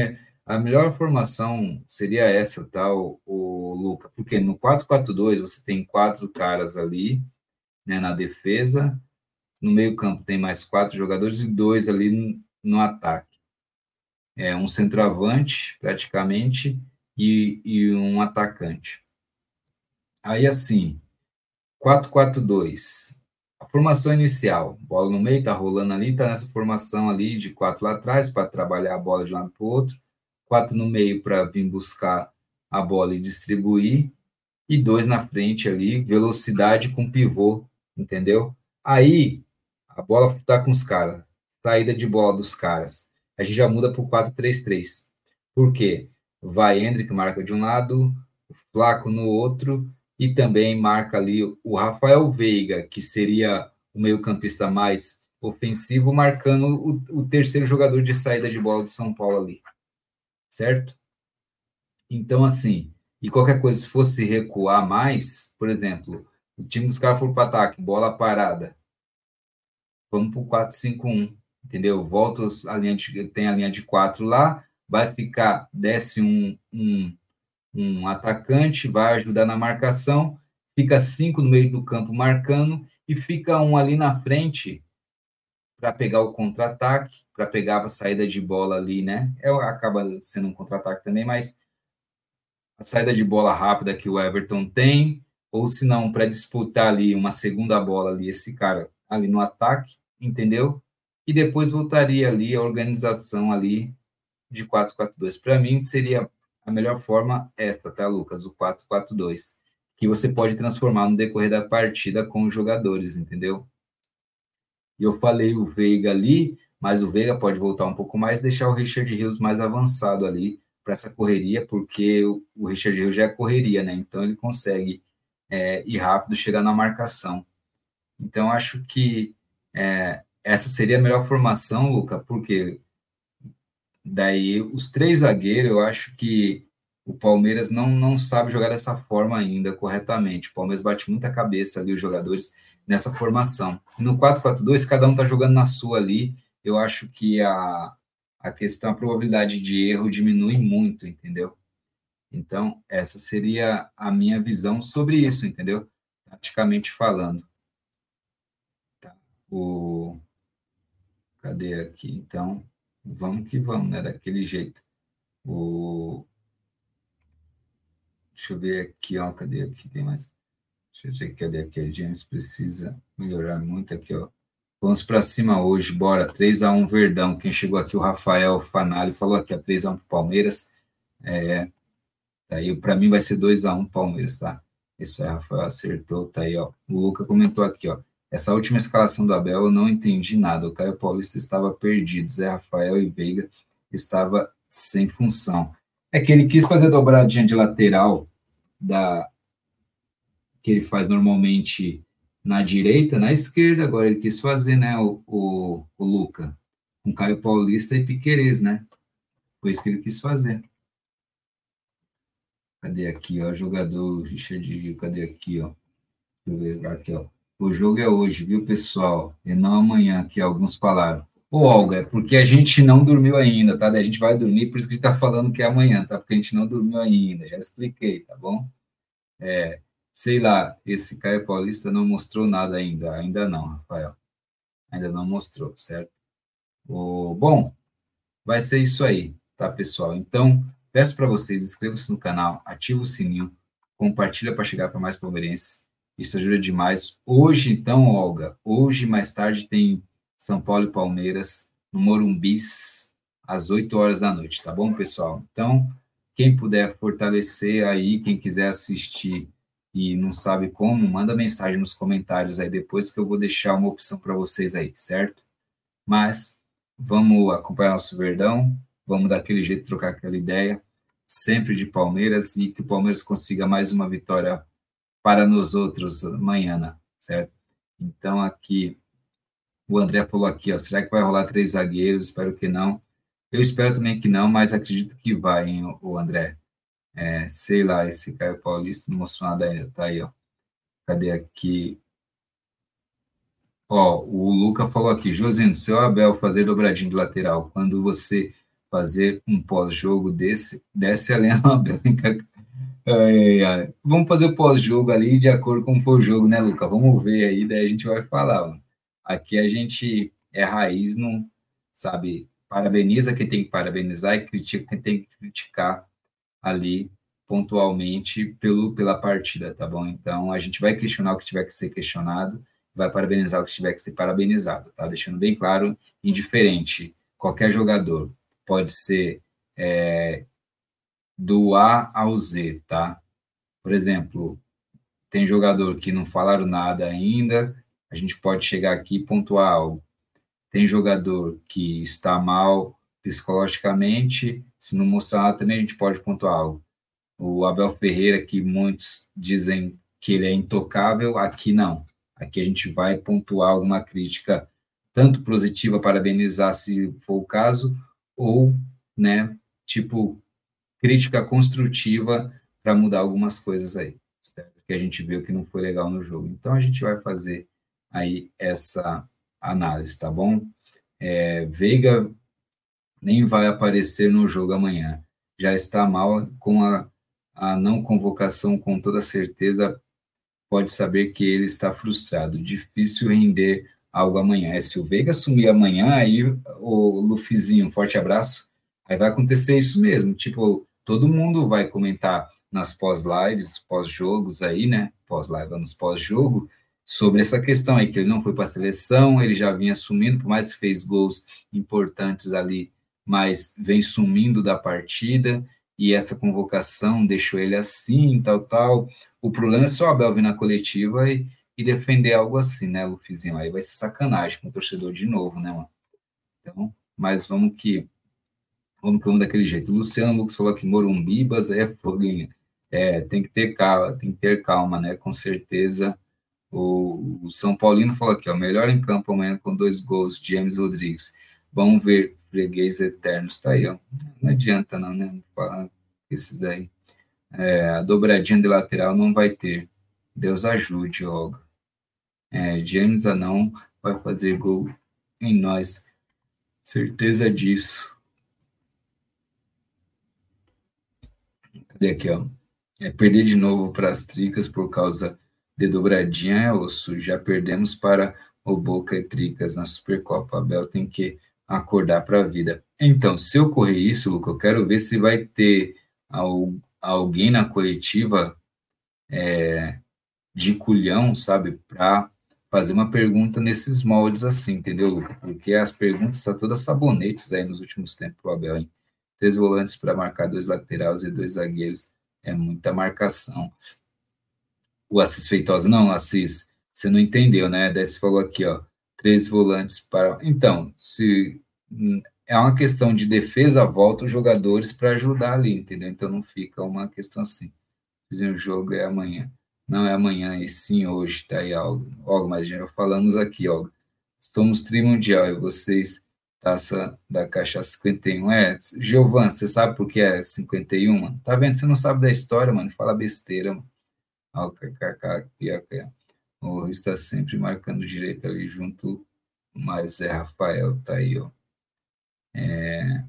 a melhor formação seria essa, tá, o, o Luca? Porque no 4-4-2 você tem quatro caras ali, né, na defesa, no meio-campo tem mais quatro jogadores e dois ali no, no ataque. É um centroavante, praticamente, e, e um atacante. Aí, assim, 4-4-2 a formação inicial, bola no meio, tá rolando ali, tá nessa formação ali de quatro lá atrás para trabalhar a bola de um lado para o outro, quatro no meio para vir buscar a bola e distribuir, e dois na frente ali, velocidade com pivô, entendeu? Aí a bola tá com os caras, saída de bola dos caras. A gente já muda para o 4-3-3. Por quê? Vai Hendrick, marca de um lado, Flaco no outro, e também marca ali o Rafael Veiga, que seria o meio-campista mais ofensivo, marcando o, o, terceiro jogador de saída de bola do São Paulo ali. Certo? Então, assim, e qualquer coisa, se fosse recuar mais, por exemplo, o time dos caras para ataque, bola parada, vamos para o 4-5-1, entendeu? Volta a linha de, tem a linha de 4 lá, vai ficar, desce um, um um atacante, vai ajudar na marcação, fica cinco no meio do campo marcando e fica um ali na frente para pegar o contra-ataque, para pegar a saída de bola ali, né? É, acaba sendo um contra-ataque também, mas a saída de bola rápida que o Everton tem, ou se não, para disputar ali uma segunda bola ali, esse cara ali no ataque, entendeu? E depois voltaria ali a organização ali de 4-4-2. Para mim, seria a melhor forma esta, tá, Lucas? O 4-4-2, que você pode transformar no decorrer da partida com os jogadores, entendeu? E eu falei o Veiga ali, mas o Veiga pode voltar um pouco mais, deixar o Richard Rios mais avançado ali para essa correria, porque o Richard Rios já é correria, né? Então ele consegue é, ir rápido, chegar na marcação. Então acho que é, essa seria a melhor formação, Luca, porque Daí, os três zagueiros, eu acho que o Palmeiras não, não sabe jogar dessa forma ainda corretamente. O Palmeiras bate muita cabeça ali, os jogadores, nessa formação. E no 4-4-2, cada um tá jogando na sua ali. Eu acho que a, a questão, a probabilidade de erro diminui muito, entendeu? Então, essa seria a minha visão sobre isso, entendeu? Praticamente falando. Tá. O... Cadê aqui? Então, vamos que vamos, né? Daquele jeito. O... Deixa eu ver aqui, ó. Cadê aqui? Tem mais. Deixa eu ver cadê aqui. A James precisa melhorar muito aqui, ó. Vamos para cima hoje, bora. 3 a 1 Verdão. Quem chegou aqui, o Rafael Fanali, falou aqui, ó, 3 a 1 Palmeiras. É, tá aí, para mim vai ser 2 a 1 Palmeiras, tá? Isso aí, Rafael acertou, tá aí, ó. O Luca comentou aqui, ó. Essa última escalação do Abel eu não entendi nada. O Caio Paulista estava perdido. Zé Rafael e Veiga estava sem função. É que ele quis fazer dobradinha de lateral da que ele faz normalmente na direita, na esquerda, agora ele quis fazer, né, o, o, o Luca, com Caio Paulista e Piquerez, né? Foi isso que ele quis fazer. Cadê aqui, ó, jogador Richard cadê aqui, ó? Aqui, ó. O jogo é hoje, viu, pessoal? E não amanhã, que alguns falaram. Ô, Olga, é porque a gente não dormiu ainda, tá? A gente vai dormir, por isso que a gente tá falando que é amanhã, tá? Porque a gente não dormiu ainda, já expliquei, tá bom? É, sei lá, esse Caio Paulista não mostrou nada ainda, ainda não, Rafael. Ainda não mostrou, certo? O, bom, vai ser isso aí, tá, pessoal? Então, peço para vocês, inscrevam-se no canal, ativa o sininho, compartilha para chegar para mais palmeirenses. Isso ajuda demais. Hoje, então, Olga, hoje, mais tarde, tem São Paulo e Palmeiras no Morumbis, às 8 horas da noite, tá bom, pessoal? Então, quem puder fortalecer aí, quem quiser assistir e não sabe como, manda mensagem nos comentários aí depois que eu vou deixar uma opção para vocês aí, certo? Mas vamos acompanhar nosso Verdão, vamos daquele jeito trocar aquela ideia, sempre de Palmeiras e que o Palmeiras consiga mais uma vitória para nós outros amanhã, certo? Então aqui o André falou aqui, ó, será que vai rolar três zagueiros? Espero que não. Eu espero também que não, mas acredito que vai, hein, o André. É, sei lá, esse Caio Paulista nada ainda, tá aí, ó. Cadê aqui? Ó, o Luca falou aqui, Josino, seu Abel fazer dobradinho de lateral, quando você fazer um pós-jogo desse, desce a lenha no Abel. Vamos fazer o pós-jogo ali de acordo com o jogo, né, Luca? Vamos ver aí, daí a gente vai falar. Mano. Aqui a gente é raiz, não sabe, parabeniza quem tem que parabenizar e critica quem tem que criticar ali pontualmente pelo, pela partida, tá bom? Então, a gente vai questionar o que tiver que ser questionado, vai parabenizar o que tiver que ser parabenizado, tá? Deixando bem claro, indiferente, qualquer jogador pode ser é, do A ao Z, tá? Por exemplo, tem jogador que não falaram nada ainda, a gente pode chegar aqui e pontuar algo. Tem jogador que está mal psicologicamente, se não mostrar nada também a gente pode pontuar algo. O Abel Ferreira, que muitos dizem que ele é intocável, aqui não. Aqui a gente vai pontuar alguma crítica, tanto positiva, parabenizar se for o caso, ou, né, tipo, crítica construtiva para mudar algumas coisas aí, certo? Que a gente viu que não foi legal no jogo. Então a gente vai fazer aí essa análise, tá bom? É, Veiga nem vai aparecer no jogo amanhã. Já está mal com a, a não convocação, com toda certeza, pode saber que ele está frustrado. Difícil render algo amanhã. É, se o Veiga assumir amanhã, aí o Lufizinho, um forte abraço. Aí vai acontecer isso mesmo. Tipo, todo mundo vai comentar nas pós-lives, pós-jogos aí, né? Pós-live, nos pós-jogo, sobre essa questão aí, que ele não foi para a seleção, ele já vinha assumindo, por mais que fez gols importantes ali mas vem sumindo da partida e essa convocação deixou ele assim, tal, tal. O problema é só o Abel vir na coletiva e, e defender algo assim, né, Lufizinho? Aí vai ser sacanagem com o torcedor de novo, né, mano? Então, mas vamos que vamos que vamos daquele jeito. O Luciano Lucas falou que Morumbibas é foguinho. É, tem que ter calma, tem que ter calma, né? Com certeza. O, o São Paulino falou aqui, ó, melhor em campo amanhã com dois gols, James Rodrigues. Vão ver freguês eternos, tá aí, ó. Não adianta não, né? Falar esse daí. É, a dobradinha de lateral não vai ter. Deus ajude, Olga. É, James Anão vai fazer gol em nós. Certeza disso. Cadê aqui, ó? É perder de novo para as tricas por causa de dobradinha é osso. Já perdemos para o Boca e Tricas na Supercopa. Abel tem que acordar para a vida. Então, se ocorrer isso, Luca, eu quero ver se vai ter alguém na coletiva é, de culhão, sabe, para fazer uma pergunta nesses moldes assim, entendeu, Luca? Porque as perguntas são todas sabonetes aí nos últimos tempos pro Abel, hein? Três volantes para marcar dois laterais e dois zagueiros. É muita marcação. O Assis Feitosa, não, Assis, você não entendeu, né? Daí falou aqui, ó, três volantes para. Então, se é uma questão de defesa, volta os jogadores para ajudar ali, entendeu? Então não fica uma questão assim. Dizer o jogo é amanhã. Não é amanhã, e sim hoje, tá aí algo. Olga, mas já falamos aqui, Olga. Estamos trimundial e vocês, taça da caixa 51. É, Giovan, você sabe por que é 51? Tá vendo? Você não sabe da história, mano. Fala besteira, mano. O está sempre marcando direito ali junto, mas é Rafael, tá aí, ó. É,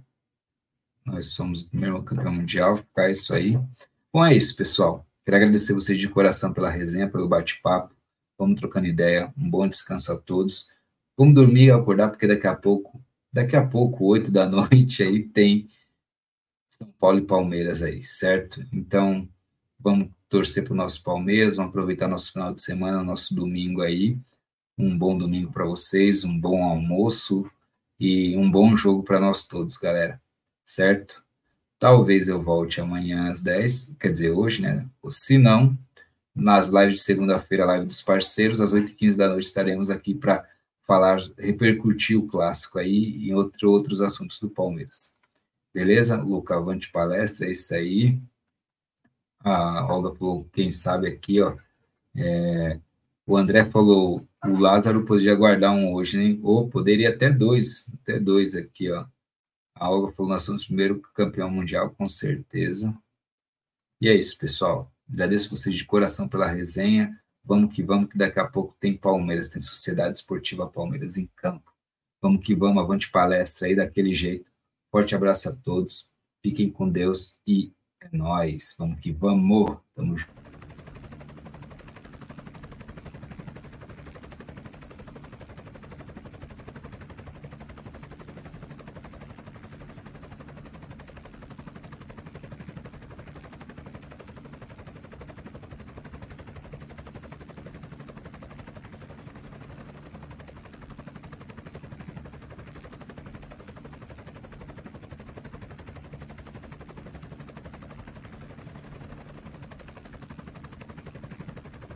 nós somos o primeiro campeão mundial, tá isso aí. Bom, é isso, pessoal. Quero agradecer vocês de coração pela resenha, pelo bate-papo. Vamos trocando ideia. Um bom descanso a todos. Vamos dormir e acordar, porque daqui a pouco, daqui a pouco, oito da noite, aí tem São Paulo e Palmeiras aí, certo? Então, vamos torcer para o nosso Palmeiras, vamos aproveitar nosso final de semana, nosso domingo aí. Um bom domingo para vocês, um bom almoço, e um bom jogo para nós todos, galera. Certo? Talvez eu volte amanhã às 10, quer dizer, hoje, né? Ou se não, nas lives de segunda-feira, live dos parceiros, às 8h15 da noite estaremos aqui para falar, repercutir o clássico aí e outro, outros assuntos do Palmeiras. Beleza? Luca, avante palestra, é isso aí. A Olga falou, quem sabe aqui, ó. É, o André falou, o Lázaro podia guardar um hoje, né? Ou poderia até dois, até dois aqui, ó. A Olga falou, nós somos o primeiro campeão mundial, com certeza. E é isso, pessoal. Agradeço vocês de coração pela resenha. Vamos que vamos, que daqui a pouco tem Palmeiras, tem Sociedade Esportiva Palmeiras em campo. Vamos que vamos, avante palestra aí daquele jeito. Forte abraço a todos. Fiquem com Deus e é nóis. Vamos que vamos. Tamo junto.